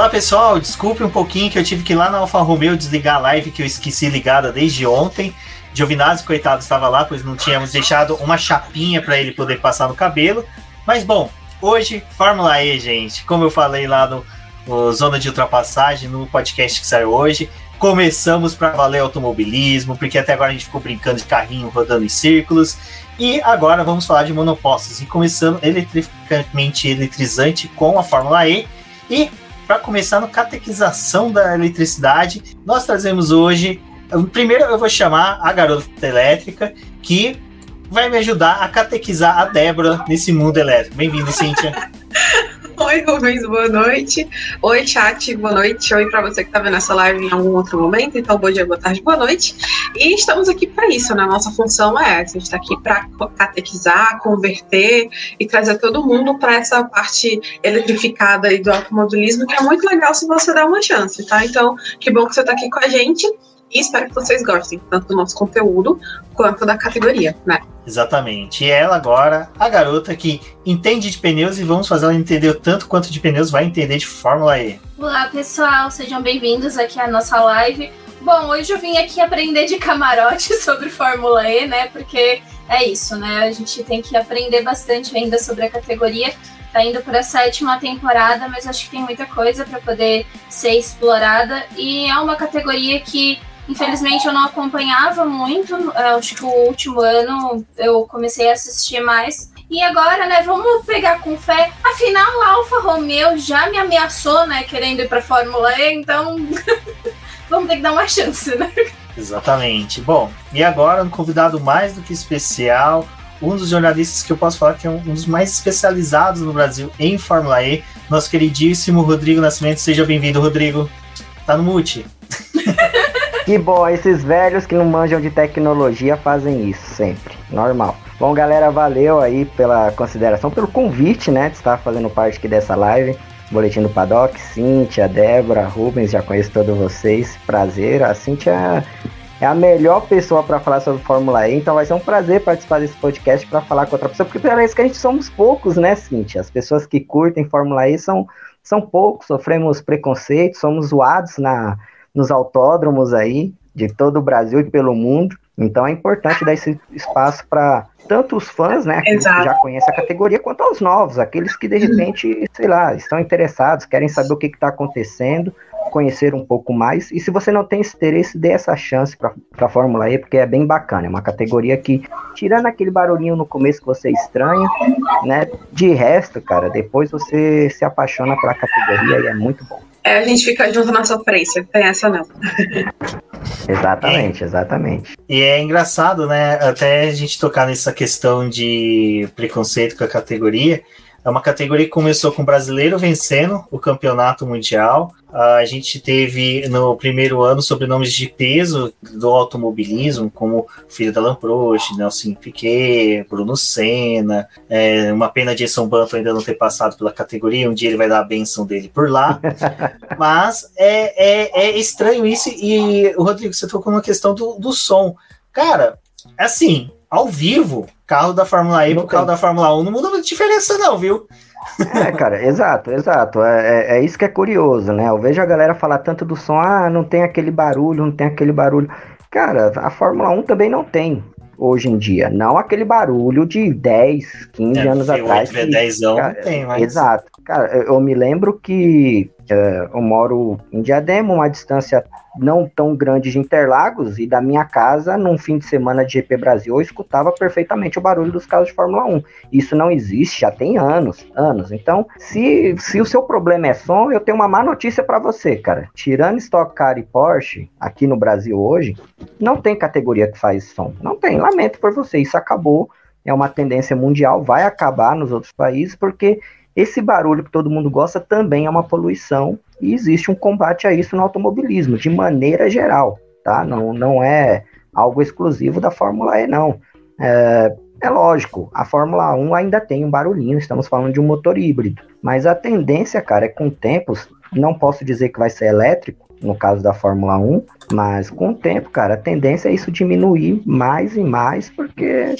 Olá pessoal, desculpe um pouquinho que eu tive que ir lá na Alfa Romeo desligar a live que eu esqueci ligada desde ontem. Giovinazzi, coitado, estava lá, pois não tínhamos deixado uma chapinha para ele poder passar no cabelo. Mas bom, hoje, Fórmula E, gente. Como eu falei lá no, no Zona de Ultrapassagem, no podcast que saiu hoje, começamos para valer automobilismo, porque até agora a gente ficou brincando de carrinho rodando em círculos. E agora vamos falar de monopostos. E começando eletricamente eletrizante com a Fórmula E. E para começar no catequização da eletricidade, nós trazemos hoje. Primeiro eu vou chamar a garota elétrica, que vai me ajudar a catequizar a Débora nesse mundo elétrico. Bem-vindo, Cíntia. Oi, Rubens, boa noite. Oi, chat, boa noite. Oi para você que está vendo essa live em algum outro momento. Então, bom dia, boa tarde, boa noite. E estamos aqui para isso, né? Nossa função é essa. A gente está aqui para catequizar, converter e trazer todo mundo para essa parte eletrificada e do automobilismo, que é muito legal se você der uma chance, tá? Então, que bom que você está aqui com a gente e espero que vocês gostem tanto do nosso conteúdo quanto da categoria, né? Exatamente. E ela agora, a garota que entende de pneus e vamos fazer ela entender tanto quanto de pneus vai entender de Fórmula E. Olá, pessoal, sejam bem-vindos aqui à nossa live. Bom, hoje eu vim aqui aprender de camarote sobre Fórmula E, né? Porque é isso, né? A gente tem que aprender bastante ainda sobre a categoria. Tá indo para a sétima temporada, mas acho que tem muita coisa para poder ser explorada e é uma categoria que Infelizmente eu não acompanhava muito, acho que o último ano eu comecei a assistir mais. E agora, né, vamos pegar com fé. Afinal, a Alfa Romeo já me ameaçou, né, querendo ir para Fórmula E, então vamos ter que dar uma chance, né? Exatamente. Bom, e agora um convidado mais do que especial, um dos jornalistas que eu posso falar que é um dos mais especializados no Brasil em Fórmula E, nosso queridíssimo Rodrigo Nascimento. Seja bem-vindo, Rodrigo. Tá no mute. Que bom, esses velhos que não manjam de tecnologia fazem isso sempre, normal. Bom, galera, valeu aí pela consideração, pelo convite, né, de estar fazendo parte aqui dessa live. Boletim do Paddock, Cíntia, Débora, Rubens, já conheço todos vocês, prazer. A Cíntia é a melhor pessoa para falar sobre Fórmula E, então vai ser um prazer participar desse podcast para falar com outra pessoa, porque parece que a gente somos poucos, né, Cíntia? As pessoas que curtem Fórmula E são, são poucos, sofremos preconceito, somos zoados na nos autódromos aí de todo o Brasil e pelo mundo. Então é importante dar esse espaço para tanto os fãs, né, que já conhecem a categoria, quanto aos novos, aqueles que de repente, sei lá, estão interessados, querem saber o que está acontecendo, conhecer um pouco mais. E se você não tem esse interesse, dê essa chance para a Fórmula E, porque é bem bacana. É uma categoria que, tirando aquele barulhinho no começo que você estranha, né, de resto, cara, depois você se apaixona pela categoria e é muito bom. É, a gente fica junto na sofrência, tem essa não. exatamente, é. exatamente. E é engraçado, né? Até a gente tocar nessa questão de preconceito com a categoria. É uma categoria que começou com o brasileiro vencendo o campeonato mundial. A gente teve no primeiro ano sobrenomes de peso do automobilismo, como filho da Lamproche, Nelson Piquet, Bruno Senna. É uma pena de Edson Banto ainda não ter passado pela categoria. Um dia ele vai dar a benção dele por lá. Mas é, é, é estranho isso. E, Rodrigo, você tocou na questão do, do som. Cara, assim, ao vivo, carro da Fórmula E pro carro da Fórmula 1 não muda muita diferença, não, viu? É, cara, exato, exato. É, é, é, isso que é curioso, né? Eu vejo a galera falar tanto do som, ah, não tem aquele barulho, não tem aquele barulho. Cara, a Fórmula 1 também não tem hoje em dia. Não aquele barulho de 10, 15 é, anos atrás. Que, 10 anos não tem, mas... Exato. Cara, eu me lembro que eu moro em Diadema, uma distância não tão grande de Interlagos, e da minha casa, num fim de semana de GP Brasil, eu escutava perfeitamente o barulho dos carros de Fórmula 1. Isso não existe já tem anos, anos. Então, se, se o seu problema é som, eu tenho uma má notícia para você, cara. Tirando Stock Car e Porsche, aqui no Brasil hoje, não tem categoria que faz som. Não tem, lamento por você, isso acabou. É uma tendência mundial, vai acabar nos outros países, porque esse barulho que todo mundo gosta também é uma poluição e existe um combate a isso no automobilismo, de maneira geral, tá? Não, não é algo exclusivo da Fórmula E, não. É, é lógico, a Fórmula 1 ainda tem um barulhinho, estamos falando de um motor híbrido, mas a tendência, cara, é com tempos, não posso dizer que vai ser elétrico, no caso da Fórmula 1, mas com o tempo, cara, a tendência é isso diminuir mais e mais, porque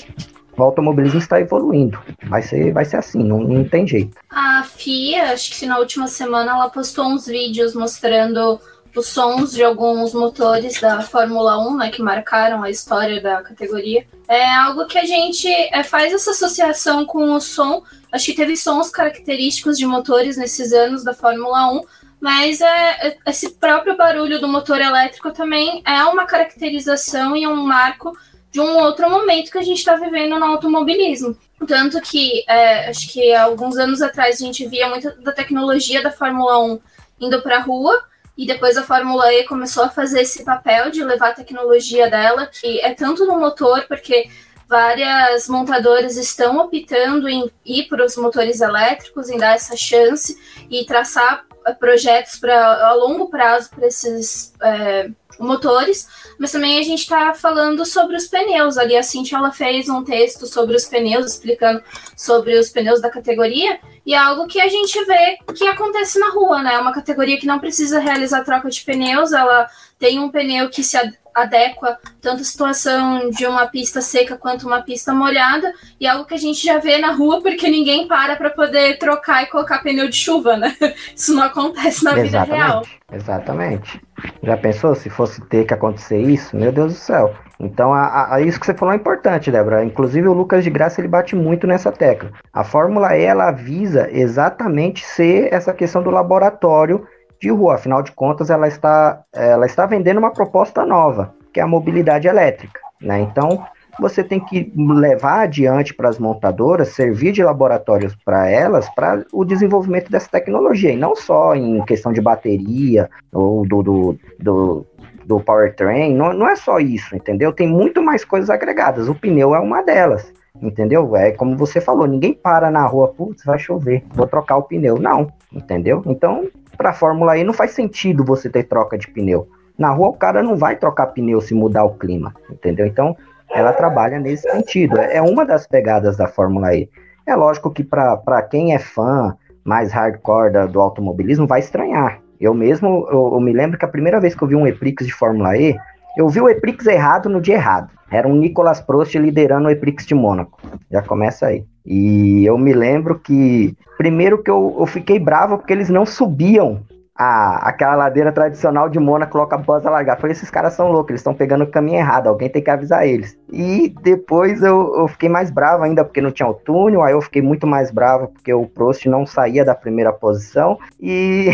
o automobilismo está evoluindo. Vai ser, vai ser assim, não, não tem jeito. A FIA, acho que na última semana, ela postou uns vídeos mostrando os sons de alguns motores da Fórmula 1, né, que marcaram a história da categoria. É algo que a gente é, faz essa associação com o som. Acho que teve sons característicos de motores nesses anos da Fórmula 1, mas é, é, esse próprio barulho do motor elétrico também é uma caracterização e um marco de um outro momento que a gente está vivendo no automobilismo. Tanto que, é, acho que alguns anos atrás a gente via muito da tecnologia da Fórmula 1 indo para a rua, e depois a Fórmula E começou a fazer esse papel de levar a tecnologia dela, que é tanto no motor, porque várias montadoras estão optando em ir para os motores elétricos, em dar essa chance e traçar projetos para a longo prazo para esses é, motores, mas também a gente está falando sobre os pneus. Ali a Cintia ela fez um texto sobre os pneus, explicando sobre os pneus da categoria, e é algo que a gente vê que acontece na rua, né? É uma categoria que não precisa realizar troca de pneus, ela tem um pneu que se adequa tanto a situação de uma pista seca quanto uma pista molhada, e é algo que a gente já vê na rua porque ninguém para para poder trocar e colocar pneu de chuva, né? Isso não acontece na Exatamente. vida real. Exatamente. Já pensou se fosse ter que acontecer isso? Meu Deus do céu. Então, a, a, isso que você falou é importante, Débora. Inclusive, o Lucas de Graça ele bate muito nessa tecla. A Fórmula E ela visa exatamente ser essa questão do laboratório de rua. Afinal de contas, ela está, ela está vendendo uma proposta nova, que é a mobilidade elétrica. Né? Então, você tem que levar adiante para as montadoras, servir de laboratórios para elas, para o desenvolvimento dessa tecnologia, e não só em questão de bateria ou do, do, do, do powertrain, não, não é só isso, entendeu? Tem muito mais coisas agregadas, o pneu é uma delas. Entendeu? É como você falou, ninguém para na rua, putz, vai chover, vou trocar o pneu. Não, entendeu? Então, para Fórmula E não faz sentido você ter troca de pneu. Na rua o cara não vai trocar pneu se mudar o clima, entendeu? Então, ela trabalha nesse sentido. É, é uma das pegadas da Fórmula E. É lógico que para quem é fã mais hardcore da, do automobilismo vai estranhar. Eu mesmo, eu, eu, me lembro que a primeira vez que eu vi um Eprix de Fórmula E, eu vi o Eprix errado no dia errado. Era um Nicolas Prost liderando o Eprix de Mônaco. Já começa aí. E eu me lembro que, primeiro que eu, eu fiquei bravo porque eles não subiam a, aquela ladeira tradicional de Mônaco logo após a largar. Falei, esses caras são loucos, eles estão pegando o caminho errado, alguém tem que avisar eles. E depois eu, eu fiquei mais bravo ainda porque não tinha o túnel, aí eu fiquei muito mais bravo porque o Prost não saía da primeira posição. E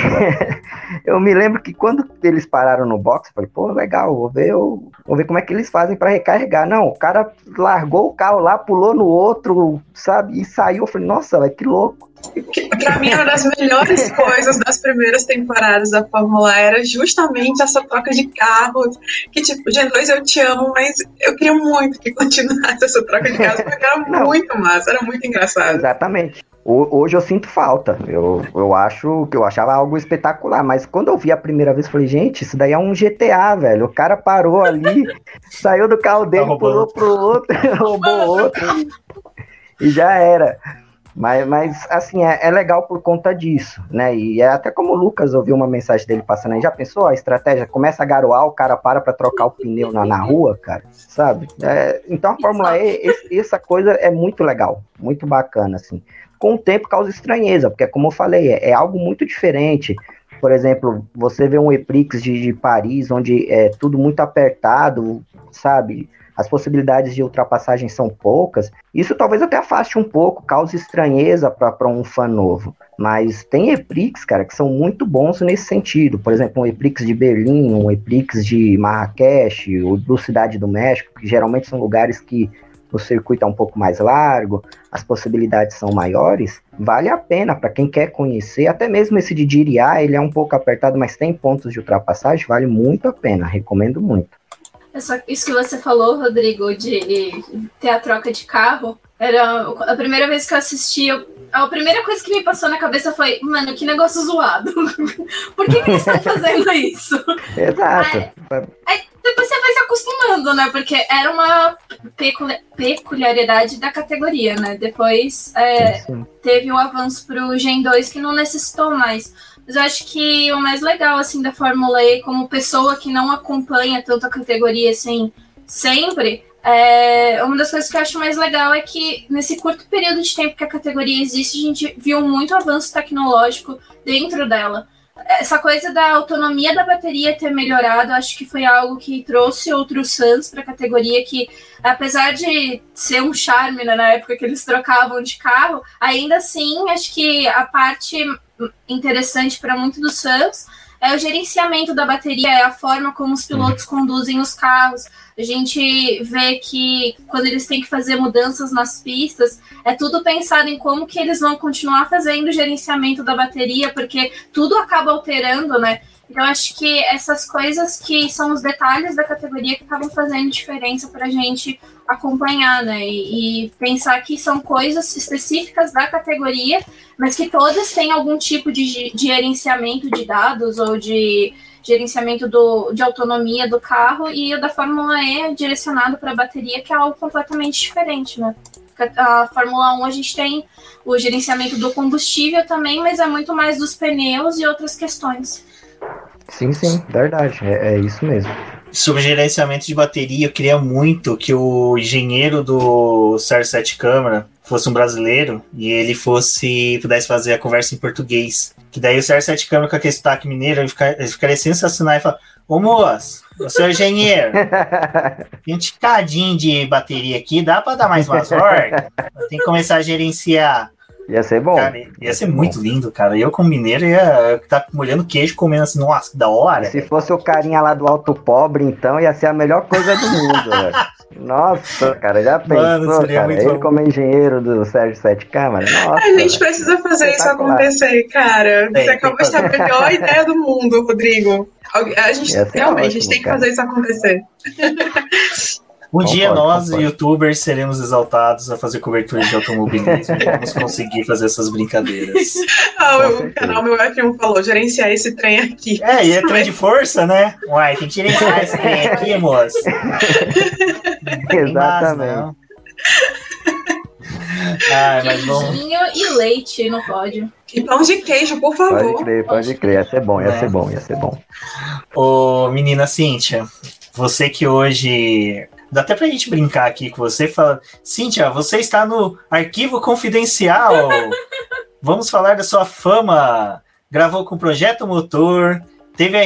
eu me lembro que quando eles pararam no box, eu falei, pô, legal, vou ver, eu, vou ver como é que eles fazem para recarregar. Não, o cara largou o carro lá, pulou no outro, sabe, e saiu. Eu falei, nossa, véio, que louco. Para mim, uma das melhores coisas das primeiras temporadas da Fórmula era justamente essa troca de carros. Que, tipo, gente, Luiz, eu te amo, mas eu queria muito que continuasse essa troca de carros, porque era muito massa, era muito engraçado. Exatamente. Hoje eu sinto falta. Eu, eu acho que eu achava algo espetacular, mas quando eu vi a primeira vez, eu falei, gente, isso daí é um GTA, velho. O cara parou ali, saiu do carro dele, tá pulou pro outro, roubou outro. E já era. Mas, mas assim, é, é, legal por conta disso, né? E é até como o Lucas ouviu uma mensagem dele passando aí, já pensou a estratégia? Começa a garoar, o cara para para trocar o pneu na, na rua, cara, sabe? É, então a Fórmula E, esse, essa coisa é muito legal, muito bacana, assim. Com o tempo causa estranheza, porque como eu falei, é, é algo muito diferente. Por exemplo, você vê um Eprix de, de Paris, onde é tudo muito apertado, sabe? As possibilidades de ultrapassagem são poucas, isso talvez até afaste um pouco, cause estranheza para um fã novo. Mas tem EPRIX, cara, que são muito bons nesse sentido. Por exemplo, um EPRIX de Berlim, um EPRIX de Marrakech, ou do Cidade do México, que geralmente são lugares que o circuito é um pouco mais largo, as possibilidades são maiores, vale a pena para quem quer conhecer, até mesmo esse de Diriá, ele é um pouco apertado, mas tem pontos de ultrapassagem, vale muito a pena, recomendo muito. Isso que você falou, Rodrigo, de ter a troca de carro, era a primeira vez que eu assisti. A primeira coisa que me passou na cabeça foi: mano, que negócio zoado. Por que, que eles estão fazendo isso? Exato. Aí, aí, depois você vai se acostumando, né? Porque era uma peculiaridade da categoria, né? Depois é, teve o avanço para o Gen 2 que não necessitou mais. Mas eu acho que o mais legal, assim, da Fórmula E, como pessoa que não acompanha tanto a categoria, assim, sempre, É, uma das coisas que eu acho mais legal é que nesse curto período de tempo que a categoria existe, a gente viu muito avanço tecnológico dentro dela. Essa coisa da autonomia da bateria ter melhorado, acho que foi algo que trouxe outros fãs para a categoria que, apesar de ser um charme né, na época que eles trocavam de carro, ainda assim acho que a parte interessante para muitos dos fãs é o gerenciamento da bateria, é a forma como os pilotos conduzem os carros. A gente vê que quando eles têm que fazer mudanças nas pistas, é tudo pensado em como que eles vão continuar fazendo o gerenciamento da bateria, porque tudo acaba alterando, né? Então, acho que essas coisas que são os detalhes da categoria que acabam fazendo diferença para a gente acompanhar, né? E, e, pensar que são coisas específicas da categoria, mas que todas têm algum tipo de, de gerenciamento de dados ou de gerenciamento do, de autonomia do carro, e o da Fórmula E é direcionado para a bateria, que é algo completamente diferente, né? A Fórmula 1 a gente tem o gerenciamento do combustível também, mas é muito mais dos pneus e outras questões. Sim, sim, verdade. É, é isso mesmo. Sobre gerenciamento de bateria, eu queria muito que o engenheiro do CR7 Câmara fosse um brasileiro e ele fosse pudesse fazer a conversa em português. Que daí o CR7 Câmara com aquele sotaque mineiro ele ficaria, ele ficaria sensacional e falar: Ô moço, o seu engenheiro, tem um ticadinho de bateria aqui, dá para dar mais umas horas? Tem que começar a gerenciar. Ia ser bom. Cara, ia, ia ser, ser muito lindo, cara. Eu, como mineiro, ia estar tá molhando queijo, comendo assim, nossa, que da hora. Se fosse o carinha lá do Alto Pobre, então, ia ser a melhor coisa do mundo, velho. Nossa, cara, já pensou, Mano, cara? Ele bom. como engenheiro do Sérgio Sete Câmara. Nossa, a gente precisa fazer isso acontecer, cara. Você acabou de ter a melhor ideia do mundo, Rodrigo. A gente, realmente, ótimo, a gente tem que fazer isso acontecer. Um concordo, dia nós, concordo. youtubers, seremos exaltados a fazer cobertura de automobilismo. Vamos conseguir fazer essas brincadeiras. Ah, o canal meu F1 falou, gerenciar esse trem aqui. É, e é trem de força, né? Uai, tem que gerenciar esse trem aqui, moço. Exatamente. Ai, mas Queijinho e leite no pódio. E pão de queijo, por favor. Pode crer, pode crer. Ia ser bom, ia é. ser bom, ia ser bom. Ô, menina Cíntia, você que hoje Dá até pra gente brincar aqui com você. Fala, Cíntia, você está no arquivo confidencial. Vamos falar da sua fama. Gravou com o Projeto Motor. Teve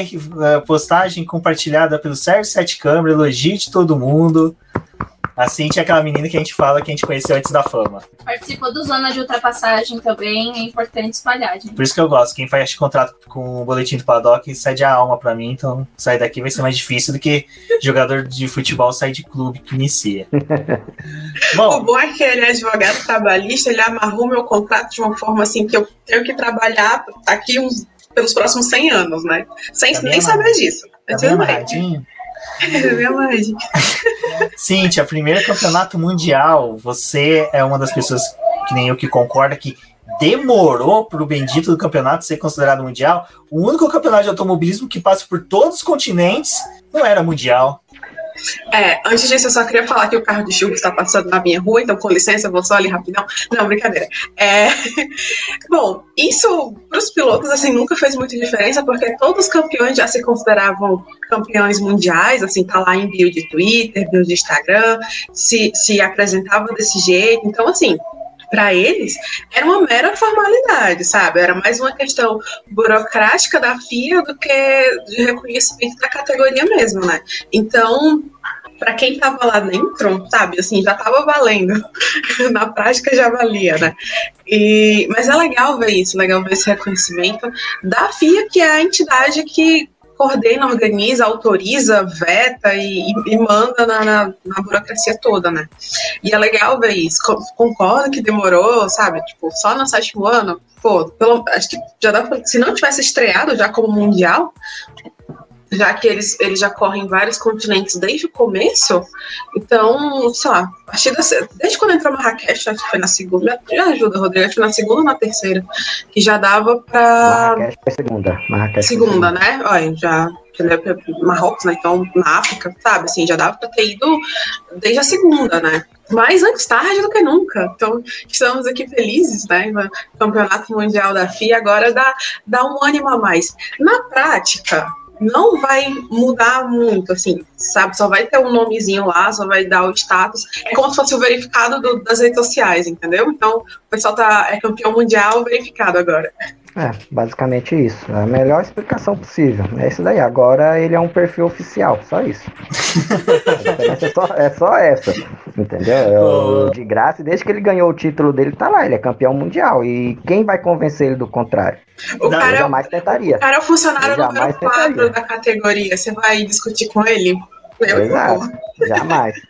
a postagem compartilhada pelo Sérgio Sete Câmara, elogio de todo mundo. A Cintia é aquela menina que a gente fala que a gente conheceu antes da fama. Participou do Zona de Ultrapassagem também, é importante espalhar, gente. Por isso que eu gosto. Quem faz contrato com o boletim do paddock sai de alma pra mim, então sair daqui vai ser mais difícil do que jogador de futebol sair de clube que inicia. bom, o bom é que ele é advogado trabalhista, ele amarrou meu contrato de uma forma assim que eu tenho que trabalhar aqui uns, pelos próximos 100 anos, né? Sem tá nem saber disso. Tá bem amarradinho? É Cintia, primeiro campeonato mundial, você é uma das pessoas que nem eu que concorda que demorou para o bendito do campeonato ser considerado mundial. O único campeonato de automobilismo que passa por todos os continentes não era mundial. É, antes disso, eu só queria falar que o carro de chuva está passando na minha rua, então com licença, eu vou só ali rapidão. Não, brincadeira. É... Bom, isso para os pilotos assim nunca fez muita diferença, porque todos os campeões já se consideravam campeões mundiais, assim, tá lá em bio de Twitter, bio de Instagram, se, se apresentavam desse jeito. Então, assim, para eles era uma mera formalidade, sabe? Era mais uma questão burocrática da FIA do que de reconhecimento da categoria mesmo, né? Então, para quem estava lá dentro, sabe, assim, já estava valendo. Na prática já valia, né? E, mas é legal ver isso, legal ver esse reconhecimento da FIA, que é a entidade que coordena, organiza, autoriza, veta e, e manda na, na, na, burocracia toda, né? E é legal ver isso. Concordo que demorou, sabe? Tipo, só no sétimo ano, pô, pelo, acho que já dá pra, se não tivesse estreado já como mundial, já que eles, eles já correm vários continentes desde o começo, então, sei lá, a partir da, desde quando entrou Marrakech, acho que foi na segunda, já ajuda, Rodrigo, acho que na segunda ou na terceira, que já dava pra... Marrakech foi segunda. Marrakech segunda, né? Olha, já Marrocos, né? Então, na África, sabe? Assim, já dava para ter ido desde a segunda, né? Mas antes tarde do que nunca. Então, estamos aqui felizes, né? No Campeonato Mundial da FIA agora dá, dá um ânimo a mais. Na prática, não vai mudar muito, assim, sabe? Só vai ter um nomezinho lá, só vai dar o status. É como se fosse o verificado do, das redes sociais, entendeu? Então, o pessoal tá, é campeão mundial verificado agora. É, basicamente isso. É a melhor explicação possível. É isso daí. Agora ele é um perfil oficial, só isso. é, só, é só essa. Entendeu? É o, de graça, desde que ele ganhou o título dele, tá lá. Ele é campeão mundial. E quem vai convencer ele do contrário? O eu cara, jamais tentaria. O cara é o funcionário número 4 da categoria. Você vai discutir com ele? Eu Exato. Jamais.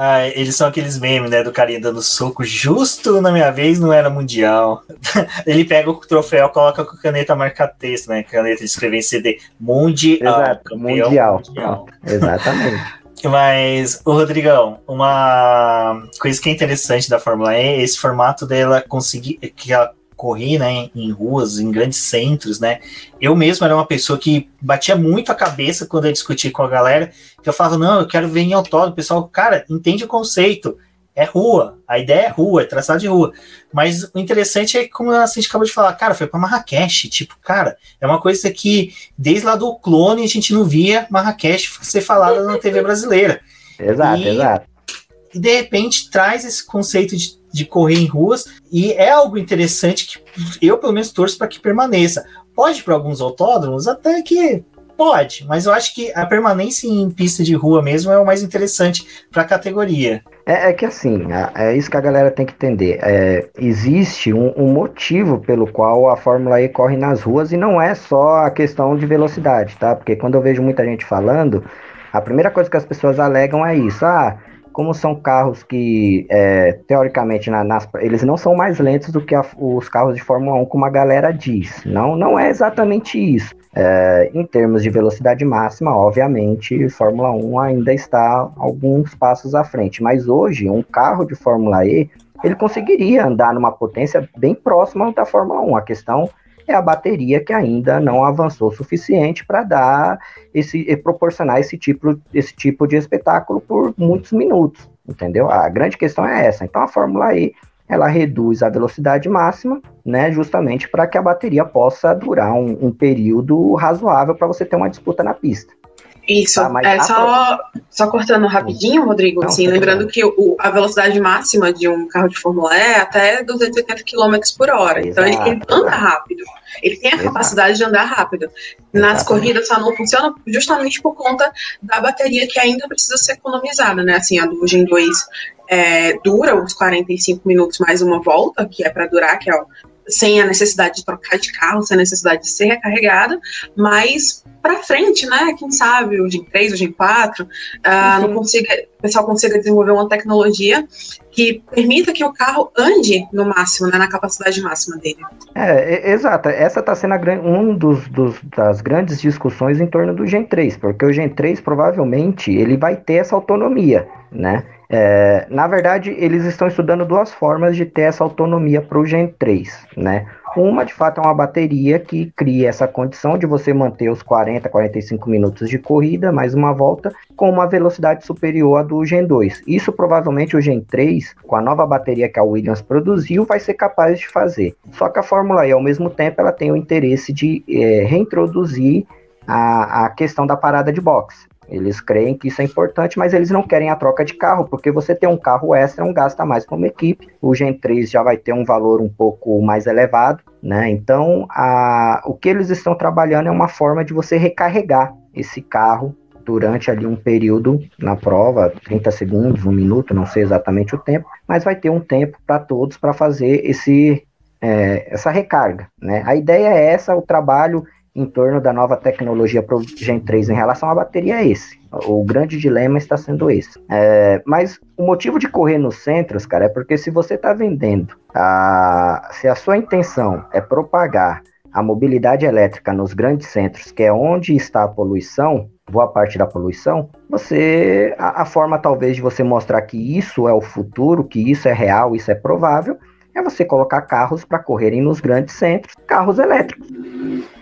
Ah, eles são aqueles memes, né? Do carinha dando soco justo na minha vez, não era mundial. Ele pega o troféu, coloca com caneta marca-texto, né? Caneta de escrever em CD. Mundial. Exato, mundial. mundial. Exatamente. Mas, o Rodrigão, uma coisa que é interessante da Fórmula E é esse formato dela conseguir. que ela corri, né, em ruas, em grandes centros, né? Eu mesmo era uma pessoa que batia muito a cabeça quando eu discutia com a galera, que eu falava, não, eu quero ver em autódromo. O pessoal, cara, entende o conceito. É rua, a ideia é rua, é traçado de rua. Mas o interessante é como a gente acabou de falar, cara, foi para Marrakech. Tipo, cara, é uma coisa que desde lá do clone a gente não via Marrakech ser falada na TV brasileira. Exato, e, exato. E de repente traz esse conceito de de correr em ruas e é algo interessante que eu pelo menos torço para que permaneça. Pode para alguns autódromos até que pode, mas eu acho que a permanência em pista de rua mesmo é o mais interessante para a categoria. É, é, que assim, é, isso que a galera tem que entender. É, existe um, um, motivo pelo qual a Fórmula E corre nas ruas e não é só a questão de velocidade, tá? Porque quando eu vejo muita gente falando, a primeira coisa que as pessoas alegam é isso. Ah, como são carros que, é, teoricamente, na, nas, eles não são mais lentos do que a, os carros de Fórmula 1, como a galera diz. Não, não é exatamente isso. É, em termos de velocidade máxima, obviamente, Fórmula 1 ainda está alguns passos à frente. Mas hoje, um carro de Fórmula E, ele conseguiria andar numa potência bem próxima da Fórmula 1. A questão é a bateria que ainda não avançou o suficiente para dar esse proporcionar esse tipo, esse tipo de espetáculo por muitos minutos, entendeu? A grande questão é essa. Então a Fórmula E ela reduz a velocidade máxima, né, justamente para que a bateria possa durar um, um período razoável para você ter uma disputa na pista. Isso, tá, é só, só cortando rapidinho, Rodrigo, Não, assim, lembrando que o, a velocidade máxima de um carro de Fórmula E é até 280 km por hora. Exato, então ele, ele anda rápido. Ele tem a Exato. capacidade de andar rápido. Nas corridas só não funciona justamente por conta da bateria que ainda precisa ser economizada, né? Assim, a do Gen 2 é, dura uns 45 minutos mais uma volta, que é para durar, que é sem a necessidade de trocar de carro, sem a necessidade de ser recarregada, mas para frente, né? Quem sabe o Gen 3, o Gen 4, uh, uhum. não consiga, o pessoal consiga desenvolver uma tecnologia que permita que o carro ande no máximo, né, na capacidade máxima dele. É, exato. Essa está sendo um dos, dos, das grandes discussões em torno do Gen 3, porque o Gen 3 provavelmente ele vai ter essa autonomia, né? É, na verdade, eles estão estudando duas formas de ter essa autonomia para o Gen 3, né? Uma, de fato, é uma bateria que cria essa condição de você manter os 40, 45 minutos de corrida, mais uma volta, com uma velocidade superior à do Gen 2. Isso provavelmente o Gen 3, com a nova bateria que a Williams produziu, vai ser capaz de fazer. Só que a Fórmula E, ao mesmo tempo, ela tem o interesse de é, reintroduzir a, a questão da parada de boxe. Eles creem que isso é importante, mas eles não querem a troca de carro, porque você ter um carro extra é um gasto a mais uma equipe. O Gen 3 já vai ter um valor um pouco mais elevado, né? Então, a, o que eles estão trabalhando é uma forma de você recarregar esse carro durante ali um período na prova, 30 segundos, um minuto, não sei exatamente o tempo, mas vai ter um tempo para todos para fazer esse, é, essa recarga. Né? A ideia é essa, o trabalho em torno da nova tecnologia para o Gen 3 em relação à bateria é esse. O grande dilema está sendo esse. É, mas o motivo de correr nos centros, cara, é porque se você está vendendo, a, se a sua intenção é propagar a mobilidade elétrica nos grandes centros, que é onde está a poluição, boa parte da poluição, você a, a forma talvez de você mostrar que isso é o futuro, que isso é real, isso é provável, é você colocar carros para correrem nos grandes centros, carros elétricos.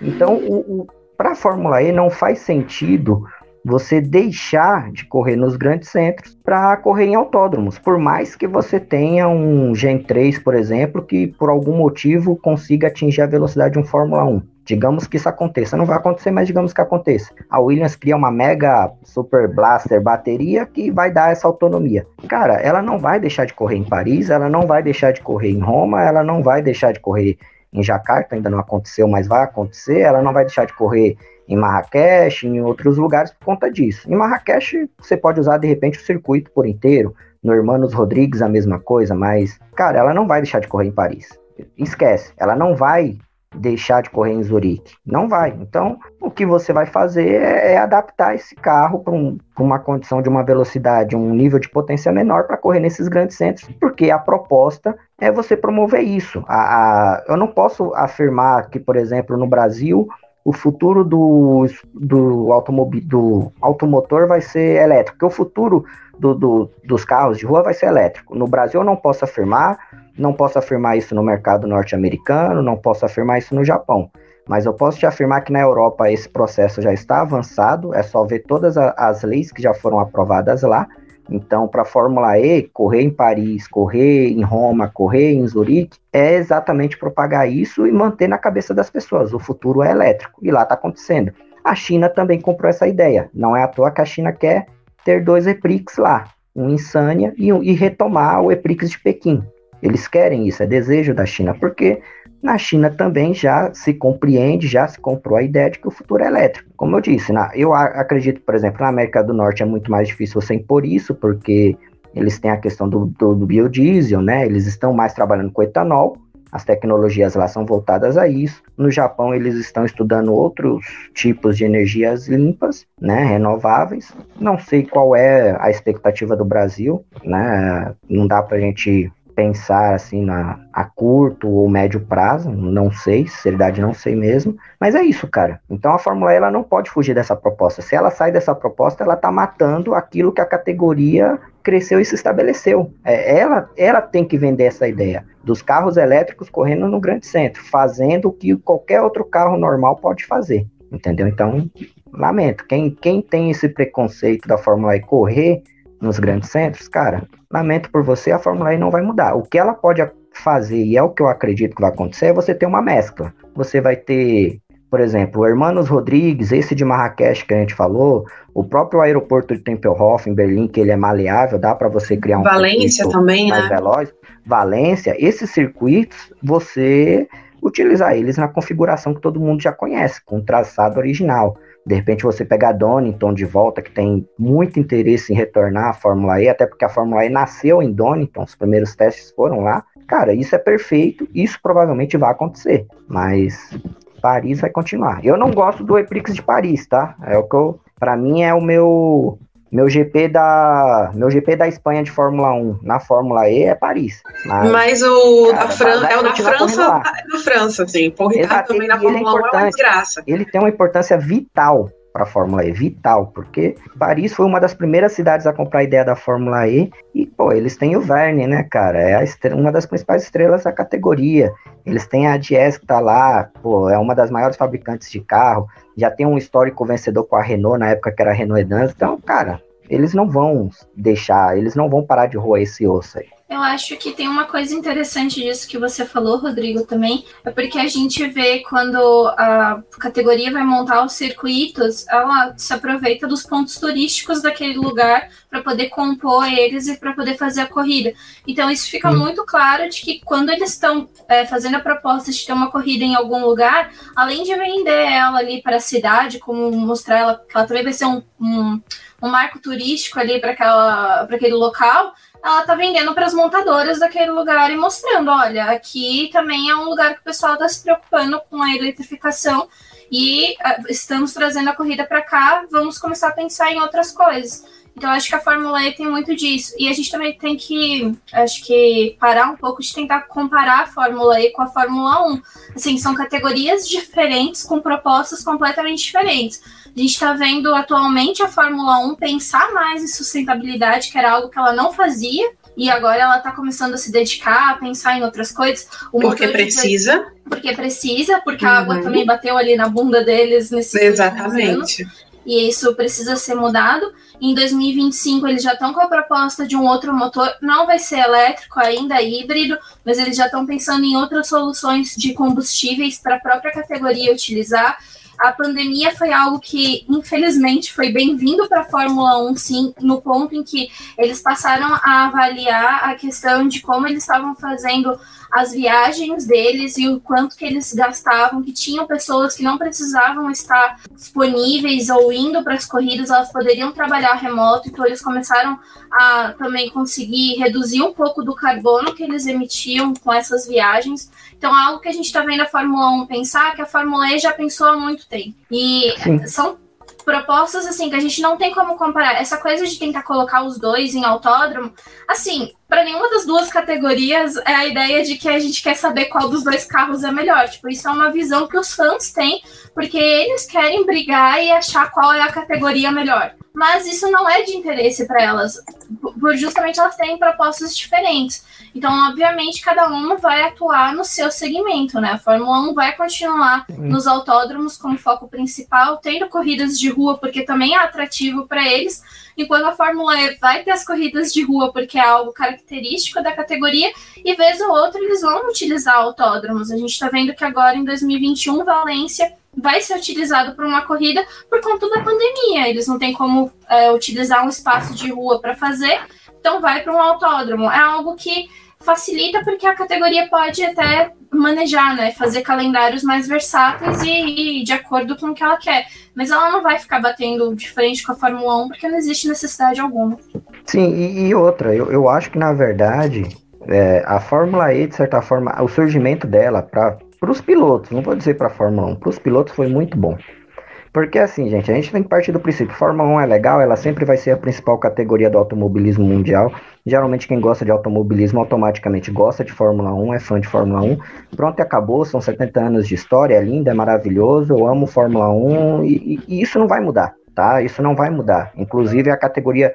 Então, para a Fórmula E não faz sentido você deixar de correr nos grandes centros para correr em autódromos. Por mais que você tenha um Gen 3, por exemplo, que por algum motivo consiga atingir a velocidade de um Fórmula 1. Digamos que isso aconteça, não vai acontecer, mas digamos que aconteça. A Williams cria uma mega super blaster bateria que vai dar essa autonomia. Cara, ela não vai deixar de correr em Paris, ela não vai deixar de correr em Roma, ela não vai deixar de correr em Jacarta, ainda não aconteceu, mas vai acontecer. Ela não vai deixar de correr em Marrakech, em outros lugares por conta disso. Em Marrakech, você pode usar de repente o circuito por inteiro. No Hermanos Rodrigues, a mesma coisa, mas, cara, ela não vai deixar de correr em Paris. Esquece, ela não vai deixar de correr em Zurique. Não vai. Então, o que você vai fazer é, é adaptar esse carro para um, uma condição de uma velocidade, um nível de potência menor para correr nesses grandes centros, porque a proposta é você promover isso. A, a, eu não posso afirmar que, por exemplo, no Brasil o futuro do, do, automobil, do automotor vai ser elétrico, porque o futuro do, do, dos carros de rua vai ser elétrico. No Brasil eu não posso afirmar, não posso afirmar isso no mercado norte-americano, não posso afirmar isso no Japão. Mas eu posso te afirmar que na Europa esse processo já está avançado, é só ver todas as leis que já foram aprovadas lá então, para a Fórmula E, correr em Paris, correr em Roma, correr em Zurique, é exatamente propagar isso e manter na cabeça das pessoas. O futuro é elétrico. E lá está acontecendo. A China também comprou essa ideia. Não é à toa que a China quer ter dois EPRIX lá, um em Sanya e, e retomar o EPRIX de Pequim. Eles querem isso, é desejo da China, porque na China também já se compreende, já se comprou a ideia de que o futuro é elétrico. Como eu disse, na, eu acredito, por exemplo, na América do Norte é muito mais difícil você impor isso, porque eles têm a questão do, do, do biodiesel, né? Eles estão mais trabalhando com etanol, as tecnologias lá são voltadas a isso. No Japão, eles estão estudando outros tipos de energias limpas, né, renováveis. Não sei qual é a expectativa do Brasil, né? Não dá para a gente pensar assim na, a curto ou médio prazo, não sei, sinceridade não sei mesmo, mas é isso, cara. Então a Fórmula E ela não pode fugir dessa proposta. Se ela sai dessa proposta, ela tá matando aquilo que a categoria cresceu e se estabeleceu. É, ela, ela tem que vender essa ideia dos carros elétricos correndo no grande centro, fazendo o que qualquer outro carro normal pode fazer, entendeu? Então, lamento. Quem, quem tem esse preconceito da Fórmula E correr nos grandes centros, cara, lamento por você, a Fórmula E não vai mudar. O que ela pode fazer, e é o que eu acredito que vai acontecer, é você ter uma mescla. Você vai ter, por exemplo, o Hermanos Rodrigues, esse de Marrakech que a gente falou, o próprio aeroporto de Tempelhof em Berlim, que ele é maleável, dá para você criar um Valência também, mais né? veloz. Valência, esses circuitos, você utilizar eles na configuração que todo mundo já conhece, com traçado original. De repente você pega a Donington de volta, que tem muito interesse em retornar à Fórmula E, até porque a Fórmula E nasceu em Donington, os primeiros testes foram lá. Cara, isso é perfeito, isso provavelmente vai acontecer, mas Paris vai continuar. Eu não gosto do Eprix de Paris, tá? É o que eu, para mim é o meu meu GP da meu GP da Espanha de Fórmula 1 na Fórmula E é Paris. Mas, mas o cara, da França é o da França, é da França, sim. Por Ricardo também na Fórmula é 1 é uma desgraça. Ele tem uma importância vital para a Fórmula E, vital, porque Paris foi uma das primeiras cidades a comprar a ideia da Fórmula E e, pô, eles têm o Verne, né, cara? É estrela, uma das principais estrelas da categoria. Eles têm a Dies que tá lá, pô, é uma das maiores fabricantes de carro, já tem um histórico vencedor com a Renault na época que era Renault Edance, então, cara, eles não vão deixar, eles não vão parar de roer esse osso aí. Eu acho que tem uma coisa interessante disso que você falou, Rodrigo, também, é porque a gente vê quando a categoria vai montar os circuitos, ela se aproveita dos pontos turísticos daquele lugar para poder compor eles e para poder fazer a corrida. Então, isso fica hum. muito claro de que quando eles estão é, fazendo a proposta de ter uma corrida em algum lugar, além de vender ela ali para a cidade, como mostrar ela, que ela também vai ser um, um, um marco turístico ali para aquele local ela tá vendendo para as montadoras daquele lugar e mostrando, olha, aqui também é um lugar que o pessoal está se preocupando com a eletrificação e uh, estamos trazendo a corrida para cá, vamos começar a pensar em outras coisas. Então acho que a Fórmula E tem muito disso. E a gente também tem que, acho que, parar um pouco de tentar comparar a Fórmula E com a Fórmula 1. Assim, são categorias diferentes com propostas completamente diferentes. A gente está vendo atualmente a Fórmula 1 pensar mais em sustentabilidade, que era algo que ela não fazia, e agora ela está começando a se dedicar, a pensar em outras coisas. O porque precisa. Porque precisa, porque uhum. a água uhum. também bateu ali na bunda deles nesses Exatamente. anos. e isso precisa ser mudado. Em 2025 eles já estão com a proposta de um outro motor, não vai ser elétrico ainda, é híbrido, mas eles já estão pensando em outras soluções de combustíveis para a própria categoria utilizar. A pandemia foi algo que, infelizmente, foi bem-vindo para a Fórmula 1, sim, no ponto em que eles passaram a avaliar a questão de como eles estavam fazendo as viagens deles e o quanto que eles gastavam, que tinham pessoas que não precisavam estar disponíveis ou indo para as corridas, elas poderiam trabalhar remoto, então eles começaram a também conseguir reduzir um pouco do carbono que eles emitiam com essas viagens. Então, é algo que a gente está vendo a Fórmula 1 pensar, que a Fórmula E já pensou há muito tempo. E Sim. são propostas assim que a gente não tem como comparar. Essa coisa de tentar colocar os dois em autódromo, assim, para nenhuma das duas categorias é a ideia de que a gente quer saber qual dos dois carros é melhor. Tipo, isso é uma visão que os fãs têm, porque eles querem brigar e achar qual é a categoria melhor. Mas isso não é de interesse para elas, por justamente elas têm propostas diferentes. Então, obviamente, cada uma vai atuar no seu segmento, né? A Fórmula 1 vai continuar nos autódromos como foco principal, tendo corridas de rua, porque também é atrativo para eles, enquanto a Fórmula E vai ter as corridas de rua, porque é algo característico da categoria, e vez ou outra eles vão utilizar autódromos. A gente está vendo que agora, em 2021, Valência vai ser utilizado para uma corrida por conta da pandemia. Eles não têm como é, utilizar um espaço de rua para fazer, então vai para um autódromo. É algo que facilita porque a categoria pode até manejar, né? Fazer calendários mais versáteis e, e, de acordo com o que ela quer. Mas ela não vai ficar batendo de frente com a Fórmula 1 porque não existe necessidade alguma. Sim, e, e outra, eu, eu acho que na verdade é, a Fórmula E, de certa forma, o surgimento dela para os pilotos, não vou dizer para a Fórmula 1, para os pilotos foi muito bom. Porque assim, gente, a gente tem que partir do princípio, Fórmula 1 é legal, ela sempre vai ser a principal categoria do automobilismo mundial. Geralmente quem gosta de automobilismo automaticamente gosta de Fórmula 1, é fã de Fórmula 1. Pronto, acabou, são 70 anos de história, é lindo, é maravilhoso, eu amo Fórmula 1 e, e isso não vai mudar, tá? Isso não vai mudar. Inclusive a categoria,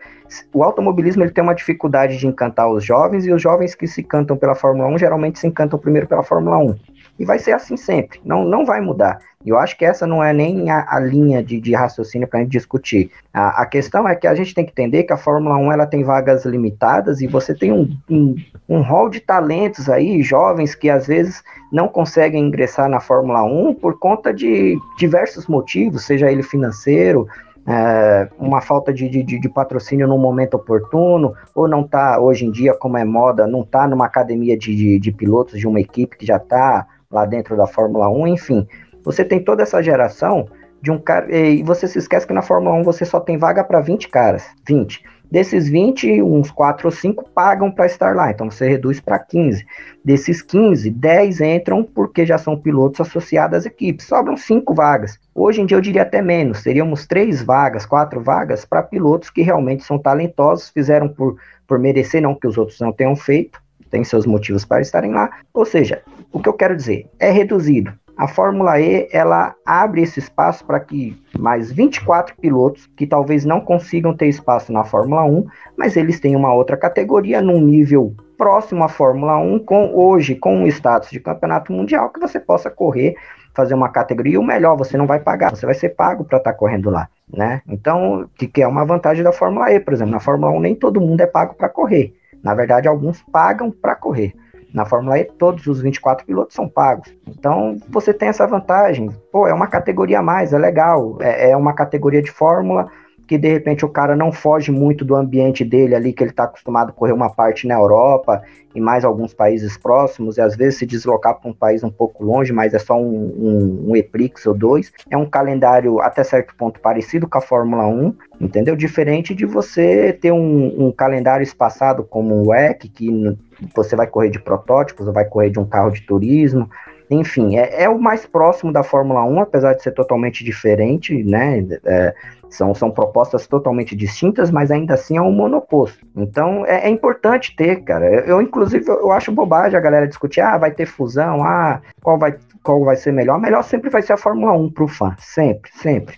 o automobilismo ele tem uma dificuldade de encantar os jovens e os jovens que se cantam pela Fórmula 1 geralmente se encantam primeiro pela Fórmula 1. E vai ser assim sempre, não, não vai mudar. E eu acho que essa não é nem a, a linha de, de raciocínio para a gente discutir. A, a, questão é que a gente tem que entender que a Fórmula 1 ela tem vagas limitadas e você tem um, um, um de talentos aí, jovens, que às vezes não conseguem ingressar na Fórmula 1 por conta de diversos motivos, seja ele financeiro, é, uma falta de, de, de, patrocínio no momento oportuno, ou não está, hoje em dia, como é moda, não está numa academia de, de, de, pilotos de uma equipe que já está lá dentro da Fórmula 1, enfim. Você tem toda essa geração de um cara. E você se esquece que na Fórmula 1 você só tem vaga para 20 caras. 20. Desses 20, uns 4 ou 5 pagam para estar lá, então você reduz para 15. Desses 15, 10 entram porque já são pilotos associados às equipes. Sobram 5 vagas. Hoje em dia eu diria até menos, teríamos 3 vagas, 4 vagas para pilotos que realmente são talentosos, fizeram por, por merecer, não que os outros não tenham feito, tem seus motivos para estarem lá. Ou seja, o que eu quero dizer é reduzido. A Fórmula E ela abre esse espaço para que mais 24 pilotos que talvez não consigam ter espaço na Fórmula 1, mas eles têm uma outra categoria num nível próximo à Fórmula 1, com hoje com um status de campeonato mundial que você possa correr, fazer uma categoria, o melhor, você não vai pagar, você vai ser pago para estar tá correndo lá, né? Então, que, que é uma vantagem da Fórmula E, por exemplo, na Fórmula 1 nem todo mundo é pago para correr. Na verdade, alguns pagam para correr. Na Fórmula E, todos os 24 pilotos são pagos. Então, você tem essa vantagem. Pô, é uma categoria a mais, é legal. É, é uma categoria de Fórmula que de repente o cara não foge muito do ambiente dele ali, que ele está acostumado a correr uma parte na Europa e mais alguns países próximos, e às vezes se deslocar para um país um pouco longe, mas é só um, um, um Eprix ou dois. É um calendário até certo ponto parecido com a Fórmula 1, entendeu? Diferente de você ter um, um calendário espaçado como o WEC, que você vai correr de protótipos, ou vai correr de um carro de turismo, enfim, é, é, o mais próximo da Fórmula 1, apesar de ser totalmente diferente, né? É, são, são propostas totalmente distintas, mas ainda assim é um monoposto. Então é, é importante ter, cara. Eu, eu, inclusive, eu acho bobagem a galera discutir, ah, vai ter fusão, ah, qual vai, qual vai ser melhor. Melhor sempre vai ser a Fórmula 1 para o fã, sempre, sempre.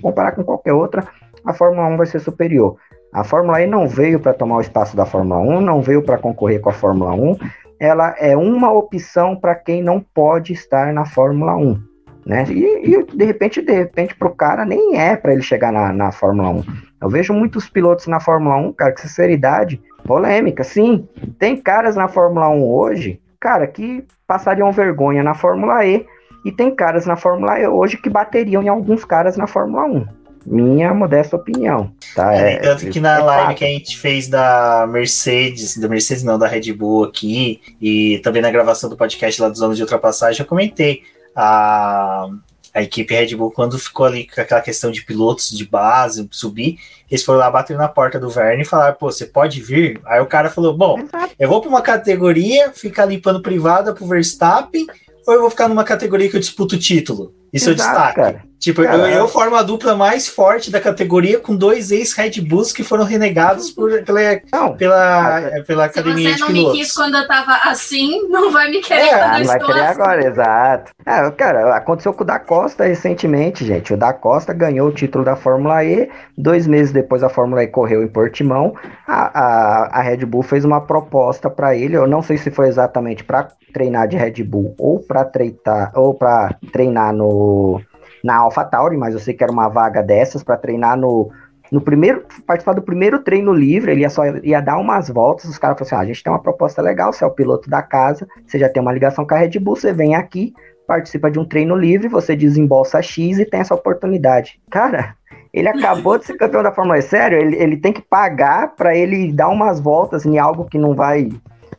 Comparar com qualquer outra, a Fórmula 1 vai ser superior. A Fórmula E não veio para tomar o espaço da Fórmula 1, não veio para concorrer com a Fórmula 1 ela é uma opção para quem não pode estar na Fórmula 1. né? E, e, de repente, de repente, pro cara nem é para ele chegar na, na Fórmula 1. Eu vejo muitos pilotos na Fórmula 1, cara, com sinceridade, polêmica, sim. Tem caras na Fórmula 1 hoje, cara, que passariam vergonha na Fórmula E, e tem caras na Fórmula E hoje que bateriam em alguns caras na Fórmula 1. Minha modesta opinião, tá? É, é tanto que na é live fato. que a gente fez da Mercedes, da Mercedes não, da Red Bull aqui, e também na gravação do podcast lá dos anos de ultrapassagem, eu comentei a, a equipe Red Bull, quando ficou ali com aquela questão de pilotos de base, subir, eles foram lá bater na porta do Verne e falaram, pô, você pode vir? Aí o cara falou, bom, eu vou para uma categoria, ficar limpando privada pro Verstappen, ou eu vou ficar numa categoria que eu disputo o título? Isso Exato, eu destaque. Cara. Tipo, eu, eu, formo a dupla mais forte da categoria com dois ex-Red Bulls que foram renegados por, pela, não, pela, pela academia de pilotos. Se você não me quis quando eu tava assim, não vai me querer é, quando eu vai querer assim. agora, exato. É, cara, aconteceu com o da Costa recentemente, gente. O da Costa ganhou o título da Fórmula E. Dois meses depois a Fórmula E correu em Portimão. A, a, a Red Bull fez uma proposta para ele. Eu não sei se foi exatamente para treinar de Red Bull ou para treinar ou para treinar no na AlphaTauri, mas eu sei que era uma vaga dessas para treinar no, no primeiro, participar do primeiro treino livre, ele ia só ia dar umas voltas, os caras falaram assim, ah, a gente tem uma proposta legal, você é o piloto da casa, você já tem uma ligação com a Red Bull, você vem aqui, participa de um treino livre, você desembolsa X e tem essa oportunidade. Cara, ele acabou de ser campeão da Fórmula E, sério, ele, ele tem que pagar para ele dar umas voltas em algo que não vai,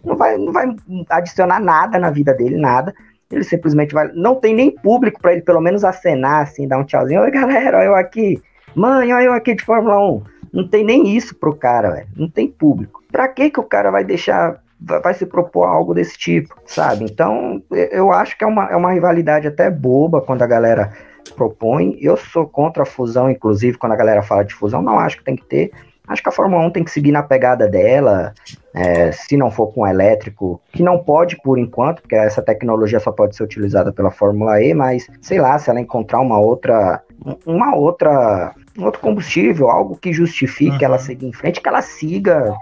não vai, não vai adicionar nada na vida dele, nada. Ele simplesmente vai. Não tem nem público para ele pelo menos acenar, assim, dar um tchauzinho. Oi, galera, olha eu aqui. Mãe, olha eu aqui de Fórmula 1. Não tem nem isso pro cara, velho. Não tem público. Pra que que o cara vai deixar. Vai se propor algo desse tipo, sabe? Então, eu acho que é uma, é uma rivalidade até boba quando a galera propõe. Eu sou contra a fusão, inclusive, quando a galera fala de fusão, não acho que tem que ter. Acho que a Fórmula 1 tem que seguir na pegada dela, é, se não for com elétrico, que não pode por enquanto, porque essa tecnologia só pode ser utilizada pela Fórmula E, mas sei lá, se ela encontrar uma outra, uma outra um outro combustível, algo que justifique uhum. ela seguir em frente, que ela siga.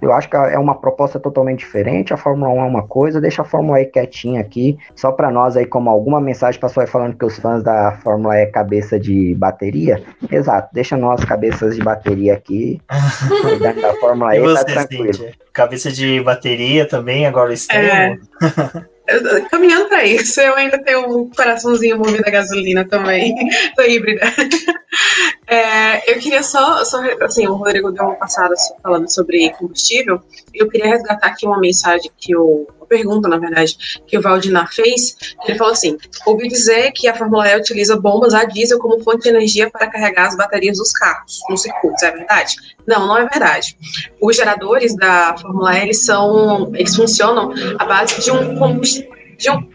Eu acho que é uma proposta totalmente diferente. A Fórmula 1 é uma coisa, deixa a Fórmula E quietinha aqui, só para nós aí, como alguma mensagem passou aí falando que os fãs da Fórmula E é cabeça de bateria. Exato, deixa nós cabeças de bateria aqui, da Fórmula E, tá tranquilo. Cabeça de bateria também, agora o extremo. É. caminhando para isso, eu ainda tenho um coraçãozinho movido a gasolina também, tô híbrida. É, eu queria só, só, assim, o Rodrigo deu uma passada falando sobre combustível, eu queria resgatar aqui uma mensagem que o pergunta, na verdade, que o Valdinar fez. Ele falou assim: ouvi dizer que a Fórmula E utiliza bombas a diesel como fonte de energia para carregar as baterias dos carros no circuito. É verdade? Não, não é verdade. Os geradores da Fórmula E eles são, eles funcionam à base de um combustível. De um,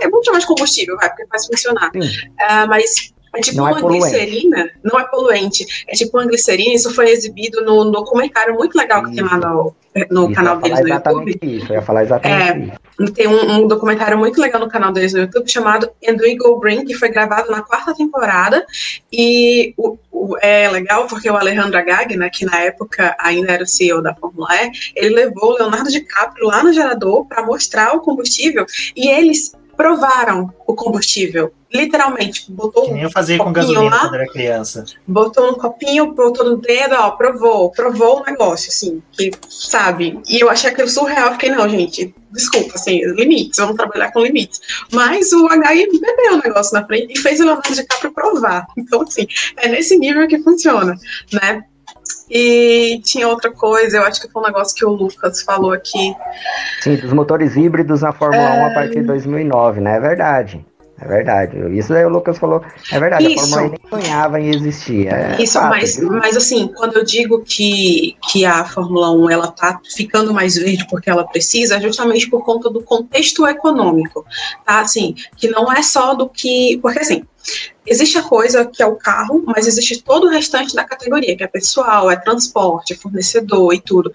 é, bom chamar de combustível, vai, porque faz funcionar. Uh, mas é tipo não é uma é glicerina, não é poluente. É tipo uma glicerina, isso foi exibido no, no documentário muito legal que isso. tem lá no, no isso, canal deles no YouTube. Isso, eu ia falar exatamente é, isso. Tem um, um, documentário muito legal no canal deles no YouTube chamado And We Go Green, que foi gravado na quarta temporada. E o, o, é legal porque o Alejandro Agagna, que na época ainda era o CEO da Fórmula E, ele levou o Leonardo DiCaprio lá no gerador para mostrar o combustível e eles provaram o combustível. Literalmente, botou que nem eu fazia com gasolina lá, quando era criança. Botou um copinho, botou no dedo, ó, provou, provou o negócio, assim, que, sabe? E eu achei aquilo surreal, fiquei, não, gente, desculpa, assim, limites, vamos trabalhar com limites. Mas o HI bebeu o negócio na frente e fez o Leonardo DiCaprio provar. Então, assim, é nesse nível que funciona, né? E tinha outra coisa, eu acho que foi um negócio que o Lucas falou aqui. Sim, dos motores híbridos na Fórmula é... 1 a partir de 2009, né? É verdade. É verdade. Isso aí o Lucas falou. É verdade, Isso. a Fórmula 1 nem sonhava em existir. É Isso, fato, mas, mas assim, quando eu digo que, que a Fórmula 1 ela tá ficando mais verde porque ela precisa, é justamente por conta do contexto econômico. Tá? Assim, que não é só do que. Porque assim, Existe a coisa que é o carro, mas existe todo o restante da categoria, que é pessoal, é transporte, é fornecedor e tudo.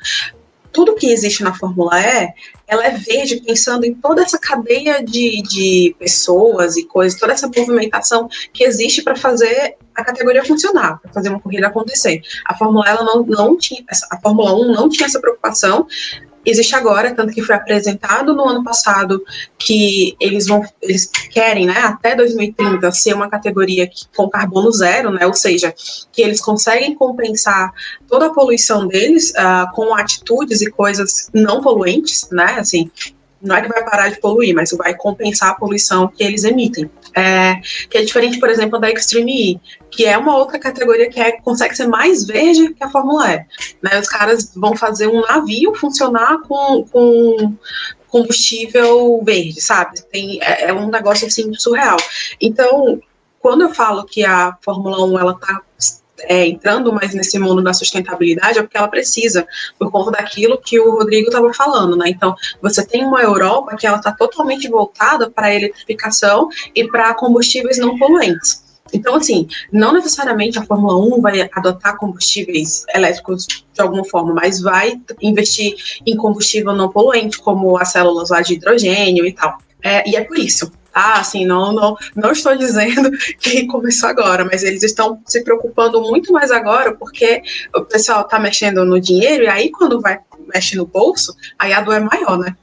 Tudo que existe na Fórmula E, ela é verde pensando em toda essa cadeia de, de pessoas e coisas, toda essa movimentação que existe para fazer a categoria funcionar, para fazer uma corrida acontecer. A Fórmula ela não, não tinha, a Fórmula 1 não tinha essa preocupação existe agora, tanto que foi apresentado no ano passado que eles vão, eles querem, né, até 2030 ser uma categoria que, com carbono zero, né, ou seja, que eles conseguem compensar toda a poluição deles uh, com atitudes e coisas não poluentes, né, assim, não é que vai parar de poluir, mas vai compensar a poluição que eles emitem. É, que é diferente, por exemplo, da Extreme E, que é uma outra categoria que é, consegue ser mais verde que a Fórmula E. Né? Os caras vão fazer um navio funcionar com, com combustível verde, sabe? Tem, é, é um negócio assim surreal. Então, quando eu falo que a Fórmula 1 ela está é, entrando mais nesse mundo da sustentabilidade é porque ela precisa, por conta daquilo que o Rodrigo estava falando, né? Então, você tem uma Europa que ela está totalmente voltada para a eletrificação e para combustíveis não poluentes. Então, assim, não necessariamente a Fórmula 1 vai adotar combustíveis elétricos de alguma forma, mas vai investir em combustível não poluente, como as células lá de hidrogênio e tal. É, e é por isso ah, assim, não, não, não estou dizendo que começou agora, mas eles estão se preocupando muito mais agora, porque o pessoal está mexendo no dinheiro, e aí quando vai mexe no bolso, aí a dor é maior, né?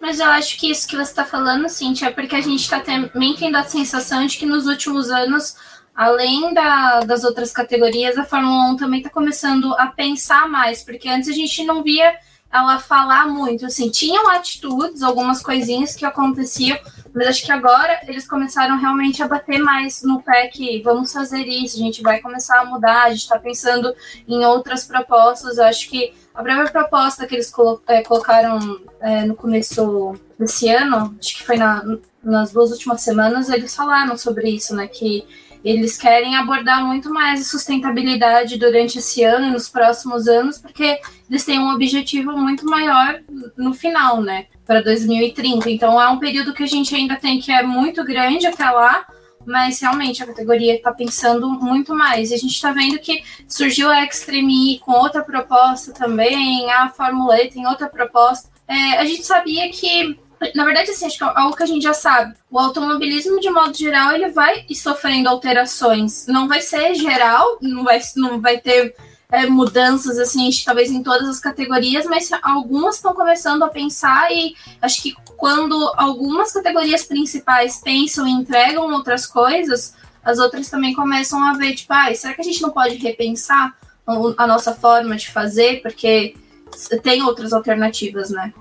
Mas eu acho que isso que você está falando, Cintia, é porque a gente está também tendo a sensação de que nos últimos anos, além da, das outras categorias, a Fórmula 1 também está começando a pensar mais, porque antes a gente não via ela falar muito, assim, tinham atitudes, algumas coisinhas que aconteciam, mas acho que agora eles começaram realmente a bater mais no pé que vamos fazer isso, a gente vai começar a mudar, a gente está pensando em outras propostas, eu acho que a primeira proposta que eles colo é, colocaram é, no começo desse ano, acho que foi na, nas duas últimas semanas, eles falaram sobre isso, né, que eles querem abordar muito mais a sustentabilidade durante esse ano e nos próximos anos, porque eles têm um objetivo muito maior no final, né? Para 2030. Então é um período que a gente ainda tem que é muito grande até lá, mas realmente a categoria está pensando muito mais. E a gente está vendo que surgiu a Extreme E com outra proposta também, a Fórmula E tem outra proposta. É, a gente sabia que na verdade, assim, acho que é algo que a gente já sabe. O automobilismo, de modo geral, ele vai sofrendo alterações. Não vai ser geral, não vai, não vai ter é, mudanças, assim, talvez em todas as categorias, mas algumas estão começando a pensar e acho que quando algumas categorias principais pensam e entregam outras coisas, as outras também começam a ver, tipo, ah, será que a gente não pode repensar a nossa forma de fazer? Porque tem outras alternativas, né?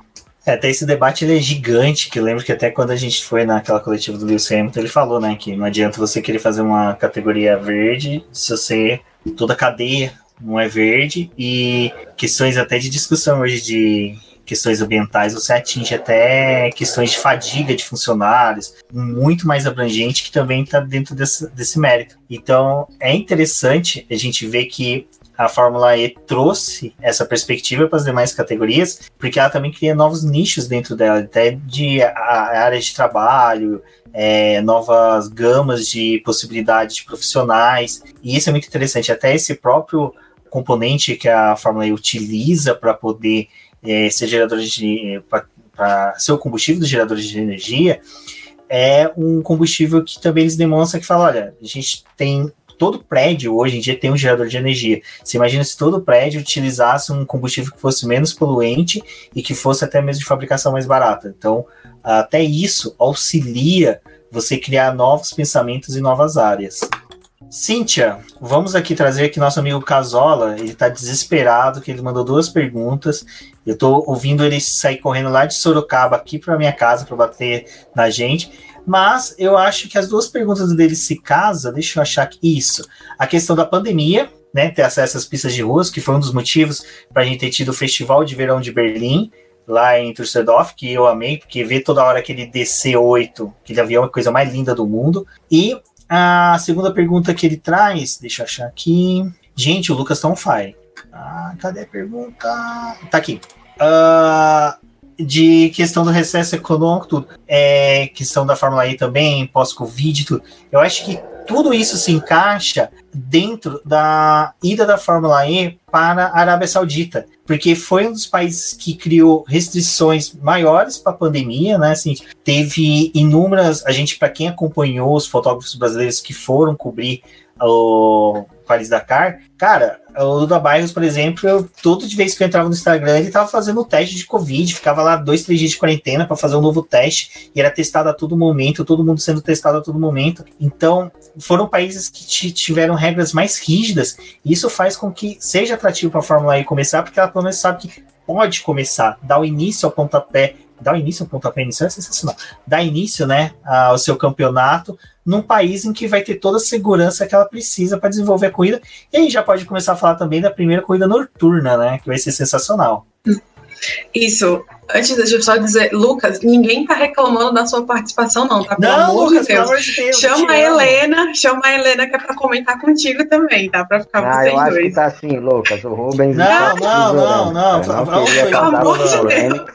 É, até esse debate ele é gigante, que eu lembro que até quando a gente foi naquela coletiva do Lewis Hamilton, ele falou, né, que não adianta você querer fazer uma categoria verde se você toda a cadeia não é verde e questões até de discussão hoje de questões ambientais, você atinge até questões de fadiga de funcionários, muito mais abrangente que também está dentro desse, desse mérito. Então é interessante a gente ver que a Fórmula E trouxe essa perspectiva para as demais categorias, porque ela também cria novos nichos dentro dela, até de área de trabalho, é, novas gamas de possibilidades de profissionais, e isso é muito interessante. Até esse próprio componente que a Fórmula E utiliza para poder é, ser gerador de para ser o combustível dos geradores de energia é um combustível que também eles demonstram que fala, olha, a gente tem todo prédio hoje em dia tem um gerador de energia. Você imagina se todo prédio utilizasse um combustível que fosse menos poluente e que fosse até mesmo de fabricação mais barata. Então, até isso auxilia você criar novos pensamentos em novas áreas. Cíntia, vamos aqui trazer aqui nosso amigo Casola. Ele está desesperado, que ele mandou duas perguntas. Eu estou ouvindo ele sair correndo lá de Sorocaba aqui para minha casa para bater na gente. Mas eu acho que as duas perguntas dele se casa, deixa eu achar aqui, isso. A questão da pandemia, né, ter acesso às pistas de ruas, que foi um dos motivos para a gente ter tido o Festival de Verão de Berlim, lá em Düsseldorf, que eu amei, porque ver toda hora aquele DC-8, aquele avião é a coisa mais linda do mundo. E a segunda pergunta que ele traz, deixa eu achar aqui. Gente, o Lucas tá on fire. Ah, cadê a pergunta? Tá aqui. Uh, de questão do recesso econômico, tudo. É, questão da Fórmula E também, pós-Covid, tudo. Eu acho que tudo isso se encaixa dentro da ida da Fórmula E para a Arábia Saudita, porque foi um dos países que criou restrições maiores para a pandemia, né? Assim, teve inúmeras, a gente para quem acompanhou os fotógrafos brasileiros que foram cobrir o Paris-Dakar, cara, o Duda Bairros, por exemplo, eu, todo de vez que eu entrava no Instagram, ele tava fazendo o teste de Covid, ficava lá dois, três dias de quarentena para fazer um novo teste, e era testado a todo momento, todo mundo sendo testado a todo momento. Então, foram países que tiveram regras mais rígidas, e isso faz com que seja atrativo para a Fórmula E começar, porque ela pelo menos sabe que pode começar, dar o início ao pontapé, dar início ao pontapé inicial é sensacional, dar início, né, ao seu campeonato, num país em que vai ter toda a segurança que ela precisa para desenvolver a corrida. E aí já pode começar a falar também da primeira corrida noturna, né? Que vai ser sensacional. Isso. Antes, deixa eu só dizer, Lucas, ninguém tá reclamando da sua participação, não, tá? Pelo não, amor Lucas, de Deus. Pelo amor de Deus chama a Helena, chama a Helena que é pra comentar contigo também, tá? Pra ficar ah, vocês eu acho dois. que tá assim, Lucas. O Rubens. Não, tá não, não, não, não. Pelo amor de Deus.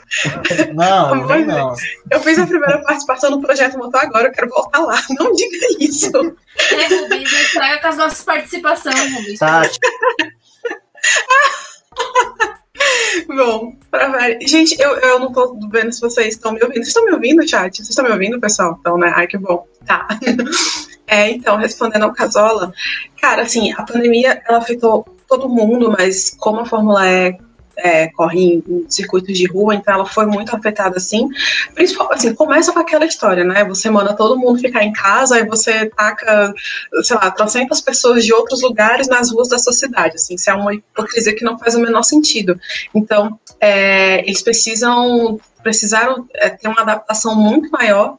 Não, não não. Eu fiz a primeira participação no projeto Motor agora, eu quero voltar lá. Não diga isso. É, Rubens, não estraga com as nossas participações, Rubens. Tá. Bom, pra ver. Gente, eu, eu não tô vendo se vocês estão me ouvindo. Vocês estão me ouvindo, chat? Vocês estão me ouvindo, pessoal? Então, né? Ai, que bom. Tá. É, então, respondendo ao Casola, cara, assim, a pandemia, ela afetou todo mundo, mas como a Fórmula E é, corre em, circuitos de rua, então ela foi muito afetada assim. Principalmente, assim, começa com aquela história, né? Você manda todo mundo ficar em casa e você taca, sei lá, trocentas pessoas de outros lugares nas ruas da sua cidade. Assim, isso é uma hipocrisia que não faz o menor sentido. Então, é, eles precisam precisaram é, ter uma adaptação muito maior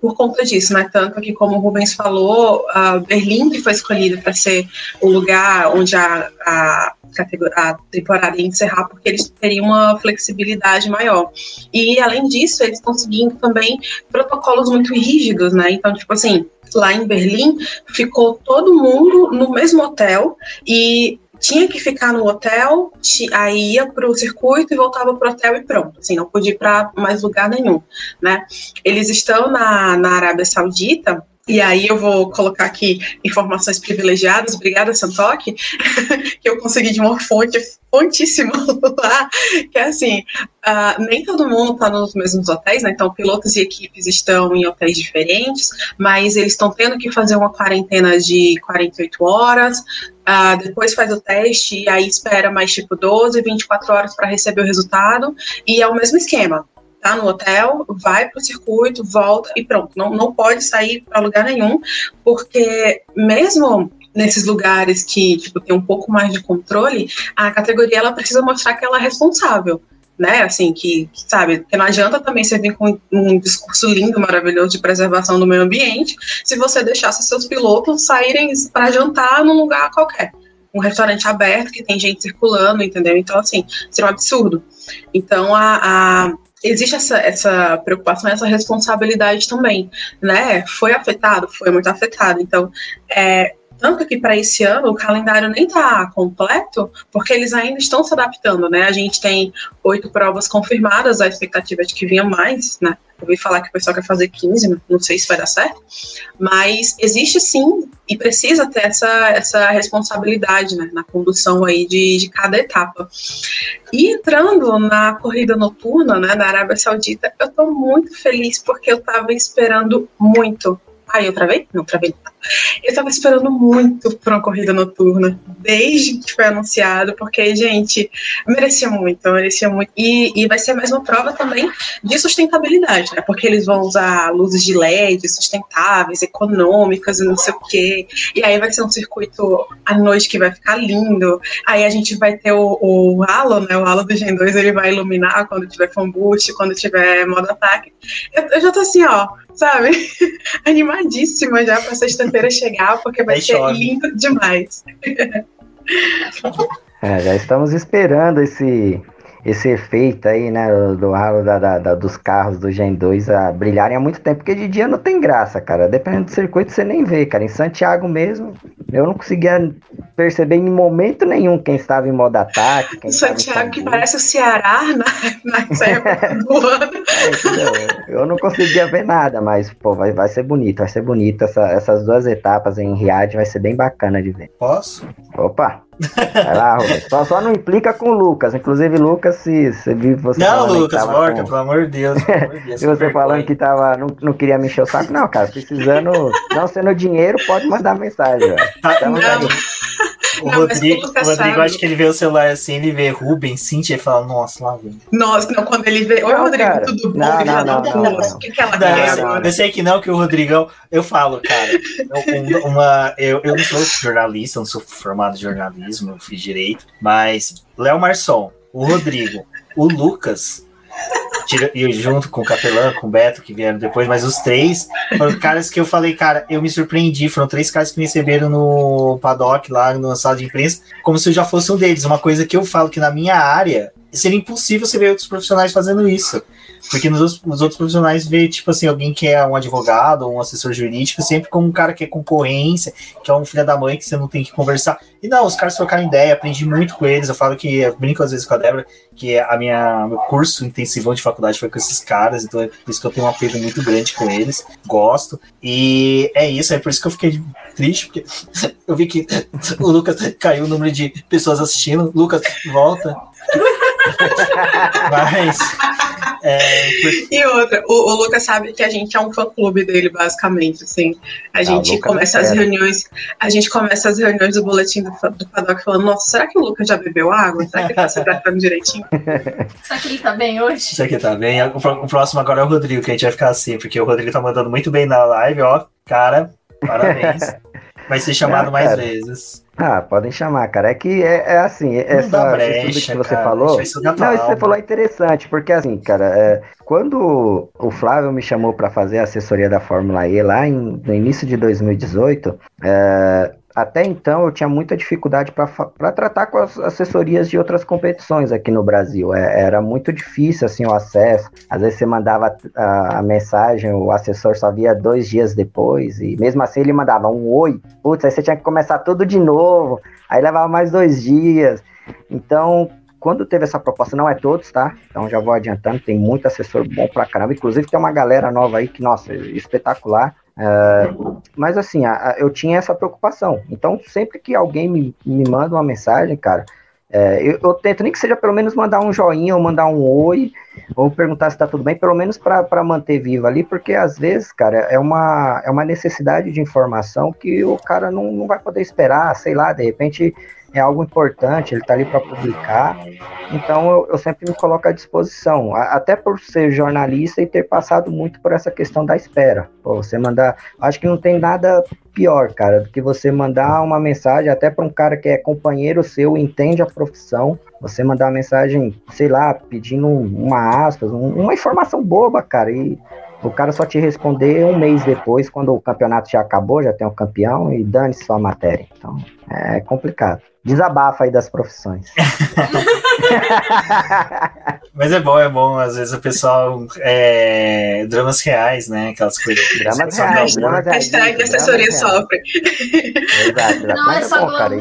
por conta disso, né? Tanto que, como o Rubens falou, Berlim que foi escolhida para ser o lugar onde a, a, a, temporada ia encerrar, porque eles teriam uma flexibilidade maior. E, além disso, eles estão também protocolos muito rígidos, né? Então, tipo assim, lá em Berlim, ficou todo mundo no mesmo hotel e tinha que ficar no hotel, aí ia para o circuito e voltava para o hotel e pronto, assim, não podia ir para mais lugar nenhum, né? Eles estão na, na Arábia Saudita, e aí eu vou colocar aqui informações privilegiadas, obrigada Santoque, que eu consegui de uma fonte fontíssima lá, que é assim, uh, nem todo mundo está nos mesmos hotéis, né? Então pilotos e equipes estão em hotéis diferentes, mas eles estão tendo que fazer uma quarentena de 48 horas, uh, depois faz o teste e aí espera mais tipo 12, 24 horas para receber o resultado, e é o mesmo esquema tá no hotel, vai para o circuito, volta e pronto. Não, não pode sair para lugar nenhum, porque mesmo nesses lugares que tipo, tem um pouco mais de controle, a categoria ela precisa mostrar que ela é responsável. Né, assim, que, sabe, que não adianta também você vir com um discurso lindo, maravilhoso de preservação do meio ambiente, se você deixasse seus pilotos saírem para jantar num lugar qualquer um restaurante aberto que tem gente circulando, entendeu? Então, assim, seria um absurdo. Então, a, a, existe essa, essa preocupação, essa responsabilidade também, né? Foi afetado? Foi muito afetado. Então, é, tanto que para esse ano o calendário nem está completo, porque eles ainda estão se adaptando, né? A gente tem oito provas confirmadas, a expectativa é de que venham mais, né? Eu ouvi falar que o pessoal quer fazer 15, não sei se vai dar certo, mas existe sim e precisa ter essa, essa responsabilidade né, na condução aí de, de cada etapa. E entrando na corrida noturna né, da Arábia Saudita, eu estou muito feliz porque eu estava esperando muito Ai, eu travei? Não, travei. Eu tava esperando muito por uma corrida noturna, desde que foi anunciado, porque, gente, merecia muito, merecia muito. E, e vai ser mais uma prova também de sustentabilidade, né? Porque eles vão usar luzes de LED sustentáveis, econômicas e não sei o quê. E aí vai ser um circuito à noite que vai ficar lindo. Aí a gente vai ter o, o halo, né? O halo do Gen 2 ele vai iluminar quando tiver combust, quando tiver modo ataque. Eu, eu já tô assim, ó sabe? Animadíssima já pra sexta-feira chegar, porque vai Aí ser chove. lindo demais. É, já estamos esperando esse esse efeito aí, né, do halo da, da, da, dos carros do Gen 2 a brilharem há muito tempo, porque de dia não tem graça, cara. Dependendo do circuito, você nem vê, cara. Em Santiago mesmo, eu não conseguia perceber em momento nenhum quem estava em modo ataque. Quem Santiago, que parece o Ceará na, na época do ano. É, eu não conseguia ver nada, mas, pô, vai, vai ser bonito, vai ser bonito. Essa, essas duas etapas em Riad vai ser bem bacana de ver. Posso? Opa! Vai lá, Rubens. Só, só não implica com o Lucas. Inclusive, Lucas, se você viu você. Não, Lucas, Morca, com... pelo amor de Deus. se você falando que tava, não, não queria me encher o saco, não, cara. Precisando, não sendo dinheiro, pode mandar mensagem. Tá, não, o não, Rodrigo, o Rodrigo acho que ele vê o celular assim, ele vê Rubens, Cintia e fala, nossa, lá vem. Nossa, não, quando ele vê. Oi, Rodrigo, cara, tudo bom? Não, não, não, não, não, O que, que ela quer agora? Eu sei que não, que o Rodrigão, eu falo, cara, eu, uma, eu, eu não sou jornalista, não sou formado em jornalismo, eu fiz direito, mas Léo Marçom, o Rodrigo, o Lucas e junto com o Capelã, com o Beto, que vieram depois, mas os três foram caras que eu falei, cara, eu me surpreendi. Foram três caras que me receberam no paddock, lá na sala de imprensa, como se eu já fosse um deles. Uma coisa que eu falo que na minha área seria impossível você ver outros profissionais fazendo isso. Porque nos, nos, outros profissionais vê, tipo assim, alguém que é um advogado ou um assessor jurídico, sempre como um cara que é concorrência, que é um filho da mãe que você não tem que conversar. E não, os caras trocaram ideia, aprendi muito com eles. Eu falo que, eu brinco às vezes com a Débora, que a minha, meu curso intensivão de faculdade foi com esses caras, então é por isso que eu tenho um apego muito grande com eles, gosto. E é isso, é por isso que eu fiquei triste, porque eu vi que o Lucas caiu o número de pessoas assistindo. Lucas, volta. Mas. É, E outra, o, o, Lucas sabe que a gente é um fã clube dele, basicamente. Assim. A ah, gente ah, começa as reuniões, a gente começa as reuniões do boletim do, do Paddock falando, nossa, será que o Lucas já bebeu água? Será que ele tá se tratando direitinho? será que ele tá bem hoje? Será que ele tá bem? O, próximo agora é o Rodrigo, que a gente vai ficar assim, porque o Rodrigo tá mandando muito bem na live, ó. Cara, parabéns. Vai ser chamado Não, mais vezes. Ah, podem chamar, cara. É que é, é assim, essa brecha, que você cara, falou. Isso não, isso que você falou é interessante, porque assim, cara, é, quando o Flávio me chamou para fazer a assessoria da Fórmula E lá em, no início de 2018, é, até então eu tinha muita dificuldade para tratar com as assessorias de outras competições aqui no Brasil. É, era muito difícil assim o acesso. Às vezes você mandava a, a, mensagem, o assessor só via dois dias depois, e mesmo assim ele mandava um oi. Putz, aí você tinha que começar tudo de novo. Aí levava mais dois dias. Então, quando teve essa proposta, não é todos, tá? Então já vou adiantando, tem muito assessor bom pra caramba. Inclusive tem uma galera nova aí que, nossa, espetacular. Mas assim, a, a, eu tinha essa preocupação. Então, sempre que alguém me, me manda uma mensagem, cara, é, eu, eu, tento nem que seja pelo menos mandar um joinha ou mandar um oi, ou perguntar se tá tudo bem, pelo menos para manter vivo ali, porque às vezes, cara, é uma, é uma necessidade de informação que o cara não, não vai poder esperar, sei lá, de repente é algo importante, ele está ali para publicar. Então eu, eu, sempre me coloco à disposição, até por ser jornalista e ter passado muito por essa questão da espera. Pô, você mandar, acho que não tem nada pior, cara, do que você mandar uma mensagem até para um cara que é companheiro seu, entende a profissão, você mandar uma mensagem, sei lá, pedindo uma aspas, uma informação boba, cara, e o cara só te responder um mês depois, quando o campeonato já acabou, já tem um campeão, e dane-se sua matéria. Então, é complicado. Desabafa aí das profissões. Mas é bom, é bom. Às vezes o pessoal. É, dramas reais, né? Aquelas coisas. Dramas reais. Dramas reais. Hashtag assessoria sofre. Exato, exato. Não Mas é, é só bom, cara.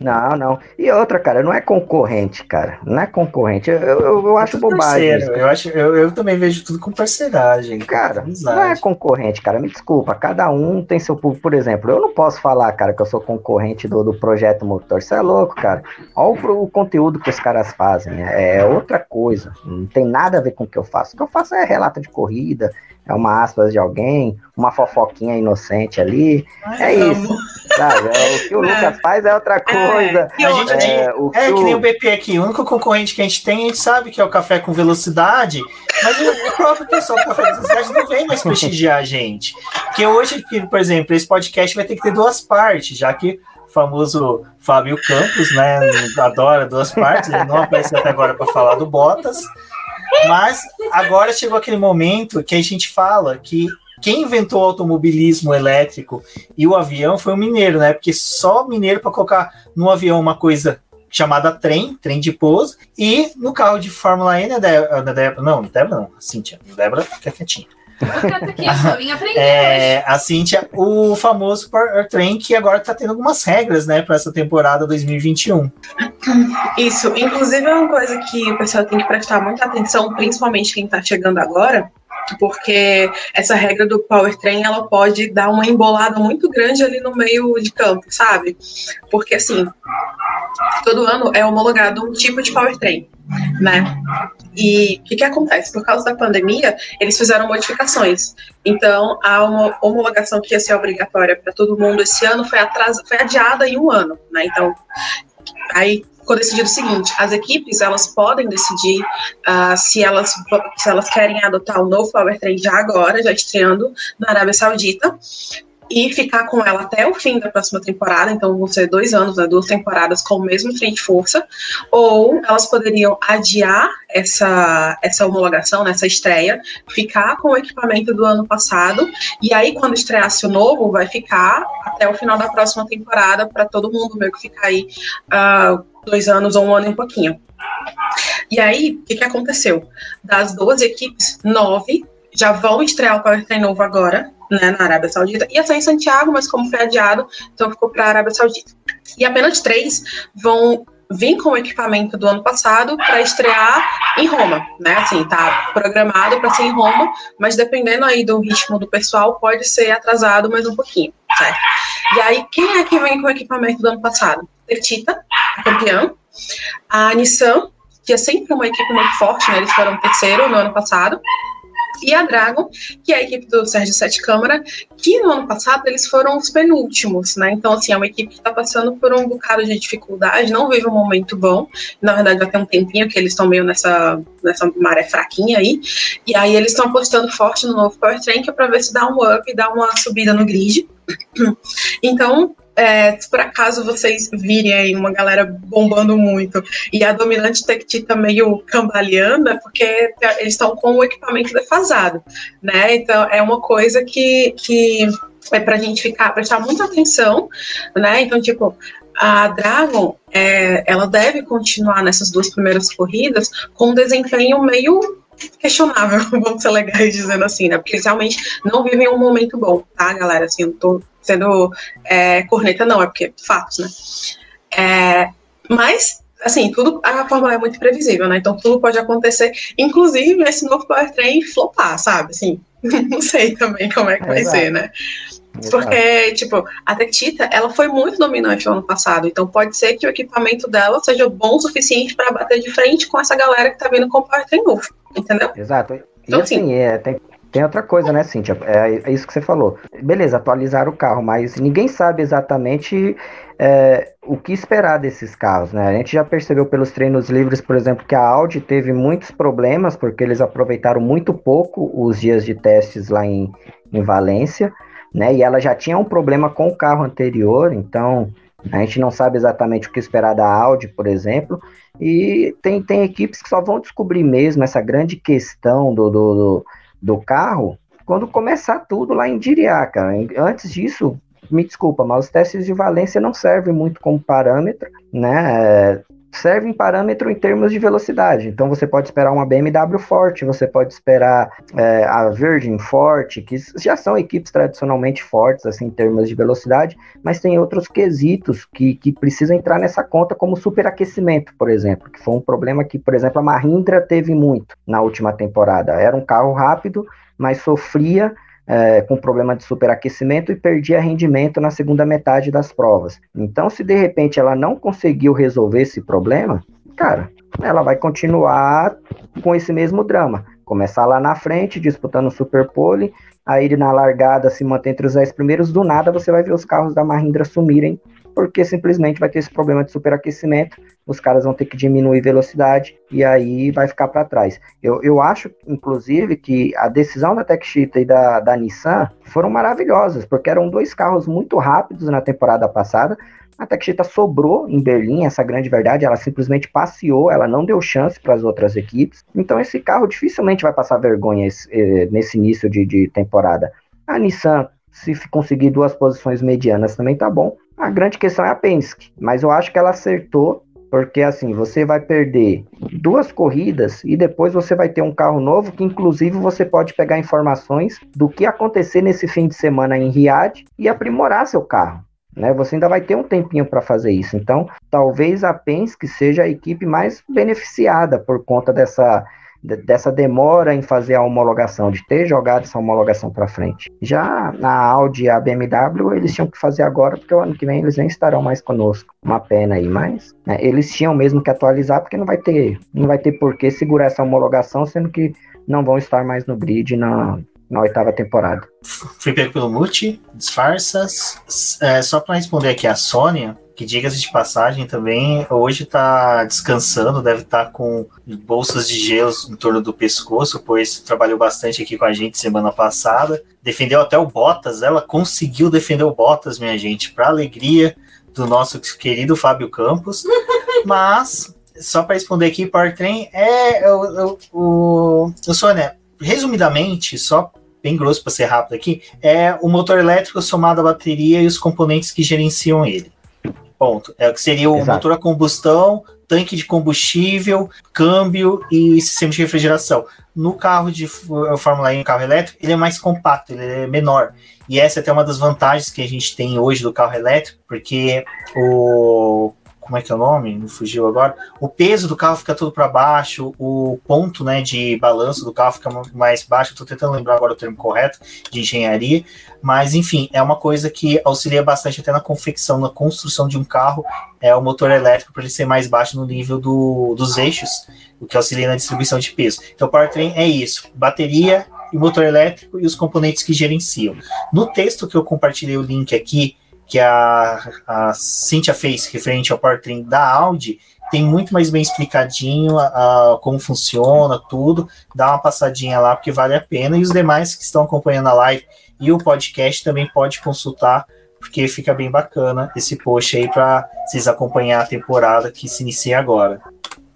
Não, não. E outra, cara, não é concorrente, cara. Não é concorrente. Eu, eu, eu acho bobagem. eu, acho, eu, eu também vejo tudo com parceiragem. Cara, não é concorrente, cara. Me desculpa. Cada um tem seu público. Por exemplo, eu não posso falar, cara, que eu sou concorrente do, do projeto motor. Você é louco, cara. Olha o, o conteúdo que os caras fazem. É, é outra coisa. Não tem nada a ver com o que eu faço. O que eu faço é relato de corrida, é uma aspas de alguém, uma fofoquinha inocente ali. Ai, é isso. Sabe? É, o que o Lucas faz é outra é, coisa. É, a gente, é, o que, é que nem o BP aqui. O único concorrente que a gente tem, a gente sabe que é o café com velocidade, mas o, próprio pessoal do café com velocidade não vem mais prestigiar a gente. Porque hoje, por exemplo, esse podcast vai ter que ter duas partes, já que o famoso Fábio Campos, né? Adora duas partes, ele não apareceu até agora para falar do Bottas. Mas agora chegou aquele momento que a gente fala que quem inventou o automobilismo elétrico e o avião foi o mineiro, né? Porque só mineiro para colocar no avião uma coisa chamada trem, trem de pouso, e no carro de Fórmula E, né, Débora? Não, Débora não, Cíntia. Débora fica quietinha. é, a Cíntia, o famoso Powertrain, que agora está tendo algumas regras, né, para essa temporada 2021. Isso, inclusive é uma coisa que o pessoal tem que prestar muita atenção, principalmente quem está chegando agora, porque essa regra do powertrain ela pode dar uma embolada muito grande ali no meio de campo, sabe? Porque assim, todo ano é homologado um tipo de powertrain, né? E o que, que acontece? Por causa da pandemia, eles fizeram modificações. Então, a homologação que ia ser obrigatória para todo mundo esse ano foi, atras... foi adiada em um ano, né? Então, aí ficou decidido o seguinte: as equipes elas podem decidir uh, se, elas, se elas querem adotar o novo powertrain já agora, já estreando na Arábia Saudita, e ficar com ela até o fim da próxima temporada, então vão ser dois anos, né, duas temporadas com o mesmo trem de força, ou elas poderiam adiar essa, essa homologação, né, estreia, ficar com o equipamento do ano passado, e aí quando estreasse o novo, vai ficar até o final da próxima temporada, para todo mundo meio que ficar aí uh, dois anos ou um ano e um pouquinho. E aí, o que, que aconteceu? Das duas equipes, nove já vão estrear o Powertrain novo agora, né, na Arábia Saudita, ia sair em Santiago, mas como foi adiado, então ficou para a Arábia Saudita. E apenas três vão vir com o equipamento do ano passado para estrear em Roma, né? Assim, tá programado para ser em Roma, mas dependendo aí do ritmo do pessoal, pode ser atrasado mais um pouquinho, certo? E aí, quem é que vem com o equipamento do ano passado? Tertita, campeã, a Nissan, que é sempre uma equipe muito forte, né? Eles foram terceiro no ano passado, e a Dragon, que é a equipe do Sérgio Sete Câmara, que no ano passado eles foram os penúltimos, né? Então, assim, é uma equipe que está passando por um bocado de dificuldade, não vive um momento bom. Na verdade, já tem um tempinho que eles estão meio nessa, nessa maré fraquinha aí. E aí eles estão apostando forte no novo Powertrain, que é para ver se dá um up e dá uma subida no grid. Então, é, por acaso vocês virem aí uma galera bombando muito e a dominante Tecti tá meio cambaleando, é porque eles estão com o equipamento defasado, né? Então é uma coisa que, que é pra gente ficar, prestar muita atenção, né? Então, tipo, a Dragon, é, ela deve continuar nessas duas primeiras corridas com um desempenho meio questionável, vamos ser legais dizendo assim, né? Porque eles realmente não vivem um momento bom, tá, galera? Assim, eu tô sendo é, corneta, não, é porque fatos, né? É, mas, assim, tudo, a Fórmula é muito previsível, né? Então tudo pode acontecer, inclusive esse novo powertrain flopar, sabe? Assim, não sei também como é que é vai ser, né? Porque, tipo, a Tectita, ela foi muito dominante no ano passado, então pode ser que o equipamento dela seja bom o suficiente para bater de frente com essa galera que tá vindo com o powertrain novo, entendeu? Exato. E então, assim, sim. é, tem, tem outra coisa, né, Cíntia? É, é, isso que você falou. Beleza, atualizar o carro, mas ninguém sabe exatamente é, o que esperar desses carros, né? A gente já percebeu pelos treinos livres, por exemplo, que a Audi teve muitos problemas, porque eles aproveitaram muito pouco os dias de testes lá em, em Valência, né? E ela já tinha um problema com o carro anterior, então a gente não sabe exatamente o que esperar da Audi, por exemplo. E tem, tem equipes que só vão descobrir mesmo essa grande questão do, do, do do carro quando começar tudo lá em Diriá, cara. Antes disso, me desculpa, mas os testes de valência não servem muito como parâmetro, né? Servem parâmetro em termos de velocidade. Então você pode esperar uma BMW forte, você pode esperar é, a Virgin forte, que já são equipes tradicionalmente fortes assim em termos de velocidade, mas tem outros quesitos que, que precisam entrar nessa conta, como superaquecimento, por exemplo, que foi um problema que, por exemplo, a Mahindra teve muito na última temporada. Era um carro rápido, mas sofria é, com problema de superaquecimento e perdia rendimento na segunda metade das provas. Então, se de repente ela não conseguiu resolver esse problema, cara, ela vai continuar com esse mesmo drama. Começar lá na frente, disputando o Superpole, aí na largada se manter entre os 10 primeiros, do nada você vai ver os carros da Mahindra sumirem porque simplesmente vai ter esse problema de superaquecimento, os caras vão ter que diminuir velocidade e aí vai ficar para trás. Eu, eu acho, inclusive, que a decisão da Techshita e da, da Nissan foram maravilhosas, porque eram dois carros muito rápidos na temporada passada. A Techshita sobrou em Berlim, essa grande verdade, ela simplesmente passeou, ela não deu chance para as outras equipes. Então esse carro dificilmente vai passar vergonha eh, nesse início de, de temporada. A Nissan se conseguir duas posições medianas também tá bom. A grande questão é a Penske, mas eu acho que ela acertou, porque assim, você vai perder duas corridas e depois você vai ter um carro novo que inclusive você pode pegar informações do que acontecer nesse fim de semana em Riad e aprimorar seu carro. Né? Você ainda vai ter um tempinho para fazer isso. Então, talvez a Penske seja a equipe mais beneficiada por conta dessa dessa demora em fazer a homologação, de ter jogado essa homologação para frente. Já na Audi e a BMW, eles tinham que fazer agora, porque o ano que vem eles nem estarão mais conosco. Uma pena aí, mas né, eles tinham mesmo que atualizar, porque não vai ter, não vai ter por que segurar essa homologação, sendo que não vão estar mais no grid na, na oitava temporada. Fui pego pelo Multi, disfarças. É, só para responder aqui a Sônia, que diga-se de passagem também, hoje está descansando, deve estar tá com bolsas de gelo em torno do pescoço, pois trabalhou bastante aqui com a gente semana passada. Defendeu até o Bottas, ela conseguiu defender o Bottas, minha gente, para alegria do nosso querido Fábio Campos. Mas, só para responder aqui, Powertrain é o, o, o Sônia, resumidamente, só bem grosso para ser rápido aqui, é o motor elétrico somado à bateria e os componentes que gerenciam ele. Ponto. É o que seria o Exato. motor a combustão, tanque de combustível, câmbio e sistema de refrigeração. No carro de Fórmula 1, carro elétrico, ele é mais compacto, ele é menor. E essa é até uma das vantagens que a gente tem hoje do carro elétrico, porque o como é que é o nome? Me fugiu agora. O peso do carro fica tudo para baixo, o ponto né, de balanço do carro fica mais baixo. Estou tentando lembrar agora o termo correto de engenharia, mas enfim, é uma coisa que auxilia bastante até na confecção, na construção de um carro. É o motor elétrico para ele ser mais baixo no nível do, dos eixos, o que auxilia na distribuição de peso. Então, o powertrain é isso: bateria e motor elétrico e os componentes que gerenciam. No texto que eu compartilhei o link aqui que a, a fez referente ao powertrain da Audi, tem muito mais bem explicadinho a, a, como funciona tudo. Dá uma passadinha lá porque vale a pena. E os demais que estão acompanhando a live e o podcast também pode consultar, porque fica bem bacana esse post aí para vocês acompanhar a temporada que se inicia agora.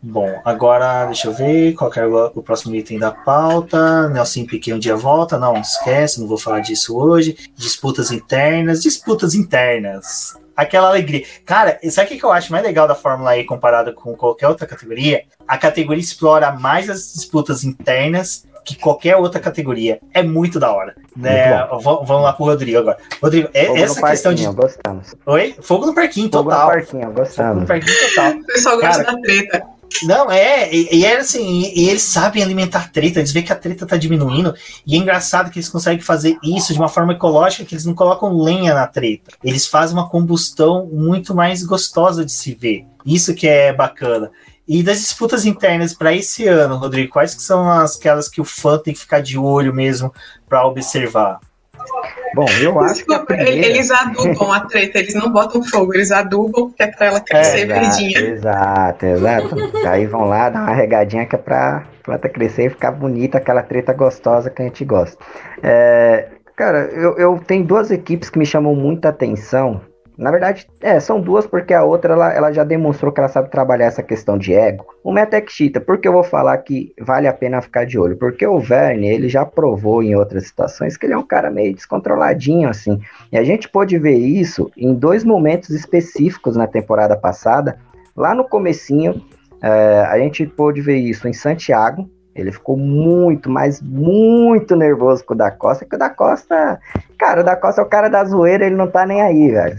Bom, agora deixa eu ver qual é o próximo item da pauta. Nelson Piquet um dia volta. Não, esquece, não vou falar disso hoje. Disputas internas, disputas internas. Aquela alegria. Cara, sabe o que eu acho mais legal da Fórmula E comparada com qualquer outra categoria? A categoria explora mais as disputas internas que qualquer outra categoria. É muito da hora. Né? Vamos lá pro Rodrigo agora. Rodrigo, é, essa questão de. Gostamos. Oi? Fogo no parquinho, Fogo total. Fogo no parquinho, gostamos. Fogo no parquinho total. O pessoal gosta Cara, da treta. Não, é, e, e era assim, e, eles sabem alimentar treta, eles veem que a treta tá diminuindo, e é engraçado que eles conseguem fazer isso de uma forma ecológica, que eles não colocam lenha na treta. Eles fazem uma combustão muito mais gostosa de se ver. Isso que é bacana. E das disputas internas para esse ano, Rodrigo, quais que são as, aquelas que o fã tem que ficar de olho mesmo para observar? Bom, eu acho Desculpa, que primeira... eles adubam a treta, eles não botam fogo, eles adubam porque é ela crescer é, verdinha. Exato, exato. Aí vão lá, dar uma regadinha que é pra planta crescer e ficar bonita, aquela treta gostosa que a gente gosta. É, cara, eu, eu tenho duas equipes que me chamam muita atenção na verdade, é, são duas porque a outra ela, ela já demonstrou que ela sabe trabalhar essa questão de ego. O Metec Cheetah, porque eu vou falar que vale a pena ficar de olho? Porque o Verne, ele já provou em outras situações que ele é um cara meio descontroladinho, assim. E a gente pôde ver isso em dois momentos específicos na temporada passada. Lá no comecinho, é, a gente pôde ver isso em Santiago, ele ficou muito, mas muito nervoso com o da Costa, que o da Costa, cara, o da Costa é o cara da zoeira, ele não tá nem aí, velho.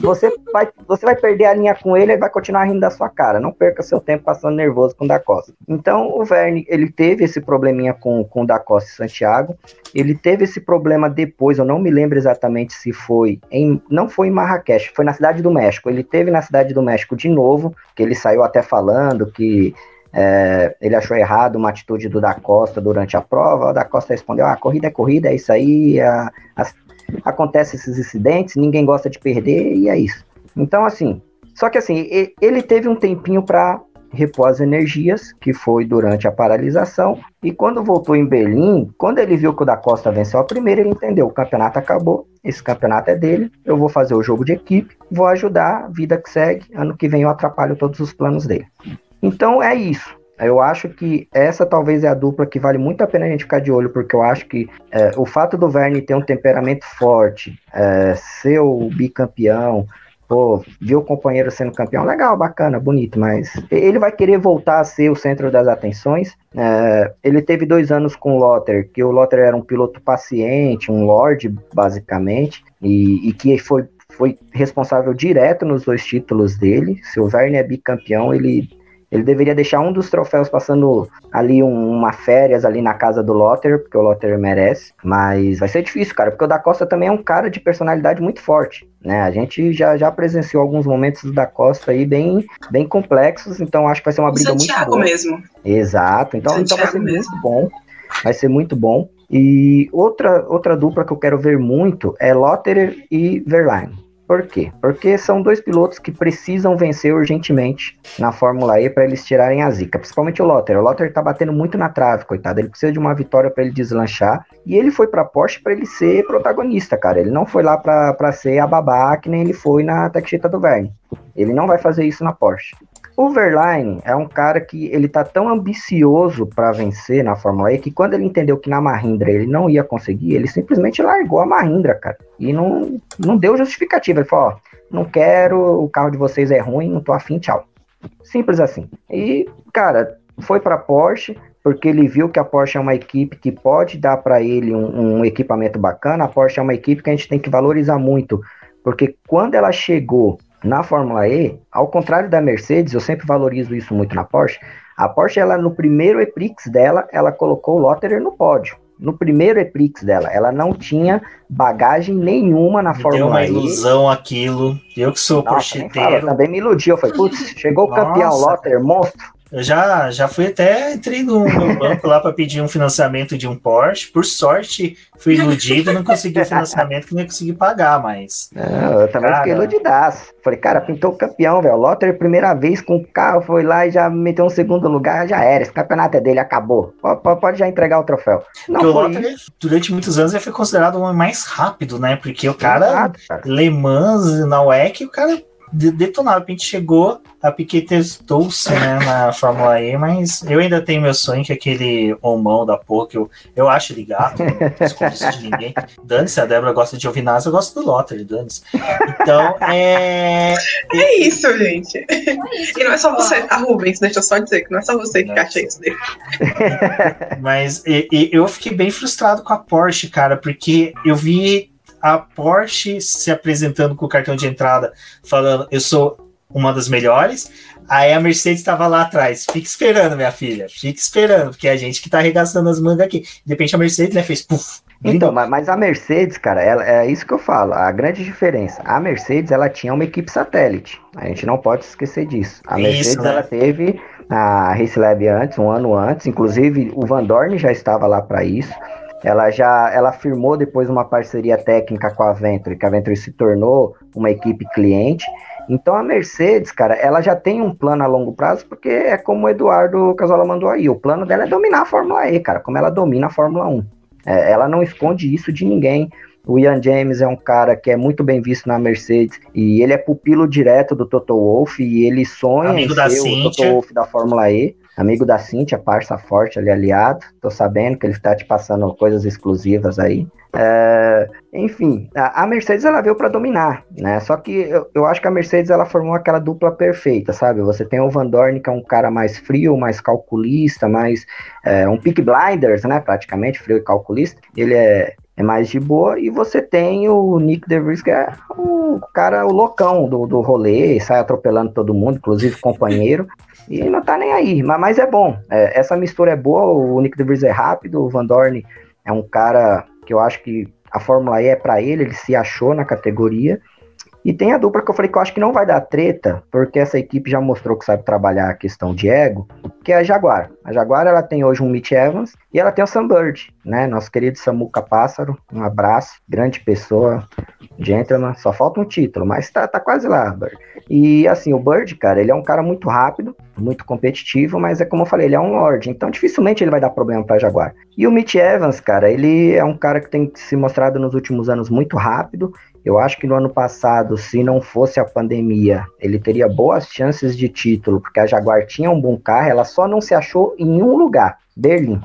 Você vai, você vai perder a linha com ele, ele vai continuar rindo da sua cara. Não perca seu tempo passando nervoso com o da Costa. Então, o Verne, ele teve esse probleminha com, com o da Costa e Santiago. Ele teve esse problema depois, eu não me lembro exatamente se foi em, não foi em Marrakech, foi na cidade do México. Ele teve na cidade do México de novo, que ele saiu até falando que é, ele achou errado uma atitude do Da Costa durante a prova. O Da Costa respondeu: ah, corrida é corrida, é isso aí. A, a, acontece esses incidentes, ninguém gosta de perder e é isso. Então, assim, só que assim, ele teve um tempinho para repor as energias, que foi durante a paralisação. E quando voltou em Berlim, quando ele viu que o da Costa venceu a primeira, ele entendeu: o campeonato acabou, esse campeonato é dele, eu vou fazer o jogo de equipe, vou ajudar, vida que segue, ano que vem eu atrapalho todos os planos dele. Então é isso. Eu acho que essa talvez é a dupla que vale muito a pena a gente ficar de olho, porque eu acho que é, o fato do Verne ter um temperamento forte, é, ser o bicampeão, pô, ver o companheiro sendo campeão, legal, bacana, bonito, mas ele vai querer voltar a ser o centro das atenções. É, ele teve dois anos com o Lotter, que o Lotter era um piloto paciente, um lord, basicamente, e, e que foi foi responsável direto nos dois títulos dele. Se o Verne é bicampeão, ele Ele deveria deixar um dos troféus passando ali um, uma férias ali na casa do Lotter, porque o Lotter merece. Mas vai ser difícil, cara, porque o da Costa também é um cara de personalidade muito forte. Né? A gente já, já presenciou alguns momentos da Costa aí bem, bem complexos, então acho que vai ser uma briga Santiago muito boa. mesmo. Exato, então, então vai ser mesmo. muito bom. Vai ser muito bom. E outra, outra dupla que eu quero ver muito é Lotterer e Verlaine. Por quê? Porque são dois pilotos que precisam vencer urgentemente na Fórmula E para eles tirarem a zica. Principalmente o Lotterer. O Lotterer tá batendo muito na trave, coitado. Ele precisa de uma vitória para ele deslanchar. E ele foi para Porsche para ele ser protagonista, cara. Ele não foi lá para ser a babá que nem ele foi na Tecchita do Verne. Ele não vai fazer isso na Porsche. O Verlaine é um cara que ele tá tão ambicioso para vencer na Fórmula E que quando ele entendeu que na Mahindra ele não ia conseguir, ele simplesmente largou a Mahindra, cara. E não, não deu justificativa. Ele falou: ó, não quero, o carro de vocês é ruim, não tô afim, tchau. Simples assim. E, cara, foi para Porsche porque ele viu que a Porsche é uma equipe que pode dar para ele um, um equipamento bacana. A Porsche é uma equipe que a gente tem que valorizar muito, porque quando ela chegou na Fórmula E, ao contrário da Mercedes, eu sempre valorizo isso muito na Porsche. A Porsche, ela no primeiro Eprix dela, ela colocou o Lotterer no pódio. No primeiro Eprix dela, ela não tinha bagagem nenhuma na Me Fórmula deu uma E. ilusão aquilo. Eu que sou Nossa, nem fala, porcheteiro. também me iludiu. Eu falei, putz, chegou o campeão. Lotterer, monstro. Eu já, já fui até, entrei no meu banco lá para pedir um financiamento de um Porsche. Por sorte, fui iludido, não consegui o financiamento que nem consegui pagar, mas. Não, eu também Cara. fiquei iludidaço. Falei, cara, pintou o campeão, velho. O Lotterer, primeira vez com o carro, foi lá e já meteu um segundo lugar, já era. Esse campeonato é dele, acabou. Pode, já entregar o troféu. Não Porque o Lotter, durante muitos anos, ele foi considerado o homem mais rápido, né? Porque o cara, Exato, cara. Le Mans, na WEC, o cara de- detonava. A gente chegou, a Piquet testou-se né, na Fórmula E, mas eu ainda tenho meu sonho que é aquele homão da porra, que eu, eu acho ele gato, não escondo isso de ninguém. Dane-se, a Débora gosta de Giovinazzi, eu gosto do Lotter, dane-se. Então, é... É isso, gente. É isso, E não é só você, tá, Rubens? Deixa eu só dizer que não é só você que Nossa. acha isso dele. Mas e- e eu fiquei bem frustrado com a Porsche, cara, porque eu vi a Porsche se apresentando com o cartão de entrada, falando eu sou uma das melhores. Aí a Mercedes estava lá atrás. Fica esperando, minha filha. Fica esperando, porque é a gente que tá arregaçando as mangas aqui. De repente a Mercedes, né, fez puf. Então, mas, mas a Mercedes, cara, ela- é isso que eu falo. A grande diferença. A Mercedes, ela tinha uma equipe satélite. A gente não pode esquecer disso. A Isso, Mercedes, né? ela teve a Race Lab antes, um ano antes. Inclusive, o Van Dorn já estava lá para isso. Ela já ela firmou depois uma parceria técnica com a Venturi, que a Venturi se tornou uma equipe cliente. Então a Mercedes, cara, ela já tem um plano a longo prazo, porque é como o Eduardo Casola mandou aí. O plano dela é dominar a Fórmula E, cara, como ela domina a Fórmula 1. É, ela não esconde isso de ninguém. O Ian James é um cara que é muito bem visto na Mercedes e ele é pupilo direto do Toto Wolff e ele sonha Amigo em ser o. Toto Wolff da Fórmula E. Amigo da Cintia, parça forte ali, aliado. Tô sabendo que ele tá te passando coisas exclusivas aí. É, enfim, a, Mercedes ela veio para dominar, né? Só que eu, eu acho que a Mercedes ela formou aquela dupla perfeita, sabe? Você tem o Van Dorn, que é um cara mais frio, mais calculista, mais é, um pick blinders, né? Praticamente frio e calculista. Ele é, é mais de boa. E você tem o Nick DeVries, que é o cara, o loucão do, do rolê, sai atropelando todo mundo, inclusive companheiro. E não tá nem aí, mas, mas é bom. É, essa mistura é boa, o Nick DeVries é rápido, o Van Dorn é um cara que eu acho que a Fórmula E é para ele, ele se achou na categoria. E tem a dupla que eu falei que eu acho que não vai dar treta, porque essa equipe já mostrou que sabe trabalhar a questão de ego, que é a Jaguar. A Jaguar ela tem hoje um Mitch Evans e ela tem o Sam Bird, né? Nosso querido Samuca Pássaro, um abraço, grande pessoa, gentleman, só falta um título, mas tá, tá quase lá, Bird. E assim, o Bird, cara, ele é um cara muito rápido, muito competitivo, mas é como eu falei, ele é um Lorde, então dificilmente ele vai dar problema pra Jaguar. E o Mitch Evans, cara, ele é um cara que tem se mostrado nos últimos anos muito rápido. Eu acho que no ano passado, se não fosse a pandemia, ele teria boas chances de título, porque a Jaguar tinha um bom carro, ela só não se achou em um lugar, Berlim.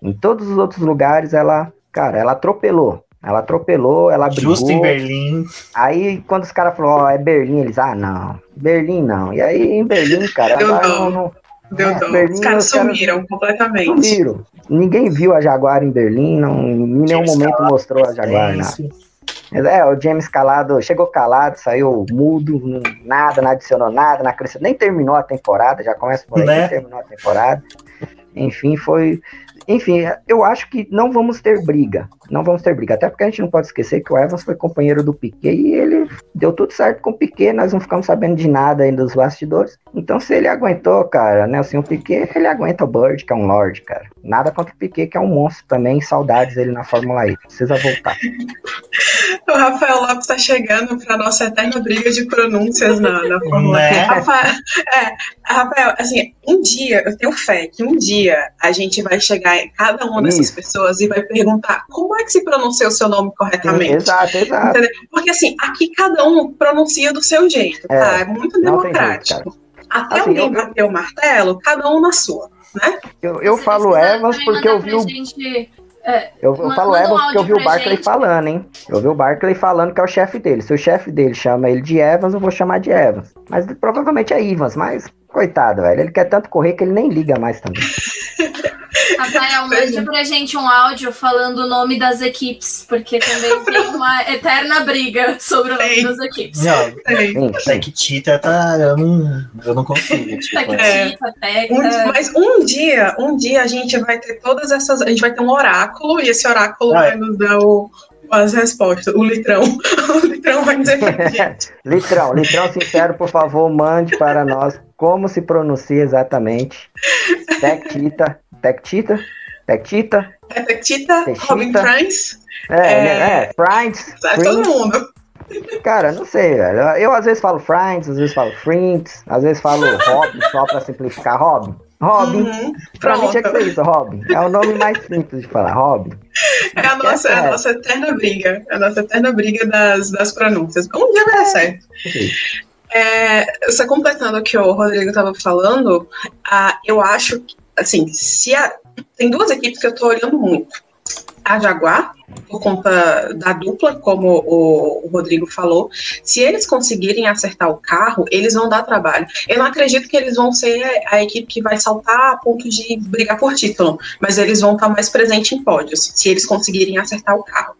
Em todos os outros lugares, ela, cara, ela atropelou. Ela atropelou, ela brigou. Justo em Berlim. Aí, quando os caras falaram, ó, é Berlim, eles, ah, não, Berlim não. E aí, em Berlim, cara, Deu não, não Deu É. Berlim, Os caras sumiram completamente. sumiram. Ninguém viu a Jaguar em Berlim, não, em nenhum James momento mostrou a Jaguar, né? É, o James calado, chegou calado, saiu mudo, nada, não adicionou nada, não acrescentou, nem terminou a temporada, já começa por aí, né? nem terminou a temporada. Enfim, foi. Enfim, eu acho que não vamos ter briga. Não vamos ter briga. Até porque a gente não pode esquecer que o Evans foi companheiro do Piquet e ele deu tudo certo com o Piquet. Nós não ficamos sabendo de nada ainda dos bastidores. Então, se ele aguentou, cara, né? O senhor Piquet, ele aguenta o Bird, que é um Lord, cara. Nada contra o Piquet, que é um monstro também. Saudades dele na Fórmula E. Precisa voltar. o Rafael Lopes está chegando para nossa eterna briga de pronúncias na, na Fórmula né? Rafael, é, Rafael, assim, um dia, eu tenho fé que um dia a gente vai chegar em cada uma dessas Isso. pessoas e vai perguntar como é que se pronuncia o seu nome corretamente. Exato, exato. Entendeu? Porque assim, aqui cada um pronuncia do seu jeito, é, tá? É muito democrático. Jeito, Até assim, alguém eu... bater o martelo, cada um na sua, né? Eu, eu falo Evans porque eu vi o... Gente é, eu, eu falo Evans porque eu vi o Barclay gente. falando, hein? Eu vi o Barclay falando que é o chefe dele. Se o chefe dele chama ele de Evans, eu vou chamar de Evans. Mas provavelmente é Evans, mas coitado, velho. Ele quer tanto correr que ele nem liga mais também. Rafael, mande pra gente um áudio falando o nome das equipes, porque também tem uma eterna briga sobre o nome das equipes. Não, Tectita tá. Eu não, eu não consigo. Tipo, Tectita, é. um, Mas um dia, um dia a gente vai ter todas essas. A gente vai ter um oráculo, e esse oráculo vai nos dar o, as respostas. O litrão. O litrão vai dizer gente. litrão, litrão sincero, por favor, mande para nós como se pronuncia exatamente. Tectita. Tectita? Tectita? É Tectita, Robin Prince. É, é, é Prince. É todo mundo. Cara, não sei, velho. Eu às vezes falo Friends, às vezes falo Frinks, às vezes falo Robin, só pra simplificar. Robin. Robin. Uhum, pra mim tinha que ser isso, Robin. É o nome mais simples de falar, Robin. É a nossa, é a nossa eterna briga. É a nossa eterna briga das, das pronúncias. Um dia vai dar certo. É, só completando o que o Rodrigo estava falando, ah, eu acho que assim, se a, tem duas equipes que eu estou olhando muito. A Jaguar, por conta da dupla, como o, o, Rodrigo falou, se eles conseguirem acertar o carro, eles vão dar trabalho. Eu não acredito que eles vão ser a equipe que vai saltar a ponto de brigar por título, mas eles vão estar mais presentes em pódios, se eles conseguirem acertar o carro.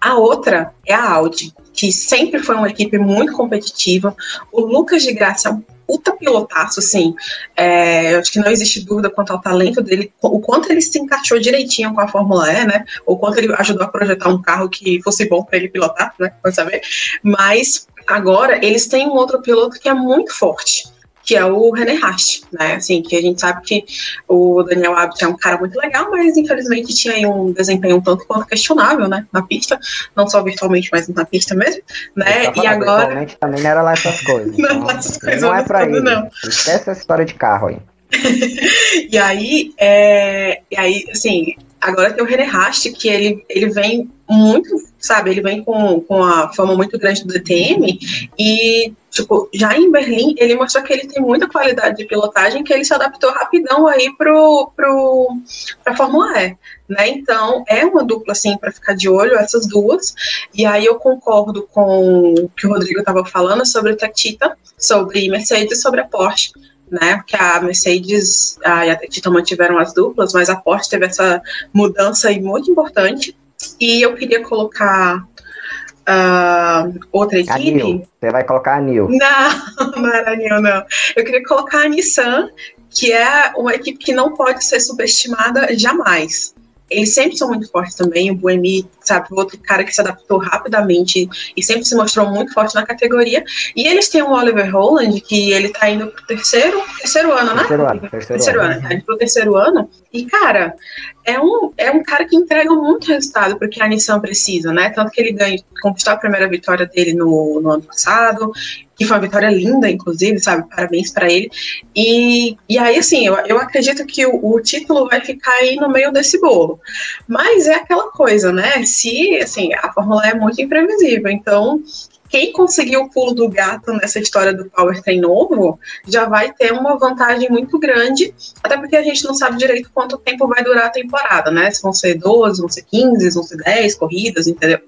A outra é a Audi, que sempre foi uma equipe muito competitiva. O Lucas de Graça é um puta pilotaço, assim. É, acho que não existe dúvida quanto ao talento dele, o quanto ele se encaixou direitinho com a Fórmula E, né? O quanto ele ajudou a projetar um carro que fosse bom para ele pilotar, né? Pode saber. Mas agora eles têm um outro piloto que é muito forte que é o René Rast, né? Assim, que a gente sabe que o Daniel Abt é um cara muito legal, mas infelizmente tinha aí um desempenho um tanto quanto questionável, né? Na pista, não só virtualmente, mas na pista mesmo, né? E agora. Virtualmente também não era lá essas coisas. não, então, essas coisas não é pra ele. Não. Esquece essa história de carro aí. e aí, é, e aí, assim, agora tem o René Rast, que ele, ele vem muito, sabe, ele vem com, com a fama muito grande do DTM e, tipo, já em Berlim, ele mostrou que ele tem muita qualidade de pilotagem, que ele se adaptou rapidão aí pro, pro, pra Fórmula E, né, então é uma dupla, assim, para ficar de olho, essas duas, e aí eu concordo com o que o Rodrigo estava falando sobre o Tactita, sobre Mercedes, sobre a Porsche, né? Que a Mercedes a, e a Tita mantiveram as duplas, mas a Porsche teve essa mudança aí muito importante. E eu queria colocar uh, outra equipe. Você vai colocar a Nil? Não, não era a Nil, não. Eu queria colocar a Nissan, que é uma equipe que não pode ser subestimada jamais eles sempre são muito fortes também. O Buemi, sabe, outro cara que se adaptou rapidamente e sempre se mostrou muito forte na categoria. E eles têm o Oliver Holland, que ele tá indo pro terceiro, terceiro ano, né? Terceiro ano. Terceiro, terceiro ano. ano. Tá indo pro terceiro ano. E, cara, é um, é um cara que entrega muito resultado porque a Nissan precisa, né? Tanto que ele ganha, conquistou a primeira vitória dele no, no ano passado, que foi uma vitória linda, inclusive, sabe? Parabéns para ele. E, e aí, assim, eu, eu acredito que o, o, título vai ficar aí no meio desse bolo. Mas é aquela coisa, né? Se, assim, a Fórmula é muito imprevisível, então quem conseguiu o pulo do gato nessa história do powertrain novo já vai ter uma vantagem muito grande, até porque a gente não sabe direito quanto tempo vai durar a temporada, né? Se vão ser 12, vão ser 15, vão ser 10 corridas, entendeu?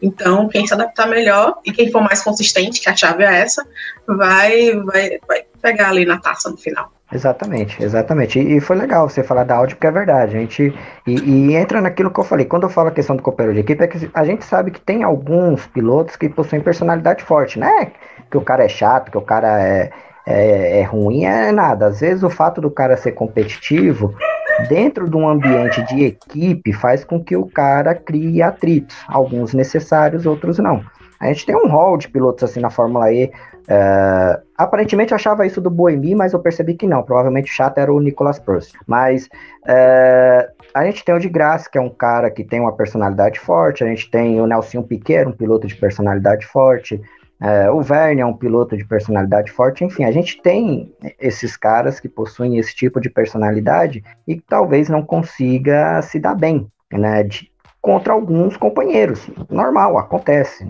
Então, quem se adaptar melhor e quem for mais consistente, que a chave é essa, vai, vai, vai pegar ali na taça no final. Exatamente, exatamente. E, e foi legal você falar da Audi, porque é verdade. A gente. E, e, entra naquilo que eu falei. Quando eu falo a questão do companheiro de equipe, é que a gente sabe que tem alguns pilotos que possuem personalidade forte, né? Que o cara é chato, que o cara é, é, é ruim, é nada. Às vezes o fato do cara ser competitivo dentro de um ambiente de equipe faz com que o cara crie atritos, alguns necessários, outros não. A gente tem um hall de pilotos assim na Fórmula E. Uh, aparentemente eu achava isso do Boemi, mas eu percebi que não. Provavelmente o chato era o Nicolas Prost. Mas uh, a gente tem o de Graça, que é um cara que tem uma personalidade forte. A gente tem o Nelson Piquet, um piloto de personalidade forte. Uh, o Verne é um piloto de personalidade forte. Enfim, a gente tem esses caras que possuem esse tipo de personalidade e que talvez não consiga se dar bem. Né, de, contra alguns companheiros. Normal, acontece.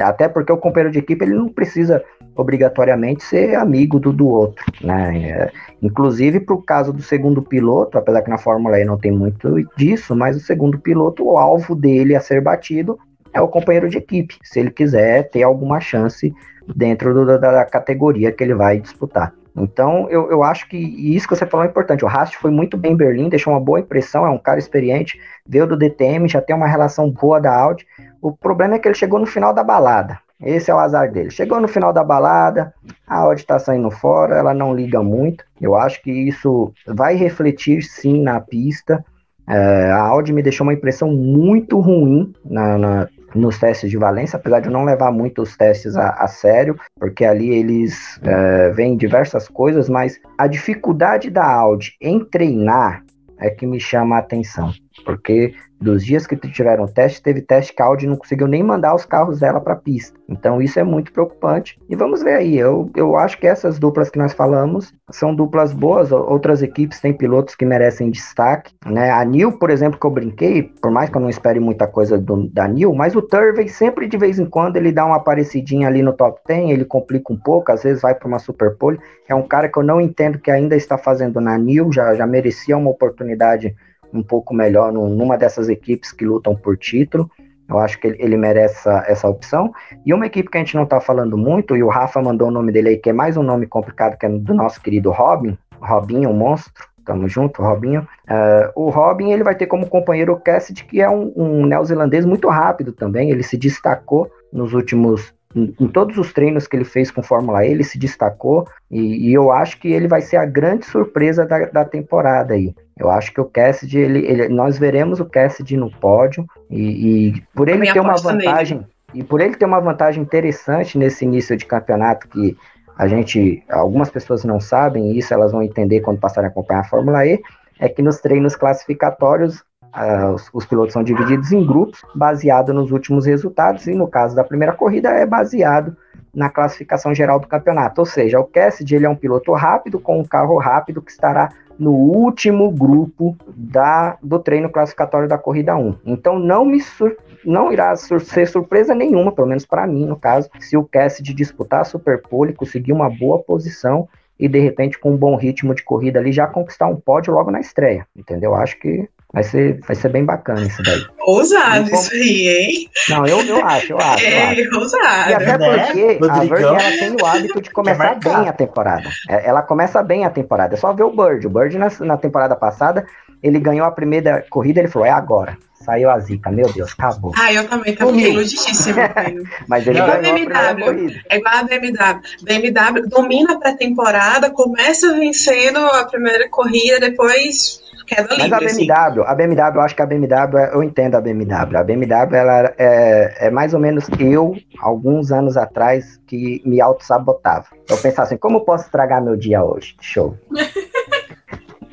Até porque o companheiro de equipe ele não precisa obrigatoriamente ser amigo do, do outro. Né? É, inclusive, para o caso do segundo piloto, apesar que na Fórmula E não tem muito disso, mas o segundo piloto, o alvo dele a ser batido é o companheiro de equipe, se ele quiser ter alguma chance dentro do, da, da categoria que ele vai disputar. Então, eu, eu acho que isso que você falou é importante. O Rast foi muito bem em Berlim, deixou uma boa impressão, é um cara experiente, veio do DTM, já tem uma relação boa da Audi. O problema é que ele chegou no final da balada. Esse é o azar dele. Chegou no final da balada, a Audi está saindo fora, ela não liga muito. Eu acho que isso vai refletir sim na pista. É, a Audi me deixou uma impressão muito ruim na, na, nos testes de Valência, apesar de não levar muito os testes a, a sério, porque ali eles é, veem diversas coisas, mas a dificuldade da Audi em treinar é que me chama a atenção, porque dos dias que tiveram teste, teve teste que Audi não conseguiu nem mandar os carros dela para a pista. Então isso é muito preocupante. E vamos ver aí, eu, eu acho que essas duplas que nós falamos são duplas boas, outras equipes têm pilotos que merecem destaque. Né? A Nil, por exemplo, que eu brinquei, por mais que eu não espere muita coisa do, da Nil, mas o Turvey sempre de vez em quando ele dá uma aparecidinha ali no top 10, ele complica um pouco, às vezes vai para uma super pole. É um cara que eu não entendo que ainda está fazendo na Nil, já, já merecia uma oportunidade um pouco melhor numa dessas equipes que lutam por título. Eu acho que ele, ele merece essa, essa opção. E uma equipe que a gente não está falando muito, e o Rafa mandou o nome dele aí, que é mais um nome complicado, que é do nosso querido Robin, Robinho, o monstro. Tamo junto, Robinho. Uh, o Robin ele vai ter como companheiro o Cassidy, que é um, um neozelandês muito rápido também. Ele se destacou nos últimos em, todos os treinos que ele fez com Fórmula E, ele se destacou e, e, eu acho que ele vai ser a grande surpresa da, da temporada aí. Eu acho que o Cassidy, ele, ele, nós veremos o Cassidy no pódio e, e por ele ter uma vantagem nele. e por ele ter uma vantagem interessante nesse início de campeonato que a gente, algumas pessoas não sabem isso elas vão entender quando passarem a acompanhar a Fórmula E, é que nos treinos classificatórios Uh, os, os, pilotos são divididos em grupos, baseado nos últimos resultados, e no caso da primeira corrida é baseado na classificação geral do campeonato. Ou seja, o Cassidy ele é um piloto rápido com um carro rápido que estará no último grupo da, do treino classificatório da corrida 1. Então não me sur, não irá sur, ser surpresa nenhuma, pelo menos para mim, no caso, se o Cassidy disputar a Superpole, conseguir uma boa posição e de repente com um bom ritmo de corrida ali já conquistar um pódio logo na estreia, entendeu? Acho que Vai ser, vai ser bem bacana isso daí. Ousado como... isso aí, hein? Não, eu, eu acho, eu acho. É, eu acho. ousado. E até né? porque Rodrigão. a Bird ela tem o hábito de começar bem a temporada. É, ela começa bem a temporada. É só ver o Bird. O Bird na, na temporada passada, ele ganhou a primeira corrida, ele falou, é agora. Saiu a zica, meu Deus, acabou. Ah, eu também, tá iludíssimo. Mas ele é ganhou a BMW, É igual a BMW. BMW domina a pré-temporada, começa vencendo a primeira corrida, depois queda livre. Mas a BMW, assim. a BMW, eu acho que a BMW, eu entendo a BMW. A BMW, ela é, é mais ou menos eu, alguns anos atrás, que me auto-sabotava. Eu pensava assim, como eu posso estragar meu dia hoje? Show.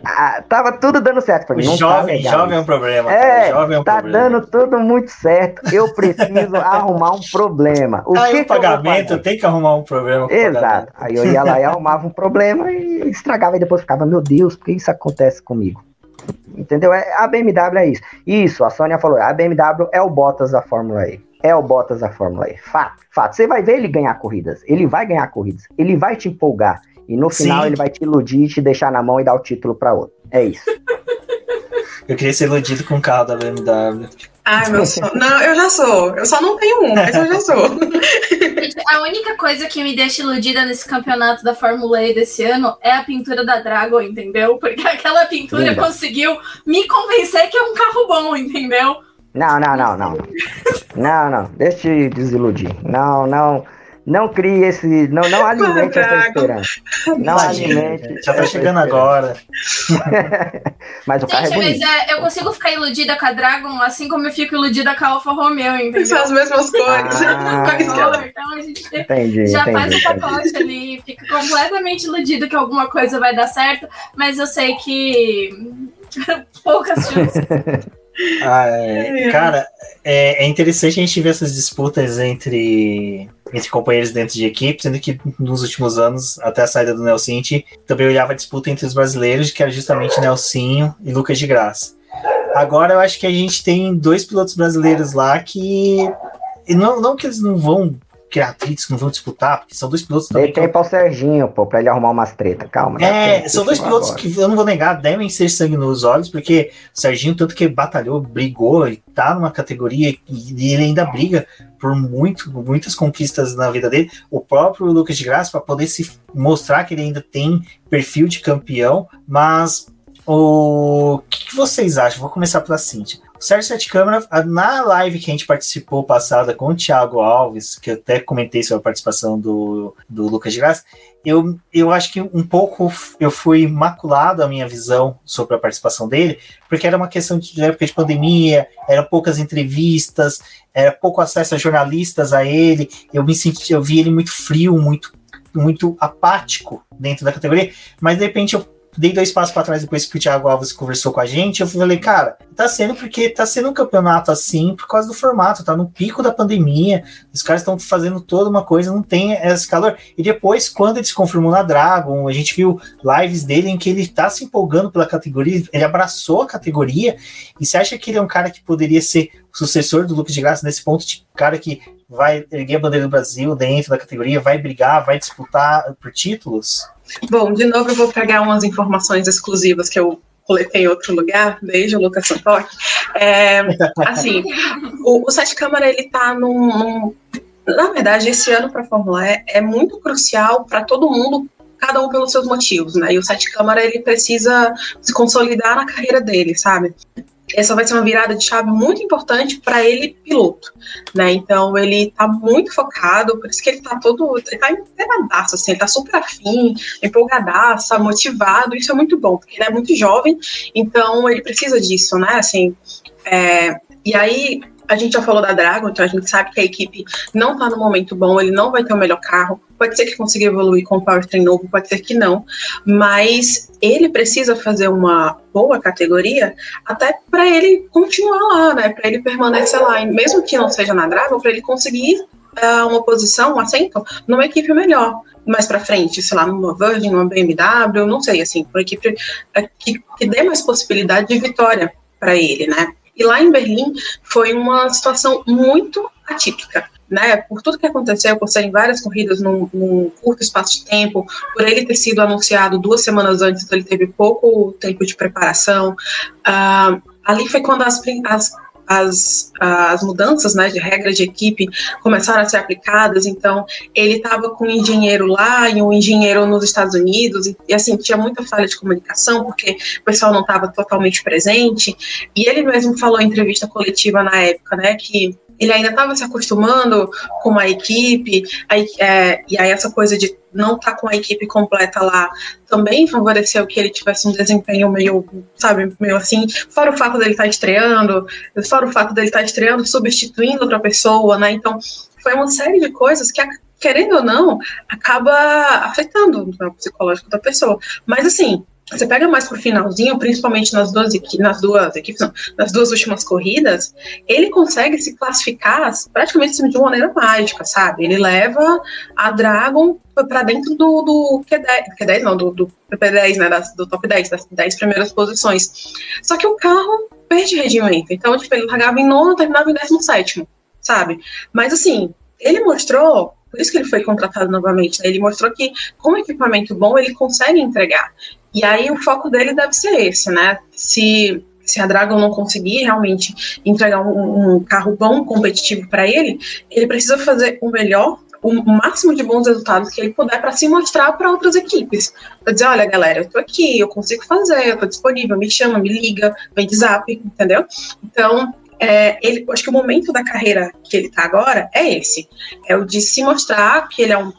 Ah, tava tudo dando certo pra mim. O jovem, tá jovem é um problema. É, jovem é um tá problema. dando tudo muito certo. Eu preciso arrumar um problema. O Aí que o pagamento tem que arrumar um problema. Exato. Aí eu ia lá e arrumava um problema e estragava e depois ficava, meu Deus, por que isso acontece comigo? Entendeu? É, a BMW é isso. Isso, a Sônia falou, a BMW é o Bottas da Fórmula E. É o Bottas da Fórmula E. Fato, fato. Você vai ver ele ganhar corridas. Ele vai ganhar corridas. Ele vai te empolgar. E no final Sim. ele vai te iludir, te deixar na mão e dar o título para outro. É isso. Eu queria ser iludido com o carro da BMW. Ai, meu sonho. Não, eu já sou. Eu só não tenho um, mas eu já sou. a única coisa que me deixa iludida nesse campeonato da Fórmula E desse ano é a pintura da Dragon, entendeu? Porque aquela pintura Linda. conseguiu me convencer que é um carro bom, entendeu? Não, não, não, não. Não, não. Deixa eu te desiludir. Não, não. Não crie esse. Não, não alimente essa Dragon. esperança. Não Imagina, alimente. já tá essa chegando agora. Mas o carro Gente, é mas é, eu consigo ficar iludida com a Dragon assim como eu fico iludida com a Alfa Romeo, entendeu? São as mesmas cores. Ah. Cores ela- Então a gente Entendi, já entendi. faz o entendi. pacote ali, fica completamente iludido que alguma coisa vai dar certo, mas eu sei que poucas chances. Ah, é, cara, é, é interessante a gente ver essas disputas entre, entre companheiros dentro de equipe, sendo que nos últimos anos, até a saída do gente também olhava a disputa entre os brasileiros, que era justamente Nelsinho e Lucas de Graça. Agora eu acho que a gente tem dois pilotos brasileiros lá que. e Não, não que eles não vão criar atritos, que não vão disputar, porque são dois pilotos também. Dei tempo ao Serginho, pô, pra ele arrumar umas tretas. Calma. dá É, são dois pilotos agora. que eu não vou negar, devem ser sangue nos olhos, porque o Serginho, tanto que batalhou, brigou, ele tá numa categoria e ele ainda briga por muito, muitas conquistas na vida dele. O próprio Lucas de Graça, para poder se mostrar que ele ainda tem perfil de campeão, mas o que, que vocês acham? Vou começar pela Cintia. Sérgio Sete Câmara, na live que a gente participou passada com o Thiago Alves, que eu até comentei sobre a participação do, do Lucas de Graça, eu, eu acho que um pouco eu fui maculado a minha visão sobre a participação dele, porque era uma questão de época de pandemia, eram poucas entrevistas, era pouco acesso a jornalistas a ele, eu me senti, eu vi ele muito frio, muito, muito apático dentro da categoria, mas de repente eu dei dois passos para trás depois que o Thiago Alves conversou com a gente, eu falei, cara, tá sendo porque tá sendo um campeonato assim por causa do formato, tá no pico da pandemia, os caras estão fazendo toda uma coisa, não tem esse calor. E depois, quando ele se confirmou na Dragon, a gente viu lives dele em que ele tá se empolgando pela categoria, ele abraçou a categoria, e você acha que ele é um cara que poderia ser o sucessor do Lucas de Graça nesse ponto, de cara que vai erguer a bandeira do Brasil dentro da categoria, vai brigar, vai disputar por títulos? Bom, de novo eu vou pegar umas informações exclusivas que eu coletei em outro lugar. Beijo, Lucas Santoque. É, assim, o, o Sete Câmara, ele tá num, num- Na verdade, esse ano para a Fórmula E é muito crucial para todo mundo, cada um pelos seus motivos, né? E o Sete Câmara, ele precisa se consolidar na carreira dele, sabe? Essa vai ser uma virada de chave muito importante para ele, piloto, né? Então ele tá muito focado, por isso que ele tá todo, ele tá empolgadaço, assim, ele tá super afim, empolgadaço, motivado, isso é muito bom, porque ele é muito jovem, então ele precisa disso, né? Assim, é, e aí a gente já falou da Dragon, então a gente sabe que a equipe não tá no momento bom, ele não vai ter o melhor carro. Pode ser que consiga evoluir com o powertrain novo, pode ser que não, mas ele precisa fazer uma boa categoria até para ele continuar lá, né? Para ele permanecer lá, mesmo que não seja na Dragon, para ele conseguir ah, uma posição, um assento numa equipe melhor mais para frente, sei lá, numa Virgin, numa BMW, não sei, assim, uma equipe eh, que, que dê mais possibilidade de vitória para ele, né? E lá em Berlim foi uma situação muito atípica, né? Por tudo que aconteceu, por serem várias corridas num, num curto espaço de tempo, por ele ter sido anunciado duas semanas antes, então ele teve pouco tempo de preparação. Ah, ali foi quando as, as as, as mudanças né, de regra de equipe começaram a ser aplicadas, então ele estava com um engenheiro lá e um engenheiro nos Estados Unidos, e, e, assim, tinha muita falha de comunicação, porque o pessoal não estava totalmente presente, e ele mesmo falou em entrevista coletiva na época, né, que ele ainda estava se acostumando com a equipe, é, e aí essa coisa de não estar tá com a equipe completa lá também favoreceu que ele tivesse um desempenho meio, sabe, meio assim, fora o fato dele estar tá estreando, fora o fato dele estar tá estreando, substituindo outra pessoa, né, então foi uma série de coisas que, querendo ou não, acaba afetando o psicológico da pessoa, mas assim, você pega mais pro finalzinho, principalmente nas duas, nas duas equipes, não, nas duas últimas corridas, ele consegue se classificar praticamente de uma maneira mágica, sabe? Ele leva a Dragon para dentro do, do Q10, Q10 não, do, do PP10, né, das, do top 10, das 10 primeiras posições. Só que o carro perde rendimento, então, tipo, ele largava em nono, terminava em 17, sabe? Mas, assim, ele mostrou por isso que ele foi contratado novamente. Né? Ele mostrou que com equipamento bom ele consegue entregar. E aí o foco dele deve ser esse, né? Se, se a Dragon não conseguir realmente entregar um, um carro bom, competitivo para ele, ele precisa fazer o melhor o máximo de bons resultados que ele puder para se mostrar para outras equipes. Para dizer, olha, galera, eu tô aqui, eu consigo fazer, eu tô disponível, me chama, me liga, vem de zap, entendeu? Então, é, ele, acho que o momento da carreira que ele está agora é esse. É o de se mostrar que ele é um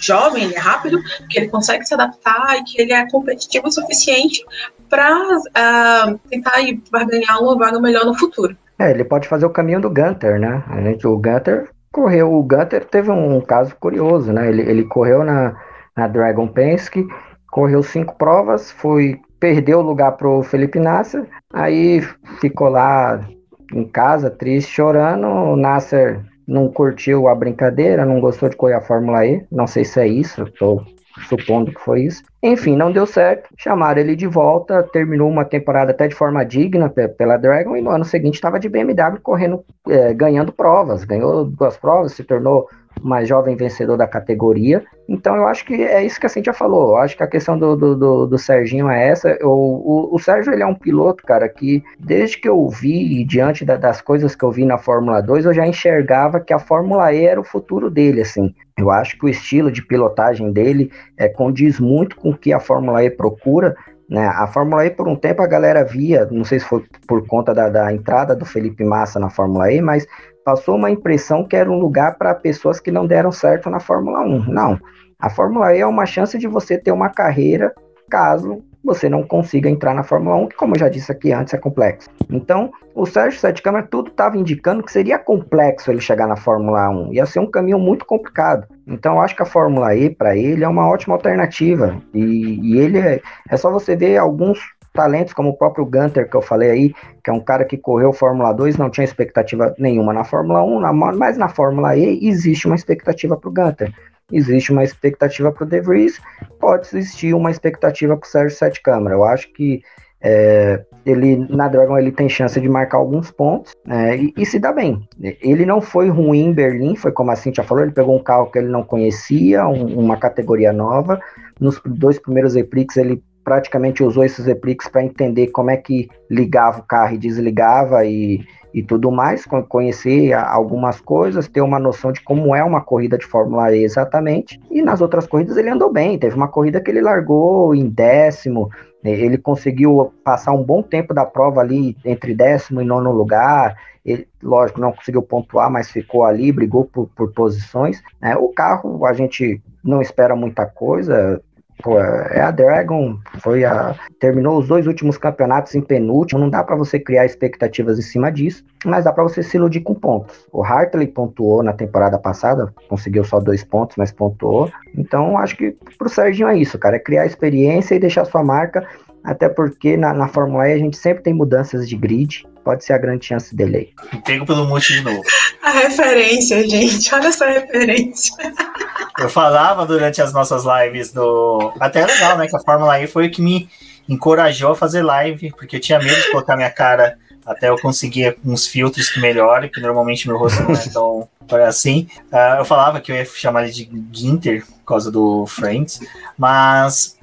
jovem, ele é rápido, que ele consegue se adaptar e que ele é competitivo o suficiente para uh, ah, tentar ir ganhar uma vaga melhor no futuro. É, ele pode fazer o caminho do Gunter, né? A gente, o Gunter correu, o Gunter teve um caso curioso, né? Ele, ele correu na, na Dragon Penske, correu cinco provas, foi perdeu o lugar pro Felipe Nasser, aí ficou lá em casa, triste, chorando. O Nasser não curtiu a brincadeira, não gostou de correr a Fórmula E. Não sei se é isso, estou supondo que foi isso. Enfim, não deu certo. Chamaram ele de volta, terminou uma temporada até de forma digna pela Dragon e no ano seguinte estava de BMW correndo, é, ganhando provas. Ganhou duas provas, se tornou mais jovem vencedor da categoria. Então eu acho que é isso que a Cintia falou. Eu acho que a questão do, do, do, do Serginho é essa. O, o, o, Sérgio ele é um piloto, cara, que desde que eu vi, diante da, das coisas que eu vi na Fórmula 2, eu já enxergava que a Fórmula E era o futuro dele, assim. Eu acho que o estilo de pilotagem dele é, condiz muito com o que a Fórmula E procura. Né? A Fórmula E, por um tempo, a galera via, não sei se foi por conta da, da entrada do Felipe Massa na Fórmula E, mas passou uma impressão que era um lugar para pessoas que não deram certo na Fórmula 1. Não. A Fórmula E é uma chance de você ter uma carreira caso você não consiga entrar na Fórmula 1, que, como eu já disse aqui antes, é complexo. Então, o Sérgio Sete Câmara tudo estava indicando que seria complexo ele chegar na Fórmula 1. Ia ser um caminho muito complicado. Então, eu acho que a Fórmula E, para ele, é uma ótima alternativa. E, e ele é, é só você ver alguns talentos como o próprio Gunter, que eu falei aí, que é um cara que correu Fórmula 2, não tinha expectativa nenhuma na Fórmula 1, na, mas na Fórmula E existe uma expectativa para o Gunter. Existe uma expectativa para o De Vries, pode existir uma expectativa para o Sérgio Sete Câmara. Eu acho que é, ele na Dragon ele tem chance de marcar alguns pontos né, e, e, se dá bem. Ele não foi ruim em Berlim, foi como a Cintia falou, ele pegou um carro que ele não conhecia, um, uma categoria nova. Nos dois primeiros Eprix ele praticamente usou esses repliques para entender como é que ligava o carro e desligava e, e tudo mais, conhecer algumas coisas, ter uma noção de como é uma corrida de Fórmula E exatamente. E nas outras corridas ele andou bem, teve uma corrida que ele largou em décimo, né, ele conseguiu passar um bom tempo da prova ali entre décimo e nono lugar. Ele, lógico, não conseguiu pontuar, mas ficou ali, brigou por, por posições. Né? O carro, a gente não espera muita coisa. Pô, é a Dragon, foi a terminou os dois últimos campeonatos em penúltimo, não dá para você criar expectativas em cima disso, mas dá para você se iludir com pontos. O Hartley pontuou na temporada passada, conseguiu só dois pontos, mas pontuou. Então, acho que pro Serginho é isso, cara, é criar experiência e deixar sua marca, até porque na, na Fórmula E a gente sempre tem mudanças de grid, pode ser a grande chance dele aí. Pego pelo monte de novo. A referência, gente, olha essa referência. Eu falava durante as nossas lives do. Até é legal, né? Que a Fórmula E foi o que me encorajou a fazer live, porque eu tinha medo de colocar minha cara até eu conseguir uns filtros que melhorem, que normalmente meu rosto não é tão assim. Uh, eu falava que eu ia chamar ele de Ginter por causa do Friends, mas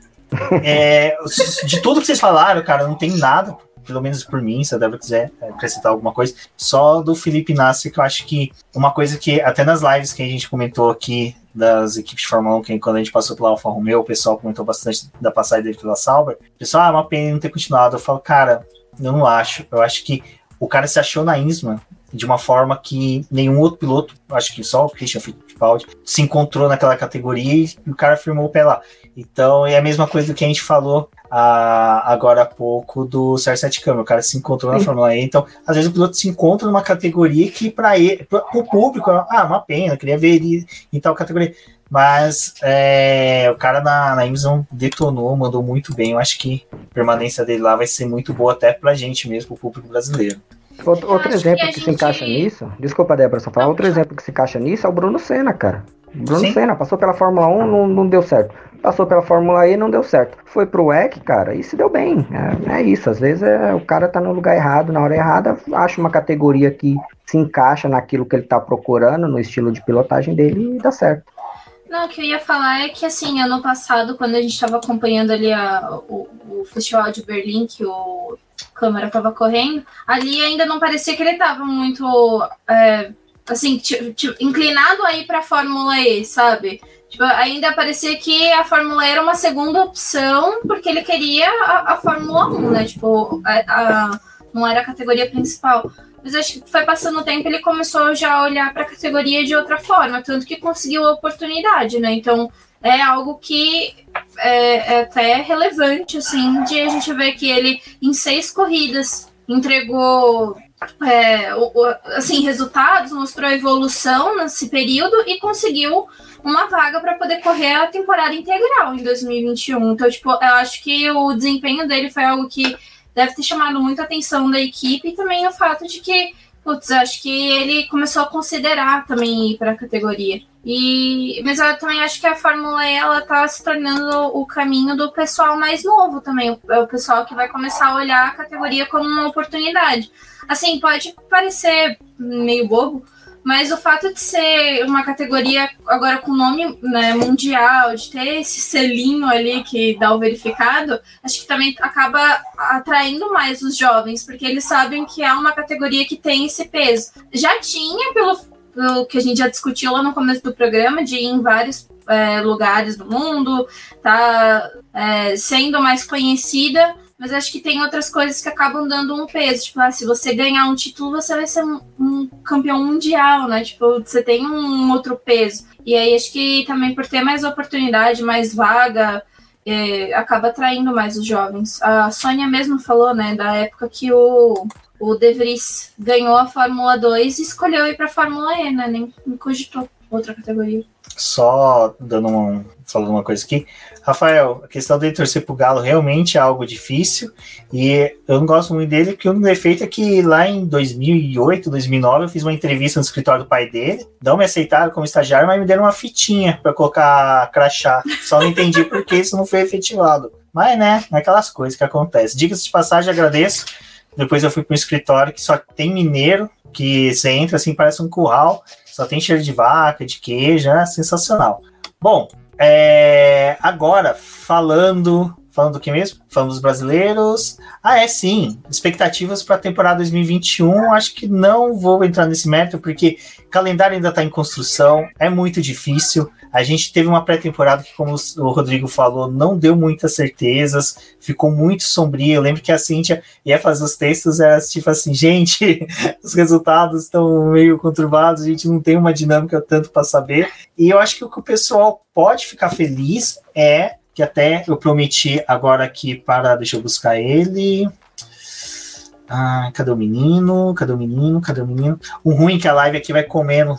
é, de tudo que vocês falaram, cara, não tem nada pelo menos por mim, se a Débora quiser é, acrescentar alguma coisa, só do Felipe Nassi, que eu acho que uma coisa que até nas lives que a gente comentou aqui das equipes de Fórmula 1, que quando a gente passou pela Alfa Romeo, o pessoal comentou bastante da passagem dele pela Sauber. O pessoal, ah, é uma pena não ter continuado. Eu falo, cara, eu não acho. Eu acho que o cara se achou na Isma de uma forma que nenhum outro piloto, acho que só o Christian Fittipaldi, se encontrou naquela categoria e o cara firmou o pé lá. Então é a mesma coisa que a gente falou a, agora há pouco do CR7 Câmara. O cara se encontrou na. Fórmula E. Então, às vezes o piloto se encontra numa categoria que para ele, para o público, ah, uma pena, queria ver ele em tal categoria. Mas é, o cara na, na Amazon detonou, mandou muito bem. Eu acho que a permanência dele lá vai ser muito boa até pra gente mesmo, pro público brasileiro. Outro, outro exemplo que, que gente... se encaixa nisso, desculpa, Débora, só falar, outro exemplo que se encaixa nisso é o Bruno Senna, cara. Bruno Sim. Senna passou pela Fórmula 1, não, não deu certo. Passou pela Fórmula E, não deu certo. Foi pro WEC, cara, e se deu bem. É, é isso, às vezes é, o cara tá no lugar errado, na hora errada, acha uma categoria que se encaixa naquilo que ele tá procurando, no estilo de pilotagem dele e dá certo. Não, o que eu ia falar é que, assim, ano passado, quando a gente estava acompanhando ali a, o, o, Festival de Berlim, que o Câmara estava correndo, ali ainda não parecia que ele estava muito é, assim, inclinado aí para Fórmula E, sabe? Tipo, ainda parecia que a Fórmula E era uma segunda opção, porque ele queria a, a Fórmula 1, né? Tipo, a, a, não era a categoria principal. Mas acho que foi passando o tempo ele começou já a olhar para a categoria de outra forma, tanto que conseguiu a oportunidade, né? Então é algo que é, é até relevante, assim, de a gente ver que ele em seis corridas entregou é, assim, resultados, mostrou evolução nesse período e conseguiu uma vaga para poder correr a temporada integral em 2021. Então, tipo, eu acho que o desempenho dele foi algo que deve ter chamado muita atenção da equipe e também o fato de que, putz, acho que ele começou a considerar também ir para a categoria. E, mas eu também acho que a Fórmula E ela tá se tornando o caminho do pessoal mais novo também, é o pessoal que vai começar a olhar a categoria como uma oportunidade. Assim, pode parecer meio bobo, mas o fato de ser uma categoria agora com nome né, mundial, de ter esse selinho ali que dá o verificado, acho que também acaba atraindo mais os jovens, porque eles sabem que é uma categoria que tem esse peso. Já tinha, pelo, pelo que a gente já discutiu lá no começo do programa, de ir em vários é, lugares do mundo, tá é, sendo mais conhecida mas acho que tem outras coisas que acabam dando um peso. Tipo, ah, se você ganhar um título, você vai ser um, um, campeão mundial, né? Tipo, você tem um outro peso. E aí acho que também por ter mais oportunidade, mais vaga, é, acaba atraindo mais os jovens. A Sônia mesmo falou, né, da época que o, o De Vries ganhou a Fórmula 2 e escolheu ir para a Fórmula E, né? Nem cogitou outra categoria. Só dando um, falando uma coisa aqui. Rafael, a questão dele torcer pro Galo realmente é algo difícil. E eu não gosto muito dele, porque um defeito é que lá em 2008, 2009, eu fiz uma entrevista no escritório do pai dele. Não me aceitaram como estagiário, mas me deram uma fitinha para colocar crachá. Só não entendi por que isso não foi efetivado. Mas, né, aquelas coisas que acontecem. Dicas de passagem, agradeço. Depois eu fui para um escritório que só tem mineiro, que você entra assim, parece um curral, só tem cheiro de vaca, de queijo, é sensacional. Bom, é, agora, falando. Falando do que mesmo? Falando dos brasileiros. Ah, é sim. Expectativas para a temporada 2021. Acho que não vou entrar nesse mérito, porque calendário ainda está em construção. É muito difícil. A gente teve uma pré-temporada que, como o Rodrigo falou, não deu muitas certezas, ficou muito sombria. Eu lembro que a Cíntia ia fazer os textos, era tipo assim, gente, os resultados estão meio conturbados, a gente não tem uma dinâmica tanto para saber. E eu acho que o que o pessoal pode ficar feliz é que até eu prometi agora aqui para. Deixa eu buscar ele. Ah, cadê o menino? Cadê o menino? Cadê o menino? O ruim é que a live aqui vai comendo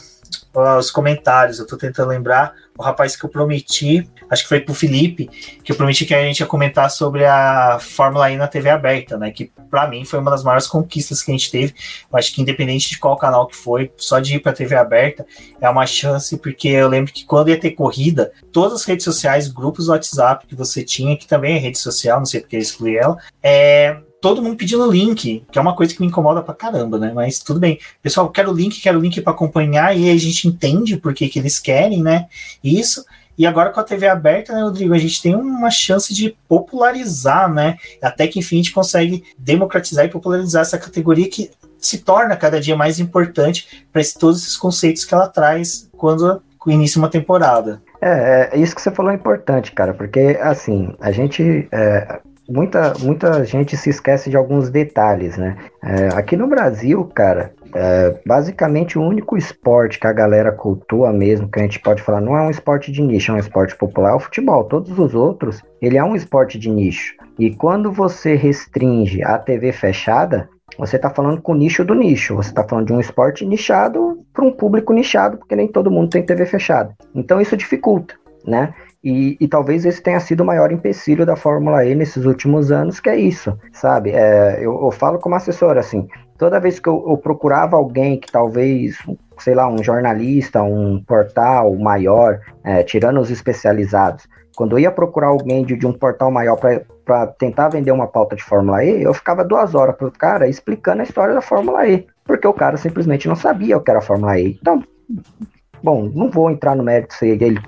os comentários. Eu tô tentando lembrar o rapaz que eu prometi, acho que foi pro Felipe, que eu prometi que a gente ia comentar sobre a Fórmula E na TV aberta, né? Que para mim foi uma das maiores conquistas que a gente teve. Eu acho que independente de qual canal que foi, só de ir pra TV aberta é uma chance, porque eu lembro que quando ia ter corrida, todas as redes sociais, grupos do WhatsApp que você tinha, que também é rede social, não sei porque eu excluí ela, é, todo mundo pedindo link, que é uma coisa que me incomoda pra caramba, né? Mas tudo bem. Pessoal, quero link, quero link para acompanhar, e a gente entende por que, que eles querem, né? Isso. E agora com a TV aberta, né, Rodrigo, a gente tem uma chance de popularizar, né? Até que enfim a gente consegue democratizar e popularizar essa categoria que se torna cada dia mais importante para todos esses conceitos que ela traz quando inicia uma temporada. É, é, isso que você falou é importante, cara, porque assim, a gente. É, muita, muita gente se esquece de alguns detalhes, né? É, aqui no Brasil, cara, é, basicamente o único esporte que a galera cultua mesmo, que a gente pode falar, não é um esporte de nicho, é um esporte popular, é o futebol. Todos os outros, ele é um esporte de nicho. E quando você restringe a TV fechada, você está falando com o nicho do nicho. Você está falando de um esporte nichado para um público nichado, porque nem todo mundo tem TV fechada. Então isso dificulta, né? E, e, talvez esse tenha sido o maior empecilho da Fórmula E nesses últimos anos, que é isso, sabe? É, eu, eu, falo como assessor, assim, toda vez que eu, eu, procurava alguém que talvez, sei lá, um jornalista, um portal maior, é, tirando os especializados, quando eu ia procurar alguém de, de um portal maior para tentar vender uma pauta de Fórmula E, eu ficava duas horas para o cara explicando a história da Fórmula E, porque o cara simplesmente não sabia o que era a Fórmula E. Então, bom, não vou entrar no mérito se ele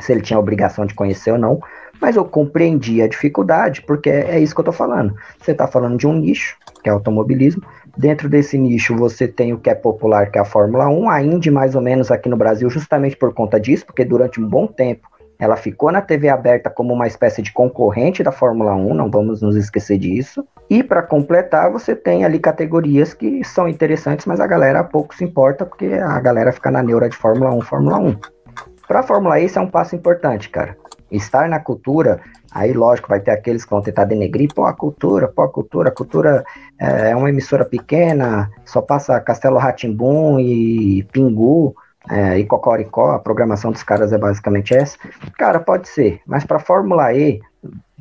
se ele tinha a obrigação de conhecer ou não, mas eu compreendi a dificuldade, porque é, isso que eu estou falando. Você está falando de um nicho, que é automobilismo, Dentro desse nicho você tem o que é popular, que é a Fórmula 1, a Indy mais ou menos aqui no Brasil, justamente por conta disso, porque durante um bom tempo ela ficou na TV aberta como uma espécie de concorrente da Fórmula 1, não vamos nos esquecer disso. E para completar, você tem ali categorias que são interessantes, mas a galera pouco se importa, porque a galera fica na neura de Fórmula 1, Fórmula 1. Para a Fórmula E, isso é um passo importante, cara. Estar na cultura, aí lógico, vai ter aqueles que vão tentar denegrir, pô, a cultura, pô, a cultura, a cultura é, é uma emissora pequena, só passa Castelo Ratimbum e Pingu, é, e Cocoricó, a programação dos caras é basicamente essa. Cara, pode ser, mas para Fórmula E,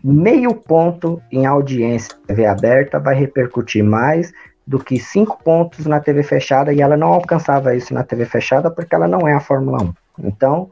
meio ponto em audiência TV aberta vai repercutir mais do que cinco pontos na TV fechada e ela não alcançava isso na TV fechada porque ela não é a Fórmula 1. Então,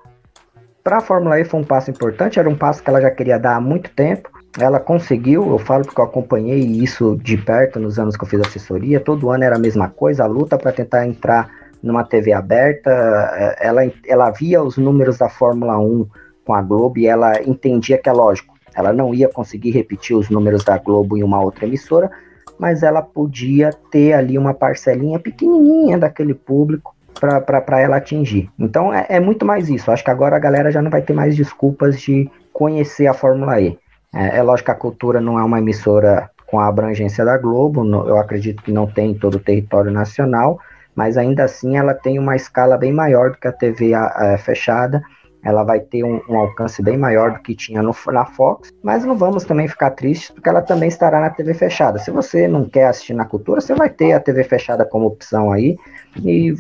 para a Fórmula E foi um passo importante, era um passo que ela já queria dar há muito tempo. Ela conseguiu, eu falo porque eu acompanhei isso de perto nos anos que eu fiz assessoria. Todo ano era a mesma coisa, a luta para tentar entrar numa TV aberta. É, ela, ela via os números da Fórmula 1 com a Globo e ela entendia que é lógico, ela não ia conseguir repetir os números da Globo em uma outra emissora, mas ela podia ter ali uma parcelinha pequenininha daquele público para ela atingir. Então é, é, muito mais isso. Acho que agora a galera já não vai ter mais desculpas de conhecer a Fórmula E. É, é lógico que a cultura não é uma emissora com a abrangência da Globo, eu acredito que não tem em todo o território nacional, mas ainda assim ela tem uma escala bem maior do que a TV a, a, fechada. Ela vai ter um, um, alcance bem maior do que tinha no, na Fox, mas não vamos também ficar tristes, porque ela também estará na TV fechada. Se você não quer assistir na cultura, você vai ter a TV fechada como opção aí. E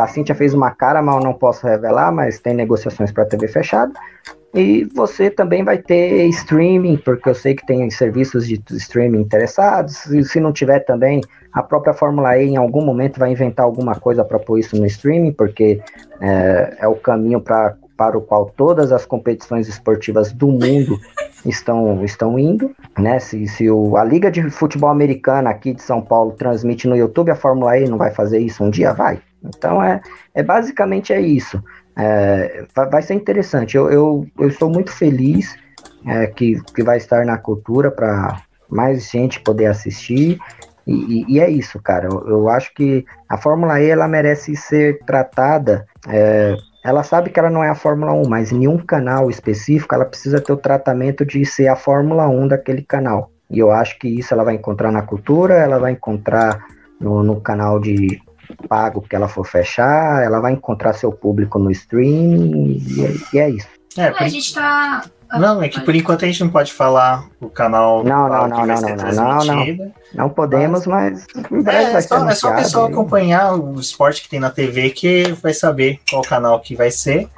a Cintia fez uma cara, mal não posso revelar, mas tem negociações para TV fechada. E você também vai ter streaming, porque eu sei que tem serviços de streaming interessados. E se não tiver também, a própria Fórmula E em algum momento vai inventar alguma coisa para pôr isso no streaming, porque é, é o caminho pra, para o qual todas as competições esportivas do mundo estão, estão indo. Né? Se, se o, a Liga de Futebol Americana aqui de São Paulo transmite no YouTube, a Fórmula E não vai fazer isso um dia? Vai. Então é, é basicamente é isso. É, vai ser interessante. Eu, eu, eu estou muito feliz é, que, que vai estar na cultura para mais gente poder assistir. E, e, e é isso, cara. Eu, eu, acho que a Fórmula E ela merece ser tratada. É, ela sabe que ela não é a Fórmula 1, mas em um canal específico ela precisa ter o tratamento de ser a Fórmula 1 daquele canal. E eu acho que isso ela vai encontrar na cultura, ela vai encontrar no, no canal de pago que ela for fechar, ela vai encontrar seu público no streaming e, é, e é isso. É. A gente tá. Não, é que por enquanto a gente não pode falar o canal. Não, não, não, não, não, não, não, não. podemos, mas. É, é, só, é só o pessoal acompanhar o esporte que tem na TV que vai saber qual canal que vai ser.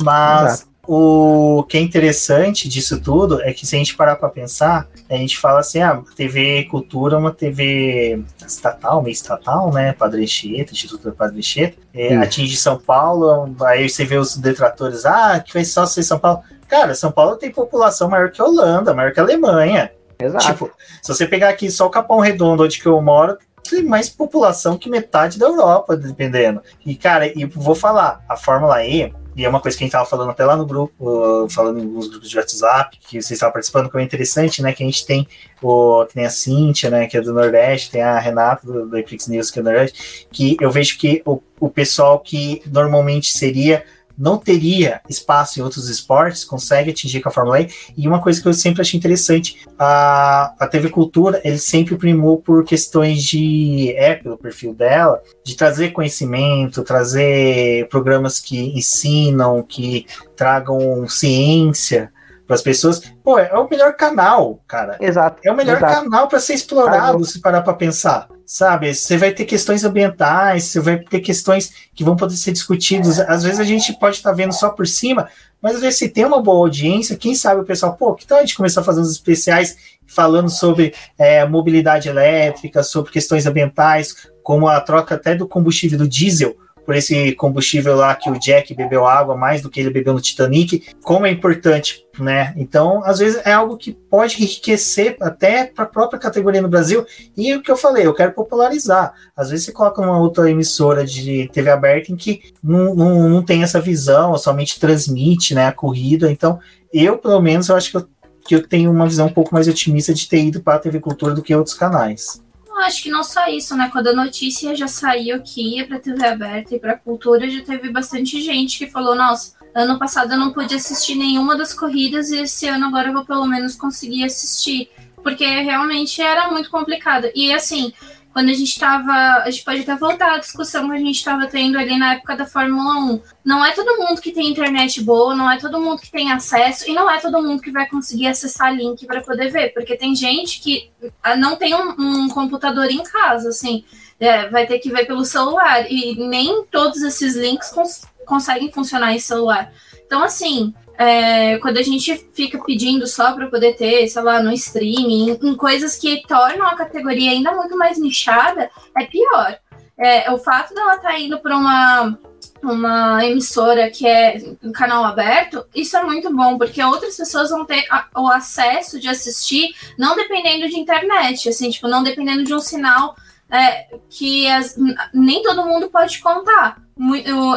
Mas Exato. O que é interessante disso tudo é que se a gente parar para pensar, a gente fala assim, ah, TV Cultura é uma TV estatal, meio estatal, né? Padre Anchieta, Instituto Padre Anchieta, é, atinge São Paulo, aí você vê os detratores, ah, que vai só ser São Paulo. Cara, São Paulo tem população maior que a Holanda, maior que a Alemanha. Exato. Tipo, se você pegar aqui só o Capão Redondo, onde que eu moro, tem mais população que metade da Europa, dependendo. E, cara, e vou falar, a Fórmula E, e é uma coisa que a gente estava falando até lá no grupo, falando nos grupos de WhatsApp, que vocês estavam participando, que é interessante, né? Que a gente tem o, que nem a Cíntia, né? Que é do Nordeste, tem a Renata do, do Epix News, que é do Nordeste, que eu vejo que o, o pessoal que normalmente seria não teria espaço em outros esportes, consegue atingir com a Fórmula E. E uma coisa que eu sempre achei interessante, a, a TV Cultura, ele sempre primou por questões de, é, pelo perfil dela, de trazer conhecimento, trazer programas que ensinam, que tragam ciência para as pessoas. Pô, é o melhor canal, cara. Exato. É o melhor exato. canal para ser explorado, se parar para pensar sabe? Você vai ter questões ambientais, você vai ter questões que vão poder ser discutidas. Às vezes a gente pode estar tá vendo só por cima, mas às vezes se tem uma boa audiência, quem sabe o pessoal, pô, que tal a gente começar fazer uns especiais falando sobre é, mobilidade elétrica, sobre questões ambientais, como a troca até do combustível do diesel por esse combustível lá que o Jack bebeu água mais do que ele bebeu no Titanic, como é importante, né? Então, às vezes é algo que pode enriquecer até para a própria categoria no Brasil. E o que eu falei, eu quero popularizar. Às vezes você coloca uma outra emissora de TV aberta em que não, não, não tem essa visão, somente transmite né, a corrida. Então, eu, pelo menos, eu acho que eu, que eu tenho uma visão um pouco mais otimista de ter ido para a TV Cultura do que outros canais. Acho que não só isso, né? Quando a notícia já saiu que ia para TV aberta e para cultura, já teve bastante gente que falou: nossa, ano passado eu não pude assistir nenhuma das corridas e esse ano agora eu vou pelo menos conseguir assistir. Porque realmente era muito complicado. E assim, quando a gente estava. A gente pode até voltar à discussão que a gente estava tendo ali na época da Fórmula 1. Não é todo mundo que tem internet boa, não é todo mundo que tem acesso, e não é todo mundo que vai conseguir acessar link para poder ver, porque tem gente que ah, não tem um, um computador em casa, assim. É, vai ter que ver pelo celular. E nem todos esses links cons conseguem funcionar em celular. Então, assim, é, quando a gente fica pedindo só para poder ter, sei lá, no streaming, em, coisas que tornam a categoria ainda muito mais nichada, é pior. É, o fato dela estar tá indo para uma, uma emissora que é um canal aberto, isso é muito bom, porque outras pessoas vão ter a, o acesso de assistir, não dependendo de internet, assim, tipo, não dependendo de um sinal é, que as, nem todo mundo pode contar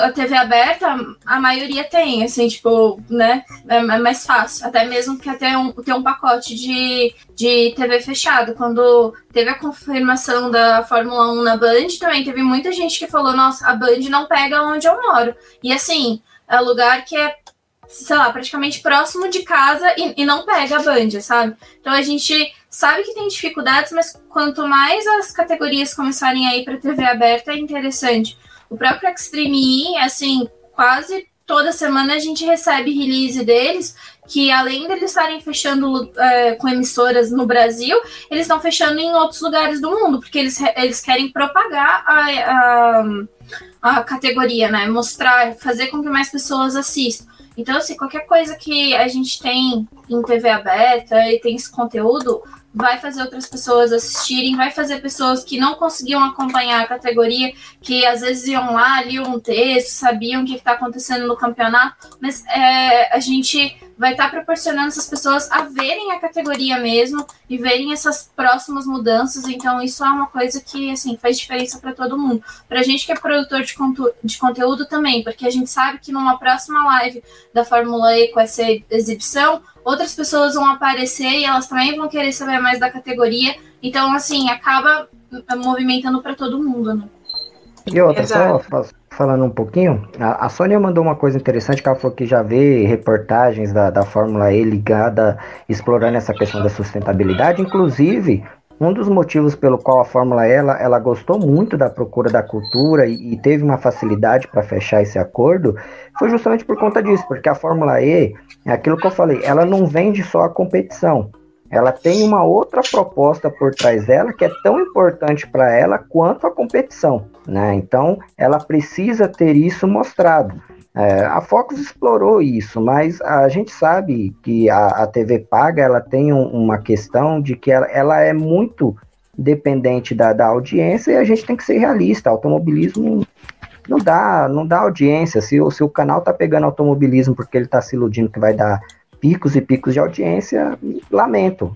a TV aberta, a maioria tem, assim, tipo, né? É, é mais fácil. Até mesmo que até um, ter um pacote de, de TV fechado. Quando teve a confirmação da Fórmula 1 na Band, também teve muita gente que falou: nossa, a Band não pega onde eu moro. E assim, é lugar que é, sei lá, praticamente próximo de casa e, e não pega a Band, sabe? Então a gente sabe que tem dificuldades, mas quanto mais as categorias começarem a ir para TV aberta, é interessante. O próprio Extreme E, assim, quase toda semana a gente recebe release deles, que além de eles estarem fechando é, com emissoras no Brasil, eles estão fechando em outros lugares do mundo, porque eles, eles querem propagar a, a, a categoria, né? Mostrar, fazer com que mais pessoas assistam. Então, assim, qualquer coisa que a gente tem em TV aberta e tem esse conteúdo, vai fazer outras pessoas assistirem, vai fazer pessoas que não conseguiam acompanhar a categoria, que às vezes iam lá, liam um texto, sabiam o que está acontecendo no campeonato, mas é, a gente vai estar tá proporcionando essas pessoas a verem a categoria mesmo e verem essas próximas mudanças. Então, isso é uma coisa que assim faz diferença para todo mundo. Para a gente que é produtor de, de conteúdo também, porque a gente sabe que numa próxima live da Fórmula E com essa exibição, outras pessoas vão aparecer e elas também vão querer saber mais da categoria. Então, assim, acaba movimentando para todo mundo, né? E outra, só falando um pouquinho, a, a Sônia mandou uma coisa interessante, que ela falou que já vê reportagens da, da Fórmula E ligada, explorando essa questão da sustentabilidade, inclusive um dos motivos pelo qual a Fórmula E ela, ela gostou muito da procura da cultura e, e teve uma facilidade para fechar esse acordo foi justamente por conta disso, porque a Fórmula E, é aquilo que eu falei, ela não vende só a competição, ela tem uma outra proposta por trás dela que é tão importante para ela quanto a competição, né? Então, ela precisa ter isso mostrado. É, a Fox explorou isso, mas a gente sabe que a, a TV paga ela tem um, uma questão de que ela, ela é muito dependente da, da, audiência e a gente tem que ser realista. Automobilismo não dá, não dá audiência. Se, se o canal tá pegando automobilismo porque ele tá se iludindo que vai dar picos e picos de audiência, lamento.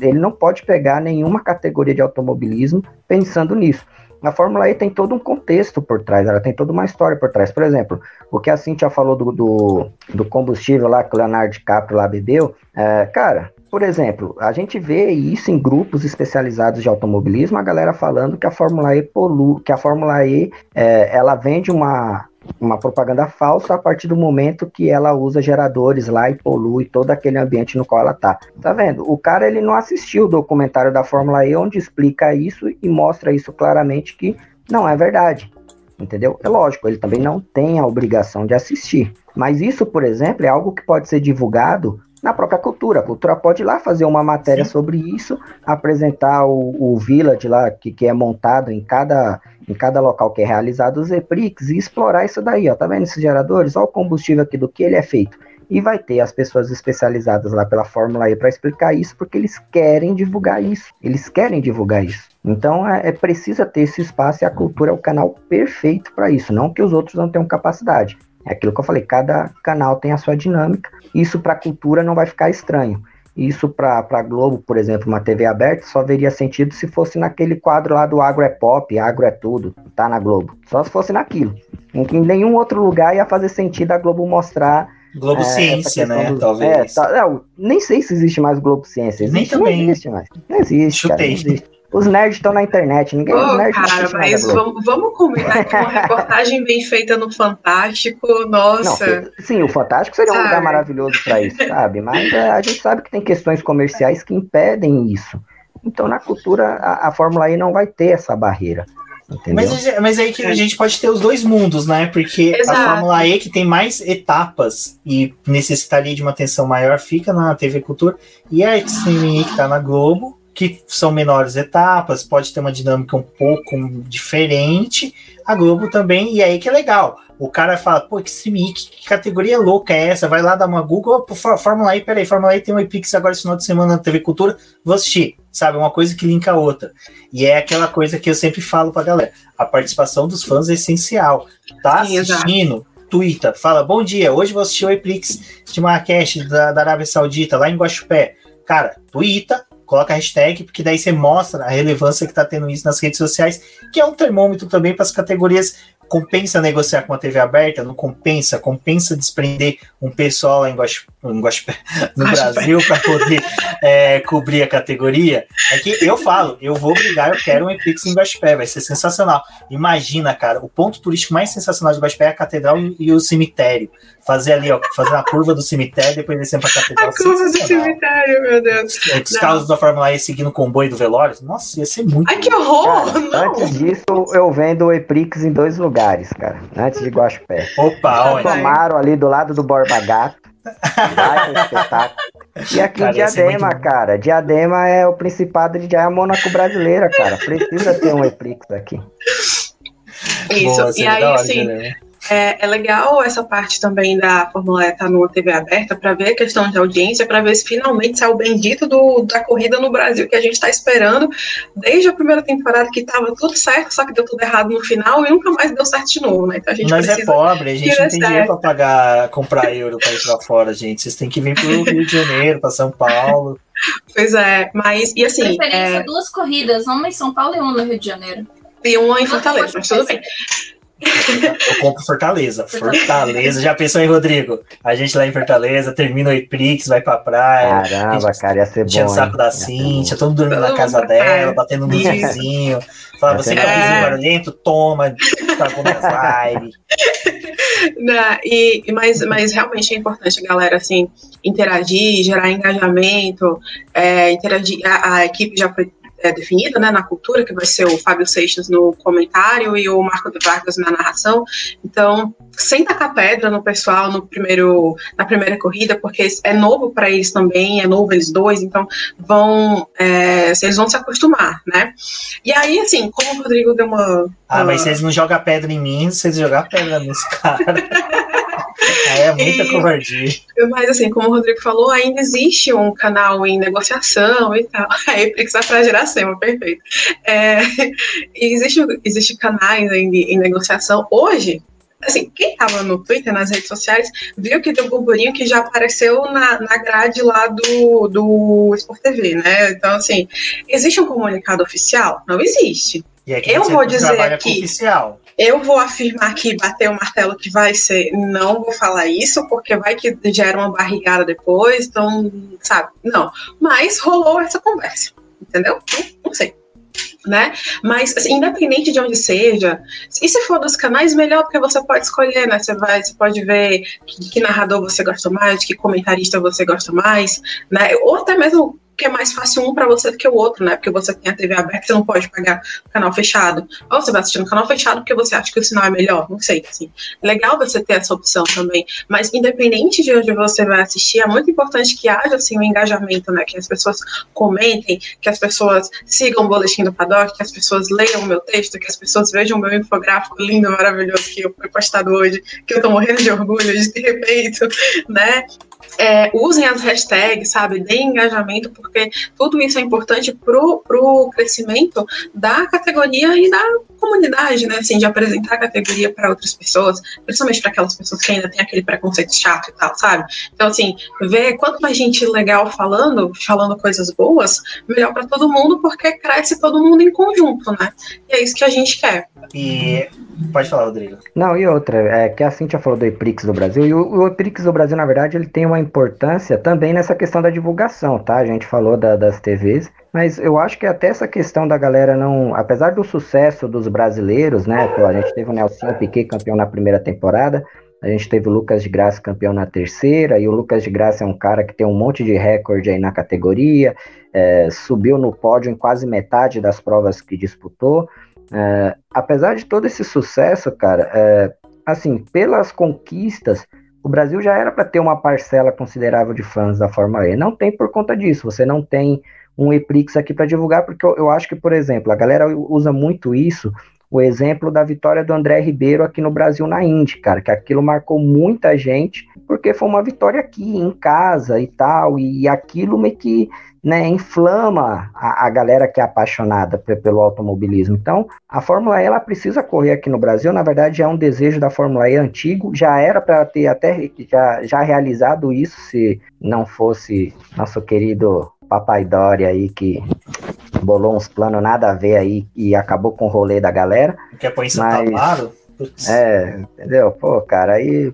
Ele não pode pegar nenhuma categoria de automobilismo pensando nisso. A Fórmula E tem todo um contexto por trás, ela tem toda uma história por trás. Por exemplo, o que a Cintia falou do, do, do combustível lá que o Leonardo DiCaprio lá bebeu, é, cara, por exemplo, a gente vê isso em grupos especializados de automobilismo, a galera falando que a Fórmula E polui, que a Fórmula E é, ela vende uma, uma propaganda falsa a partir do momento que ela usa geradores lá e polui todo aquele ambiente no qual ela tá. Tá vendo? O cara ele não assistiu o documentário da Fórmula E onde explica isso e mostra isso claramente que não é verdade. Entendeu? É lógico, ele também não tem a obrigação de assistir. Mas isso, por exemplo, é algo que pode ser divulgado na própria cultura. A cultura pode ir lá fazer uma matéria Sim. sobre isso, apresentar o, o village lá que, que é montado em cada, em cada local que é realizado os EPRIX e explorar isso daí, ó. Tá vendo esses geradores? Olha o combustível aqui do que ele é feito. E vai ter as pessoas especializadas lá pela Fórmula E para explicar isso, porque eles querem divulgar isso. Eles querem divulgar isso. Então é, é precisa ter esse espaço e a cultura é o canal perfeito para isso. Não que os outros não tenham capacidade. É aquilo que eu falei, cada canal tem a sua dinâmica. Isso para a cultura não vai ficar estranho. Isso para a Globo, por exemplo, uma TV aberta, só veria sentido se fosse naquele quadro lá do Agro é Pop, Agro é Tudo, tá na Globo. Só se fosse naquilo. Em, em nenhum outro lugar ia fazer sentido a Globo mostrar. Globo é, Ciência, né? Do, Talvez. É, tá, nem sei se existe mais Globo Ciência. Existe, Nem também. Não existe mais. Não existe. Chutei. Cara, não existe. Os nerds estão na internet, ninguém Ô, nerds não cara, mas vamos, vamos combinar aqui uma reportagem bem feita no Fantástico. Não, Nossa. sim, o Fantástico seria um Sabe? lugar maravilhoso para isso, sabe? Mas é, a gente sabe que tem questões comerciais que impedem isso. Então, na cultura, a, a Fórmula E não vai ter essa barreira. Entendeu? Mas, mas aí que a gente pode ter os dois mundos, né? Porque Exato. a Fórmula E, que tem mais etapas e necessitaria de uma atenção maior, fica na TV Cultura. E a Extreme E, que tá na Globo, que são menores etapas, pode ter uma dinâmica um pouco diferente. A Globo também, e aí que é legal. O cara fala, pô, Extreme E, que categoria louca é essa? Vai lá dar uma Google, pô, Fó- Fórmula E, peraí, Fórmula E tem um Epix agora esse final de semana na TV Cultura, vou assistir. Sabe, uma coisa que linka a outra. E é aquela coisa que eu sempre falo pra galera. A participação dos fãs é essencial. Tá Sim, exato. assistindo, Twitter, fala, bom dia, hoje vou assistir o Epix de Marrakech da, da Arábia Saudita, lá em Guaxupé. Cara, Twitter, coloca a hashtag, porque daí você mostra a relevância que tá tendo isso nas redes sociais, que é um termômetro também para as categorias. Compensa negociar com a TV aberta? Não compensa? Compensa desprender um pessoal lá em, No Guaxupé. Brasil para poder é, cobrir a categoria? É que eu falo, eu vou brigar, eu quero um Epix em Guaxupé, vai ser sensacional. Imagina, cara, o ponto turístico mais sensacional de Guaxupé é a catedral e, e o cemitério. Fazer ali, ó, fazer a curva do cemitério, depois descer pra catedral. A curva do cemitério, meu Deus. É, Os carros da Fórmula E seguindo o comboio do velório. Nossa, ia ser muito. Ai, que horror! Cara, não. antes disso, eu vendo o Eprix em dois lugares, cara. Antes de Guaxupé. Opa, olha. Tomaro ali do lado do Borba Gato. Espetáculo. E aqui Cara, em Diadema, muito bom. cara. Diadema é o Principado de Diadema Mônaco brasileira, cara. Precisa ter um Eprix aqui. Isso. Boa, e aí, hora, assim, né? É, é legal essa parte também da Fórmula E estar numa TV aberta para ver a questão de audiência, para ver se finalmente sai o bendito do, da corrida no Brasil que a gente está esperando desde a primeira temporada que estava tudo certo, só que deu tudo errado no final e nunca mais deu certo de novo, né? Então a gente Nós é pobre, a gente não tem dinheiro pra pagar, comprar euro pra ir pra fora, gente. Vocês têm que vir pro Rio de Janeiro, pra São Paulo. Pois é, mas e assim, Preferência é, duas corridas, uma em São Paulo e uma no Rio de Janeiro. e uma em Fortaleza, mas tudo bem. Eu compro Fortaleza. Fortaleza. Já pensou em Rodrigo? A gente lá em Fortaleza, termina o Eprix, vai pra praia. Caramba, cara, ia ser bom. Tinha o saco hein? da Cintia, todo mundo dormindo na casa dela, batendo no vizinho. Fala, você que é um vizinho barulhento, toma, pagou minhas lives. Né, E, e mas, mas realmente é importante a galera assim, interagir, gerar engajamento, é, interagir. A, a equipe já foi é, definida né, na cultura, que vai ser o Fábio Seixas no comentário e o Marco de Vargas na narração. Então, sem tacar pedra no pessoal no primeiro, na primeira corrida, porque é novo para eles também, é novo eles dois, então vão é, eles vão se acostumar, né? E aí, assim, como o Rodrigo deu uma. Ah, uma- mas vocês não jogam pedra em mim, vocês jogar pedra nos caras. É muita E- covardia. Mas assim, como o Rodrigo falou, ainda existe um canal em negociação e tal. Aí precisa para geração, perfeito. É, existe, existe canais ainda em negociação. Hoje, assim, quem estava no Twitter, nas redes sociais, viu que deu burburinho que já apareceu na, na grade lá do, do Sport TV, né? Então, assim, existe um comunicado oficial? Não existe. E aqui Eu vou dizer aqui. oficial. Eu vou afirmar que bater o martelo que vai ser, não vou falar isso, porque vai que gera uma barrigada depois, então, sabe? Não. Mas rolou essa conversa, entendeu? Não, sei. Né? Mas, assim, independente de onde seja, e se for dos canais, melhor, porque você pode escolher, né? Você, vai, você pode ver que, que narrador você gosta mais, que comentarista você gosta mais, né? Ou até mesmo que é mais fácil um para você do que o outro, né? Porque você tem a TV aberta, você não pode pagar o canal fechado. Ou você vai assistir no canal fechado porque você acha que o sinal é melhor, não sei, assim. É legal você ter essa opção também, mas independente de onde você vai assistir, é muito importante que haja, assim, um engajamento, né? Que as pessoas comentem, que as pessoas sigam o boletim do Paddock, que as pessoas leiam o meu texto, que as pessoas vejam o meu infográfico lindo, maravilhoso que foi postado hoje, que eu tô morrendo de orgulho de ter feito, né? É, usem as hashtags, sabe? Deem engajamento, porque tudo isso é importante pro, pro crescimento da categoria e da comunidade, né? Assim, de apresentar a categoria para outras pessoas, principalmente para aquelas pessoas que ainda têm aquele preconceito chato e tal, sabe? Então, assim, ver quanto mais gente legal falando, falando coisas boas, melhor para todo mundo, porque cresce todo mundo em conjunto, né? E é isso que a gente quer. E pode falar, Rodrigo. Não, e outra, é que a Cintia falou do Eprix do Brasil, e o, o Eprix do Brasil, na verdade, ele tem uma importância também nessa questão da divulgação, tá? A gente falou da, das TVs, mas eu acho que até essa questão da galera não. Apesar do sucesso dos brasileiros, né? A gente teve o Nelson Piquet campeão na primeira temporada, a gente teve o Lucas de Graça campeão na terceira, e o Lucas de Graça é um cara que tem um monte de recorde aí na categoria, é, subiu no pódio em quase metade das provas que disputou. É, apesar de todo esse sucesso, cara, é, assim, pelas conquistas, o Brasil já era para ter uma parcela considerável de fãs da Fórmula E. Não tem por conta disso. Você não tem um Eprix aqui para divulgar, porque eu, eu, acho que, por exemplo, a galera usa muito isso, o exemplo da vitória do André Ribeiro aqui no Brasil na Indy, cara, que aquilo marcou muita gente, porque foi uma vitória aqui, em casa e tal, e aquilo meio que né, inflama a, a, galera que é apaixonada pelo automobilismo. Então, a Fórmula E ela precisa correr aqui no Brasil. Na verdade, é um desejo da Fórmula E antigo. Já era para ter até já, já realizado isso se não fosse nosso querido Papai Dória aí que bolou uns planos nada a ver aí e acabou com o rolê da galera. Quer pôr em Santa Amaro? É, entendeu? Pô, cara, aí.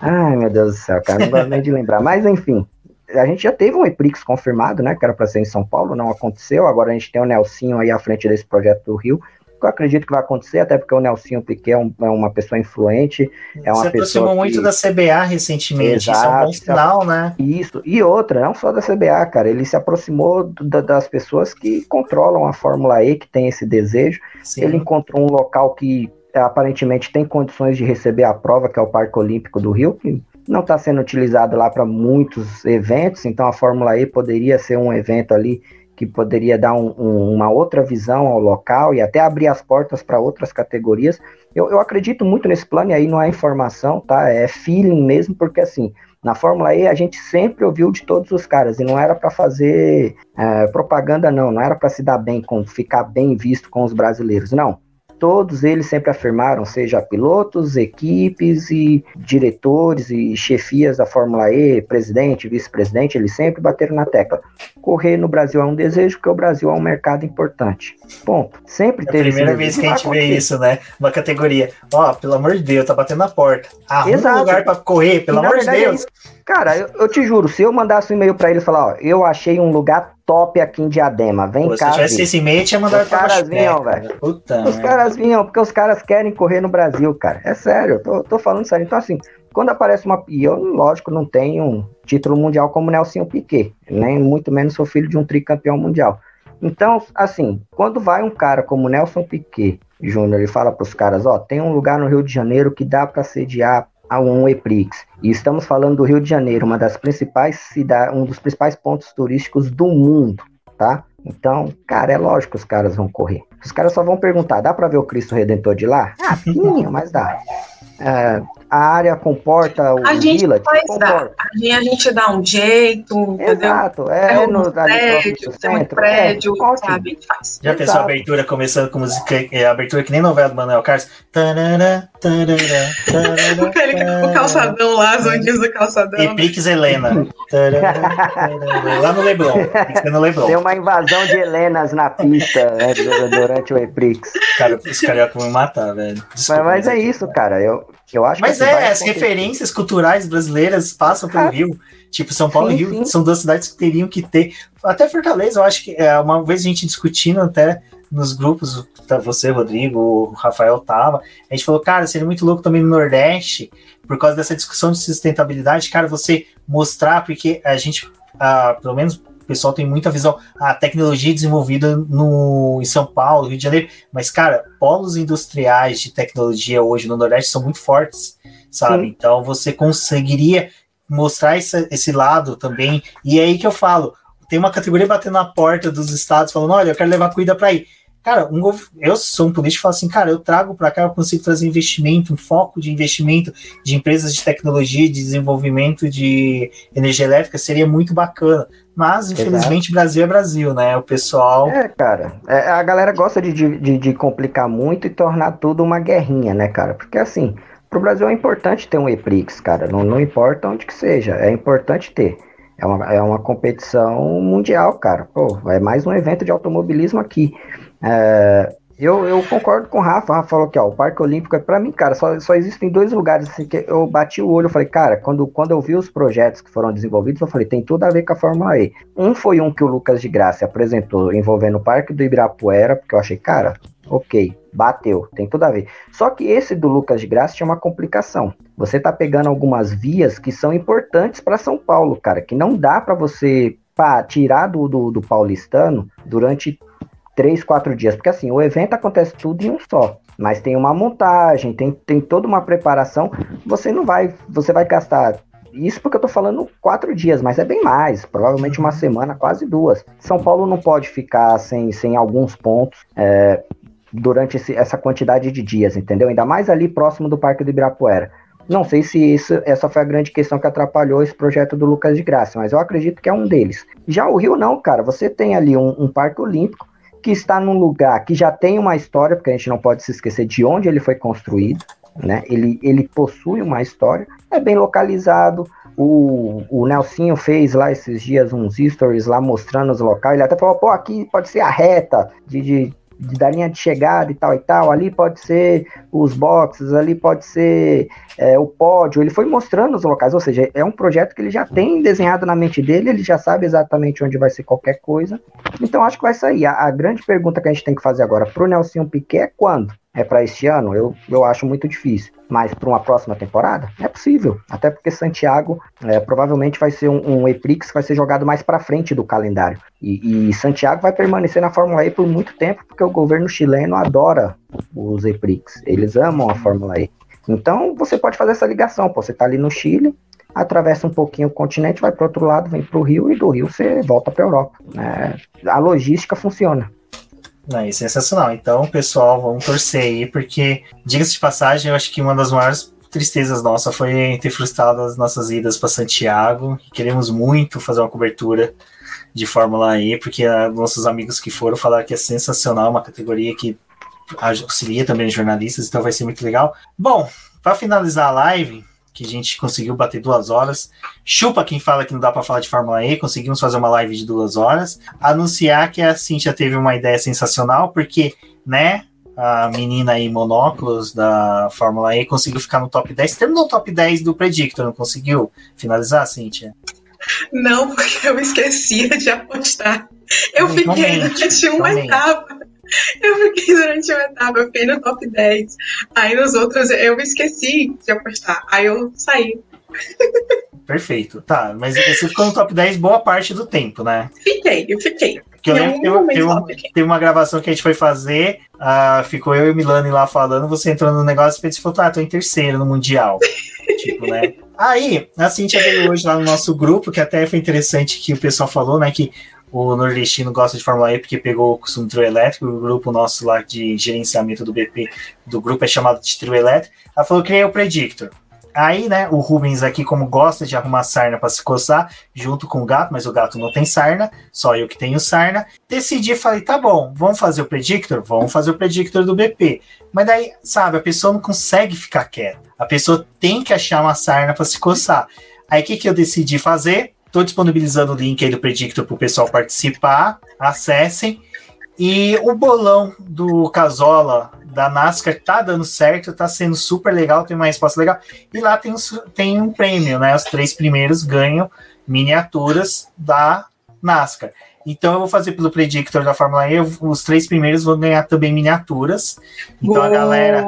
Ai, meu Deus do céu, cara, não gosto nem de lembrar. Mas, enfim, a gente já teve um EPRIX confirmado, né? Que era para ser em São Paulo, não aconteceu. Agora a gente tem o Nelsinho aí à frente desse projeto do Rio. Que eu acredito que vai acontecer, até porque o Nelsinho Piquet é, um, é uma pessoa influente. É uma Se aproximou que... muito da CBA recentemente, Exato, isso é um bom sinal, né? Isso, e outra, não só da CBA, cara, ele se aproximou da, das pessoas que controlam a Fórmula E, que tem esse desejo. Sim. Ele encontrou um local que aparentemente tem condições de receber a prova, que é o Parque Olímpico do Rio, que não está sendo utilizado lá para muitos eventos, então a Fórmula E poderia ser um evento ali que poderia dar um, um, uma outra visão ao local e até abrir as portas para outras categorias. Eu, eu, acredito muito nesse plano, e aí não é informação, tá? É feeling mesmo, porque assim, na Fórmula E a gente sempre ouviu de todos os caras, e não era para fazer é, propaganda, não, não era para se dar bem, com ficar bem visto com os brasileiros, não todos eles sempre afirmaram, seja pilotos, equipes e diretores e chefias da Fórmula E, presidente, vice-presidente, eles sempre bateram na tecla. Correr no Brasil é um desejo, porque o Brasil é um mercado importante. Ponto. Sempre é teve a primeira vez que a gente vê isso, né? Uma categoria. Ó, oh, pelo amor de Deus, tá batendo na porta. Arruma Exato. um lugar para correr, pelo amor de Deus. É Cara, eu, eu, te juro, se eu mandasse um e-mail para eles falar, ó, eu achei um lugar top aqui em Diadema, vem Pô, cá. Se tivesse esse e-mail, tinha mandado Os caras vinham, velho. Os caras vinham, porque os caras querem correr no Brasil, cara. É sério, eu tô, tô falando sério. Então, assim, quando aparece uma. E eu, lógico, não tenho um título mundial como Nelson Piquet, nem muito menos sou filho de um tricampeão mundial. Então, assim, quando vai um cara como Nelson Piquet Júnior e fala para os caras, ó, tem um lugar no Rio de Janeiro que dá para sediar a um EPRIX. E estamos falando do Rio de Janeiro, uma das principais cidades, um dos principais pontos turísticos do mundo, tá? Então, cara, é lógico que os caras vão correr. Os caras só vão perguntar: dá para ver o Cristo Redentor de lá? Ah, sim, mas dá. É, a área comporta o a gente village? Faz comporta. A, gente, a gente dá um jeito, Exato, entendeu? é, é no, prédio, tem um prédio, é, sabe? Faz. Já pensou a abertura começando com música, é, a abertura que nem novela do Manuel Carlos? Tarará, tarará, tarará, o calçadão lá, as ondinhas do calçadão. E Pix Helena. Lá no Leblon. no Leblon. Tem uma invasão de Helenas na pista né, durante o Eprix. Cara, os carioca vão me matar, velho. Desculpa, mas, mas é isso, cara. Eu, eu acho Mas é, as referências culturais brasileiras passam pelo ah, Rio. Tipo, São Paulo sim, e Rio sim. são duas cidades que teriam que ter. Até Fortaleza, eu acho que é, uma vez a gente discutindo até nos grupos, tá, você, Rodrigo, o Rafael tava, a gente falou, cara, seria muito louco também no Nordeste, por causa dessa discussão de sustentabilidade, cara, você mostrar, porque a gente, ah, pelo menos o pessoal tem muita visão, a tecnologia desenvolvida no, em São Paulo, Rio de Janeiro, mas, cara, polos industriais de tecnologia hoje no Nordeste são muito fortes, sabe? Sim. Então você conseguiria mostrar esse, esse lado também, e é aí que eu falo, tem uma categoria batendo na porta dos estados falando, olha, eu quero levar cuida para aí. Cara, um, eu sou um político e falo assim, cara, eu trago para cá, eu consigo trazer investimento, um foco de investimento de empresas de tecnologia, de desenvolvimento de energia elétrica, seria muito bacana. Mas, infelizmente, Exato. Brasil é Brasil, né? O pessoal. É, cara. É, a galera gosta de, de, de, complicar muito e tornar tudo uma guerrinha, né, cara? Porque, assim, pro Brasil é importante ter um EPRIX, cara. Não, não importa onde que seja, é importante ter. É uma, é uma competição mundial, cara. Pô, é mais um evento de automobilismo aqui. É, Eu, eu concordo com o Rafa. O Rafa falou que ó, o Parque Olímpico é para mim, cara, só, só existem dois lugares assim que eu bati o olho e falei, cara, quando, quando eu vi os projetos que foram desenvolvidos, eu falei, tem tudo a ver com a Fórmula E. Um foi um que o Lucas de Graça apresentou envolvendo o Parque do Ibirapuera, porque eu achei, cara, ok, bateu, tem tudo a ver. Só que esse do Lucas de Graça tinha uma complicação. Você tá pegando algumas vias que são importantes para São Paulo, cara, que não dá para você tirar do, do, do paulistano durante três, quatro dias. Porque assim, o evento acontece tudo em um só. Mas tem uma montagem, tem, tem toda uma preparação. Você não vai, você vai gastar. Isso porque eu tô falando quatro dias, mas é bem mais, provavelmente uma semana, quase duas. São Paulo não pode ficar sem, sem alguns pontos é, durante esse, essa quantidade de dias, entendeu? Ainda mais ali próximo do Parque do Ibirapuera. Não sei se isso, essa foi a grande questão que atrapalhou esse projeto do Lucas de Graça, mas eu acredito que é um deles. Já o Rio não, cara. Você tem ali um, um parque olímpico que está num lugar que já tem uma história, porque a gente não pode se esquecer de onde ele foi construído, né? Ele, ele possui uma história, é bem localizado. O, o Nelsinho fez lá esses dias uns stories lá mostrando os locais. Ele até falou: pô, aqui pode ser a reta de, de da linha de chegada e tal e tal, ali pode ser os boxes, ali pode ser é, o pódio, ele foi mostrando os locais, ou seja, é um projeto que ele já tem desenhado na mente dele, ele já sabe exatamente onde vai ser qualquer coisa, então acho que vai sair. A, a grande pergunta que a gente tem que fazer agora pro Nelson Piquet é quando? é para este ano, eu, eu acho muito difícil. Mas para uma próxima temporada, é possível. Até porque Santiago é, provavelmente vai ser um, um Eprix que vai ser jogado mais para frente do calendário. E, e, Santiago vai permanecer na Fórmula E por muito tempo, porque o governo chileno adora os Eprix. Eles amam a Fórmula E. Então você pode fazer essa ligação. Pô, você está ali no Chile, atravessa um pouquinho o continente, vai para outro lado, vem para o Rio e do Rio você volta para a Europa. É, a logística funciona. Aí, sensacional. Então, pessoal, vamos torcer aí, porque, diga-se de passagem, eu acho que uma das maiores tristezas nossa foi ter frustrado as nossas idas para Santiago. Queremos muito fazer uma cobertura de Fórmula E, porque a, nossos amigos que foram falaram que é sensacional, uma categoria que auxilia também os jornalistas, então vai ser muito legal. Bom, para finalizar a live, que a gente conseguiu bater duas horas. Chupa quem fala que não dá para falar de Fórmula E, conseguimos fazer uma live de duas horas. Anunciar que a Cintia teve uma ideia sensacional, porque, né, a menina aí, monóculos da Fórmula E, conseguiu ficar no top 10. Terminou no top 10 do Predictor, não conseguiu finalizar, Cintia? Não, porque eu esquecia de apostar. Eu fiquei durante uma etapa eu fiquei durante uma etapa, eu fiquei no top 10. Aí nos outros eu me esqueci de apostar. Aí eu saí. Perfeito. Tá, mas você ficou no top 10 boa parte do tempo, né? Fiquei, eu fiquei. Que eu lembro que teve, uma gravação que a gente foi fazer, uh, ficou eu e Milani lá falando, você entrou no negócio e falou, ah, tô em terceiro no Mundial. tipo, né? Aí, a Cintia veio hoje lá no nosso grupo, que até foi interessante que o pessoal falou, né, que o nordestino gosta de Fórmula E porque pegou o costume trio elétrico, o grupo nosso lá de gerenciamento do BP, do grupo é chamado de trio elétrico. Ela falou é o Predictor. Aí, né, o Rubens aqui, como gosta de arrumar sarna para se coçar, junto com o gato, mas o gato não tem sarna, só eu que tenho sarna, decidi, falei, tá bom, vamos fazer o Predictor? Vamos fazer o Predictor do BP. Mas daí, sabe, a pessoa não consegue ficar quieta. A pessoa tem que achar uma sarna para se coçar. Aí, o que, que eu decidi fazer? Estou disponibilizando o link aí do Predictor para o pessoal participar. Acessem. E o bolão do Casola da NASCAR tá dando certo, tá sendo super legal, tem uma resposta legal. E lá tem, tem um prêmio, né? Os três primeiros ganham miniaturas da NASCAR. Então eu vou fazer pelo Predictor da Fórmula E, os três primeiros vão ganhar também miniaturas. Então a galera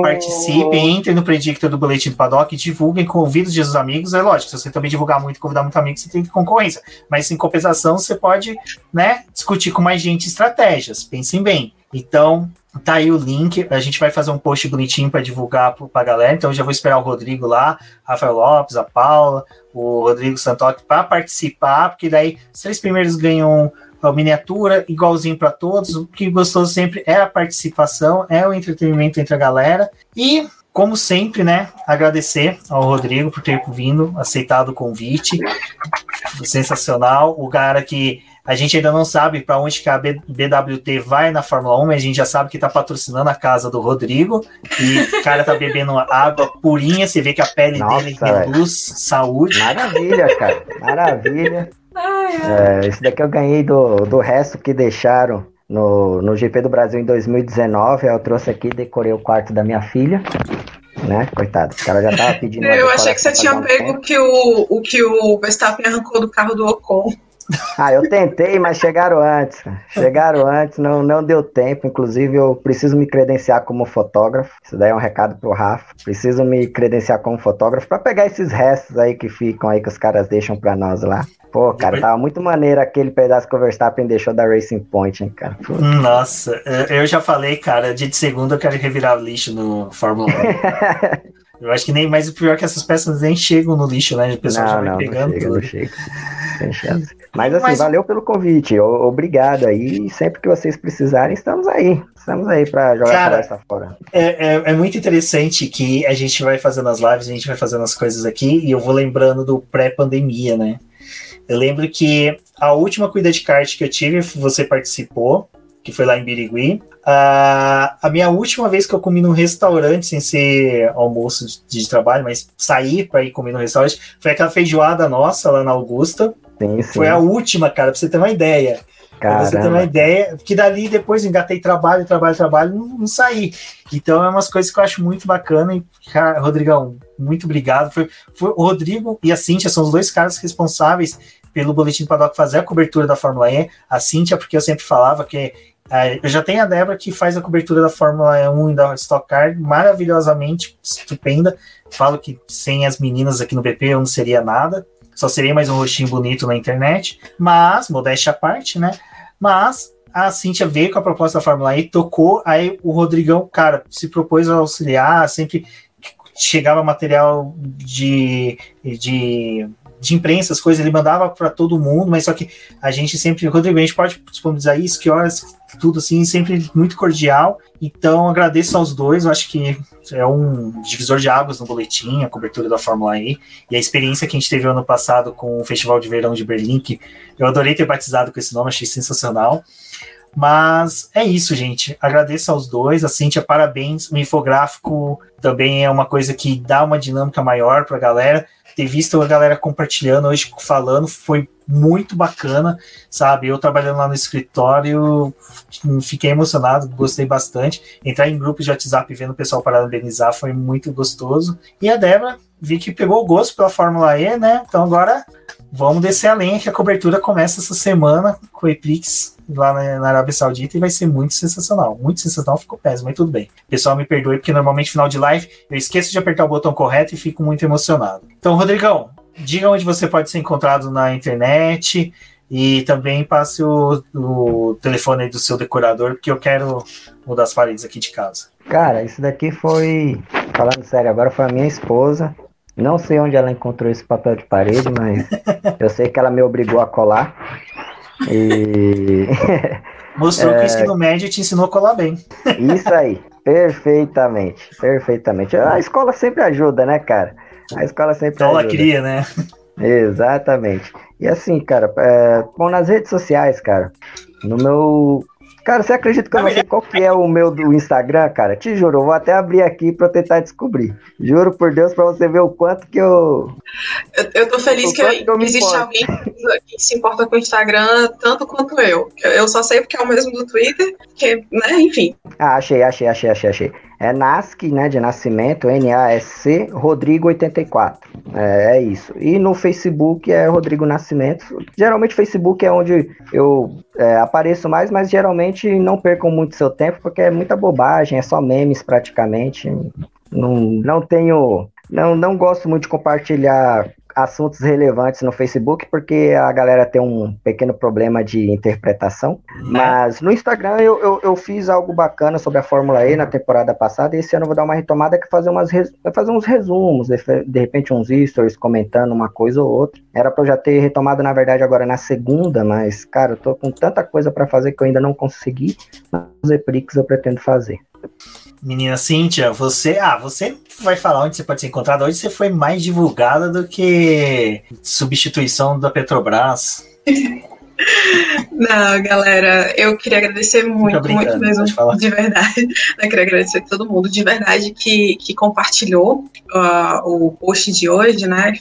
participe, entre no Predictor do Boletim do Paddock, divulguem, convidem os amigos. É lógico, se você também divulgar muito, convidar muito amigo, você tem concorrência. Mas em compensação, você pode né, discutir com mais gente estratégias. Pensem bem. Então, Tá aí o link. A gente vai fazer um post bonitinho para divulgar para galera. Então, já vou esperar o Rodrigo lá, Rafael Lopes, a Paula, o Rodrigo Santoque para participar, porque daí os três primeiros ganham a miniatura igualzinho para todos. O que gostoso sempre é a participação, é o entretenimento entre a galera. E, como sempre, né, agradecer ao Rodrigo por ter vindo, aceitado o convite. Sensacional. O cara que a gente ainda não sabe para onde que a BWT vai na Fórmula 1, mas a gente já sabe que está patrocinando a casa do Rodrigo. E o cara tá bebendo água purinha, você vê que a pele Nossa, dele reduz saúde. Maravilha, cara. Maravilha. Ai. É, esse daqui eu ganhei do, do resto que deixaram no, no GP do Brasil em 2019. Eu trouxe aqui, decorei o quarto da minha filha. Né? Coitado, o cara já tava pedindo. Eu achei que você tinha pego que o, o que o Verstappen arrancou do carro do Ocon. Ah, eu tentei, mas chegaram antes. Chegaram antes, não, não deu tempo. Inclusive, eu preciso me credenciar como fotógrafo. Isso daí é um recado pro Rafa. Preciso me credenciar como fotógrafo para pegar esses restos aí que ficam aí que os caras deixam para nós lá. Pô, cara, tava muito maneiro aquele pedaço que o Verstappen deixou da Racing Point, hein, cara. Pô. Nossa, eu já falei, cara, dia de segunda eu quero revirar lixo no Fórmula 1. Eu acho que nem mais o pior é que essas peças nem chegam no lixo, né? O pessoal não, já vai não, pegando não chega. Não chega. Sem chance. Mas assim, Mas... valeu pelo convite. Obrigado aí. Sempre que vocês precisarem, estamos aí. Estamos aí para jogar Cara, a conversa fora. É, é, é, muito interessante que a gente vai fazendo as lives, a gente vai fazendo as coisas aqui, e eu vou lembrando do pré-pandemia, né? Eu lembro que a última cuida de kart que eu tive, você participou, que foi lá em Birigui. Uh, a minha última vez que eu comi num restaurante, sem ser almoço de, de trabalho, mas sair para ir comer no restaurante, foi aquela feijoada nossa lá na Augusta. Sim, sim. Foi a última, cara, pra você ter uma ideia. Caramba. Pra você ter uma ideia, que dali depois engatei trabalho, trabalho, trabalho, não, não saí. Então é umas coisas que eu acho muito bacana. E, cara, Rodrigão, muito obrigado. Foi, foi o Rodrigo e a Cíntia são os dois caras responsáveis pelo Boletim do Paddock fazer a cobertura da Fórmula E. A Cíntia, porque eu sempre falava que é, eu já tenho a Débora que faz a cobertura da Fórmula 1 e da Stock Car maravilhosamente estupenda. Falo que sem as meninas aqui no BP eu não seria nada. Só seria mais um rostinho bonito na internet. Mas, modéstia à parte, né? Mas a Cintia veio com a proposta da Fórmula E, tocou, aí o Rodrigão, cara, se propôs a auxiliar, sempre chegava material de, de de imprensa, as coisas, ele mandava para todo mundo, mas só que a gente sempre, Rodrigo, a gente pode disponibilizar isso, que horas, tudo assim, sempre muito cordial. Então, agradeço aos dois, eu acho que é um divisor de águas no boletim, a cobertura da Fórmula E, e a experiência que a gente teve ano passado com o Festival de Verão de Berlim, que eu adorei ter batizado com esse nome, achei sensacional. Mas é isso, gente. Agradeço aos dois. A Cíntia, parabéns. O infográfico também é uma coisa que dá uma dinâmica maior para a galera ter visto a galera compartilhando hoje, falando, foi muito bacana, sabe? Eu trabalhando lá no escritório, fiquei emocionado, gostei bastante. Entrar em grupos de WhatsApp vendo o pessoal parabenizar foi muito gostoso. E a Débora, vi que pegou o gosto pela Fórmula E, né? Então agora vamos descer além, que a cobertura começa essa semana com o Eprix lá na, Arábia Saudita e vai ser muito sensacional. Muito sensacional, ficou péssimo, mas tudo bem. Pessoal, me perdoe, porque normalmente final de live eu esqueço de apertar o botão correto e fico muito emocionado. Então, Rodrigão, diga onde você pode ser encontrado na internet e também passe o, o telefone do seu decorador, porque eu quero mudar as paredes aqui de casa. Cara, isso daqui foi, falando sério, agora foi a minha esposa. Não sei onde ela encontrou esse papel de parede, mas eu sei que ela me obrigou a colar. E. Mostrou é... que o ensino médio te ensinou a colar bem. Isso aí, perfeitamente, perfeitamente. A escola sempre ajuda, né, cara? A escola sempre ajuda. Escola cria, né? Exatamente. E assim, cara, é, bom, nas redes sociais, cara, no meu Cara, você acredita que eu não sei qual que é o meu do Instagram, cara? Te juro, eu vou até abrir aqui pra eu tentar descobrir. Juro por Deus pra você ver o quanto que eu. Eu, eu tô feliz que, que eu existe alguém que se importa com o Instagram tanto quanto eu. Eu só sei porque é o mesmo do Twitter, que, né, enfim. Ah, achei, achei, achei, achei, achei. É NASC, né, de nascimento, N-A-S-C, Rodrigo84. É, é, isso. E no Facebook é Rodrigo Nascimento. Geralmente Facebook é onde eu é, apareço mais, mas geralmente não percam muito seu tempo, porque é muita bobagem, é só memes praticamente. Não, não tenho. Não, não gosto muito de compartilhar assuntos relevantes no Facebook, porque a galera tem um pequeno problema de interpretação. Né? Mas no Instagram eu, eu, eu, fiz algo bacana sobre a Fórmula E na temporada passada, e esse ano eu vou dar uma retomada que fazer umas fazer uns resumos, de, de repente uns stories comentando uma coisa ou outra. Era para eu já ter retomado, na verdade, agora na segunda, mas, cara, eu tô com tanta coisa para fazer que eu ainda não consegui. Nos Eprix eu pretendo fazer. Menina Cíntia, você. Ah, você vai falar onde você pode ser encontrada. Hoje você foi mais divulgada do que substituição da Petrobras. Não, galera, eu queria agradecer muito, muito mesmo, de verdade. Eu queria agradecer a todo mundo, de verdade, que, que compartilhou uh, o post de hoje, né?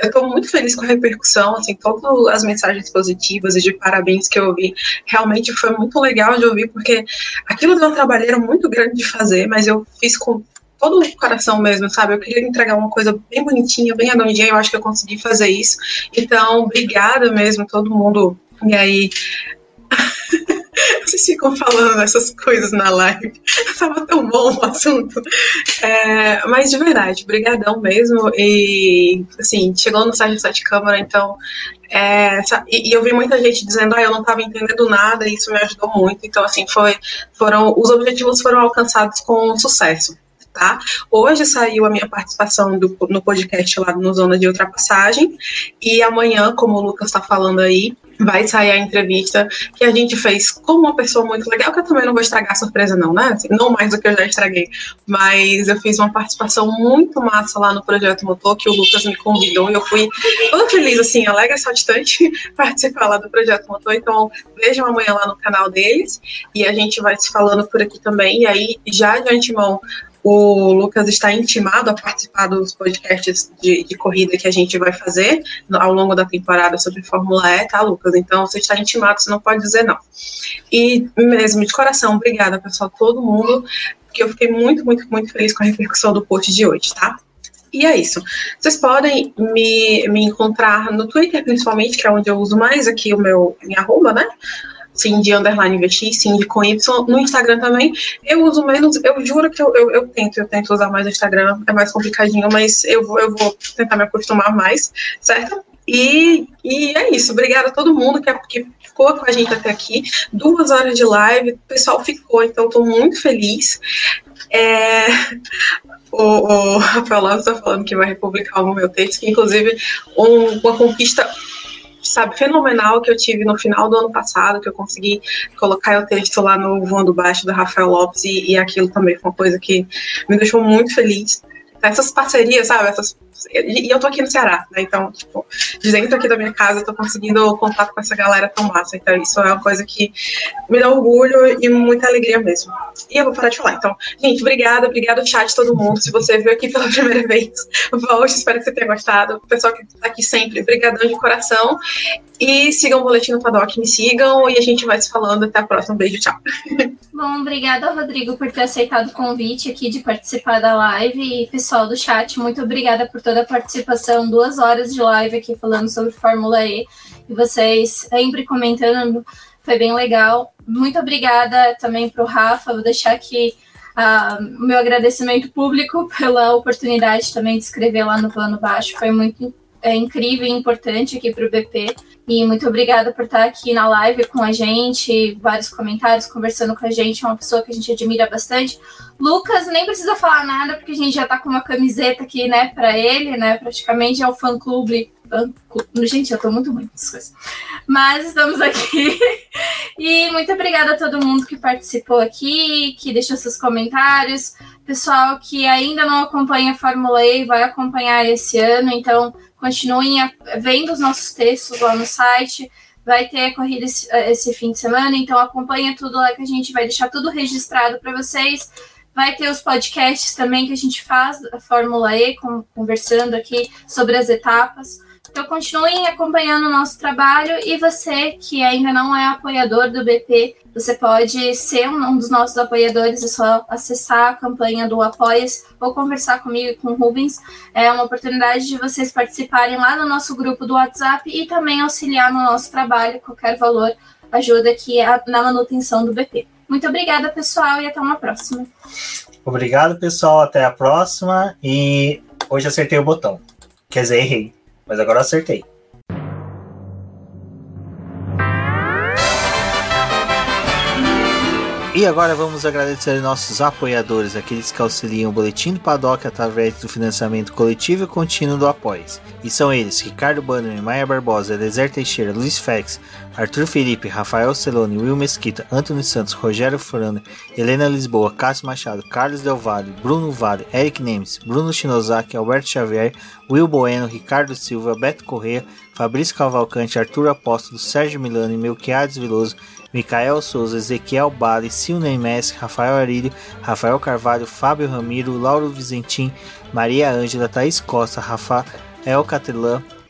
Eu estou muito feliz com a repercussão, assim, todas as mensagens positivas e de parabéns que eu ouvi. Realmente foi muito legal de ouvir, porque aquilo deu uma trabalheira muito grande de fazer, mas eu fiz com todo o coração mesmo, sabe? Eu queria entregar uma coisa bem bonitinha, bem redondinha, eu acho que eu consegui fazer isso. Então, obrigada mesmo, todo mundo. E aí. Vocês ficam falando essas coisas na live. Tava tão bom o assunto. É, mas de verdade, brigadão mesmo. E assim, chegou no site de câmara, então. É, e, e, eu vi muita gente dizendo, ah, eu não estava entendendo nada, e isso me ajudou muito. Então, assim, foi, foram, os objetivos foram alcançados com sucesso tá? Hoje saiu a minha participação do, no podcast lá no Zona de Ultrapassagem, e amanhã, como o Lucas está falando aí, vai sair a entrevista que a gente fez com uma pessoa muito legal, que eu também não vou estragar a surpresa, não, né? Assim, não mais do que eu já estraguei. Mas eu fiz uma participação muito massa lá no Projeto Motor, que o Lucas me convidou, e eu fui toda feliz, assim, alegre, saltitante, participar lá do Projeto Motor. Então, vejam amanhã lá no canal deles, e a gente vai se falando por aqui também. E aí, já de antemão, o Lucas está intimado a participar dos podcasts de, de, corrida que a gente vai fazer ao longo da temporada sobre Fórmula E, tá, Lucas? Então você está intimado, você não pode dizer não. E mesmo de coração, obrigada, pessoal, todo mundo, porque eu fiquei muito, muito, muito feliz com a repercussão do post de hoje, tá? E é isso. Vocês podem me, me encontrar no Twitter, principalmente, que é onde eu uso mais aqui o meu minha arroba, né? Cindy underline VX, Cindy com Y. No Instagram também, eu uso menos, eu juro que eu, eu, eu, tento, eu tento usar mais o Instagram, é mais complicadinho, mas eu vou, eu vou tentar me acostumar mais, certo? E, e é isso. Obrigada a todo mundo que, que ficou com a gente até aqui. Duas horas de live, o pessoal ficou, então estou muito feliz. É, o, o Rafael Lopes está falando que vai republicar o meu texto, que inclusive um, uma conquista sabe, fenomenal que eu tive no final do ano passado, que eu consegui colocar o texto lá no Voando Baixo do Rafael Lopes, e, e aquilo também foi uma coisa que me deixou muito feliz. Essas parcerias, sabe, essas e eu tô aqui no Ceará, né? Então, tipo, de dentro aqui da minha casa, eu tô conseguindo contato com essa galera tão massa. Então, isso é uma coisa que me dá orgulho e muita alegria mesmo. E eu vou parar de falar. Então, gente, obrigada, obrigada chat, todo mundo. Se você veio aqui pela primeira vez, volte, espero que você tenha gostado. O pessoal que tá aqui sempre, brigadão de coração. E sigam o Boletim no Paddock, me sigam e a gente vai se falando. Até a próxima. Beijo, tchau. Bom, obrigada, Rodrigo, por ter aceitado o convite aqui de participar da live. E pessoal do chat, muito obrigada por toda a participação. Duas horas de live aqui falando sobre Fórmula E. E vocês sempre comentando. Foi bem legal. Muito obrigada também para o Rafa. Vou deixar aqui uh, o meu agradecimento público pela oportunidade também de escrever lá no plano baixo. Foi muito é, incrível e importante aqui para o BP. E muito obrigada por estar aqui na live com a gente, vários comentários, conversando com a gente, é uma pessoa que a gente admira bastante. Lucas nem precisa falar nada, porque a gente já está com uma camiseta aqui, né, para ele, né, praticamente é o fã-clube. Gente, eu tô muito ruim com coisas. Mas estamos aqui. e muito obrigada a todo mundo que participou aqui, que deixou seus comentários. Pessoal que ainda não acompanha a Fórmula E vai acompanhar esse ano, então continuem vendo os nossos textos lá no site. Vai ter a corrida esse, esse fim de semana, então acompanha tudo lá que a gente vai deixar tudo registrado para vocês. Vai ter os podcasts também que a gente faz da Fórmula E, com, conversando aqui sobre as etapas. Então continuem acompanhando o nosso trabalho e você que ainda não é apoiador do BP, você pode ser um dos nossos apoiadores, é só acessar a campanha do Apoias ou conversar comigo e com o Rubens. É uma oportunidade de vocês participarem lá no nosso grupo do WhatsApp e também auxiliar no nosso trabalho. Qualquer valor ajuda aqui na manutenção do BP. Muito obrigada, pessoal, e até uma próxima. Obrigado, pessoal. Até a próxima. E hoje acertei o botão. Quer dizer, errei. Mas agora acertei. E agora vamos agradecer nossos apoiadores, aqueles que auxiliam o Boletim do Paddock através do financiamento coletivo e contínuo do Apoies. E são eles Ricardo Bannerman, Maia Barbosa, Elezer Teixeira, Luiz Fex, Arthur Felipe, Rafael Celone, Will Mesquita, Antônio Santos, Rogério Furano, Helena Lisboa, Cássio Machado, Carlos Del Valle, Bruno Vale, Eric Nemes, Bruno Shinozaki, Alberto Xavier, Will Bueno, Ricardo Silva, Beto Corrêa, Fabrício Cavalcante, Arthur Apóstolo, Sérgio Milano e Melquiades Veloso, Micael Souza, Ezequiel Bale, Silney Messi, Rafael Arílio, Rafael Carvalho, Fábio Ramiro, Lauro Vizentim, Maria Ângela, Thaís Costa, Rafael Catelã,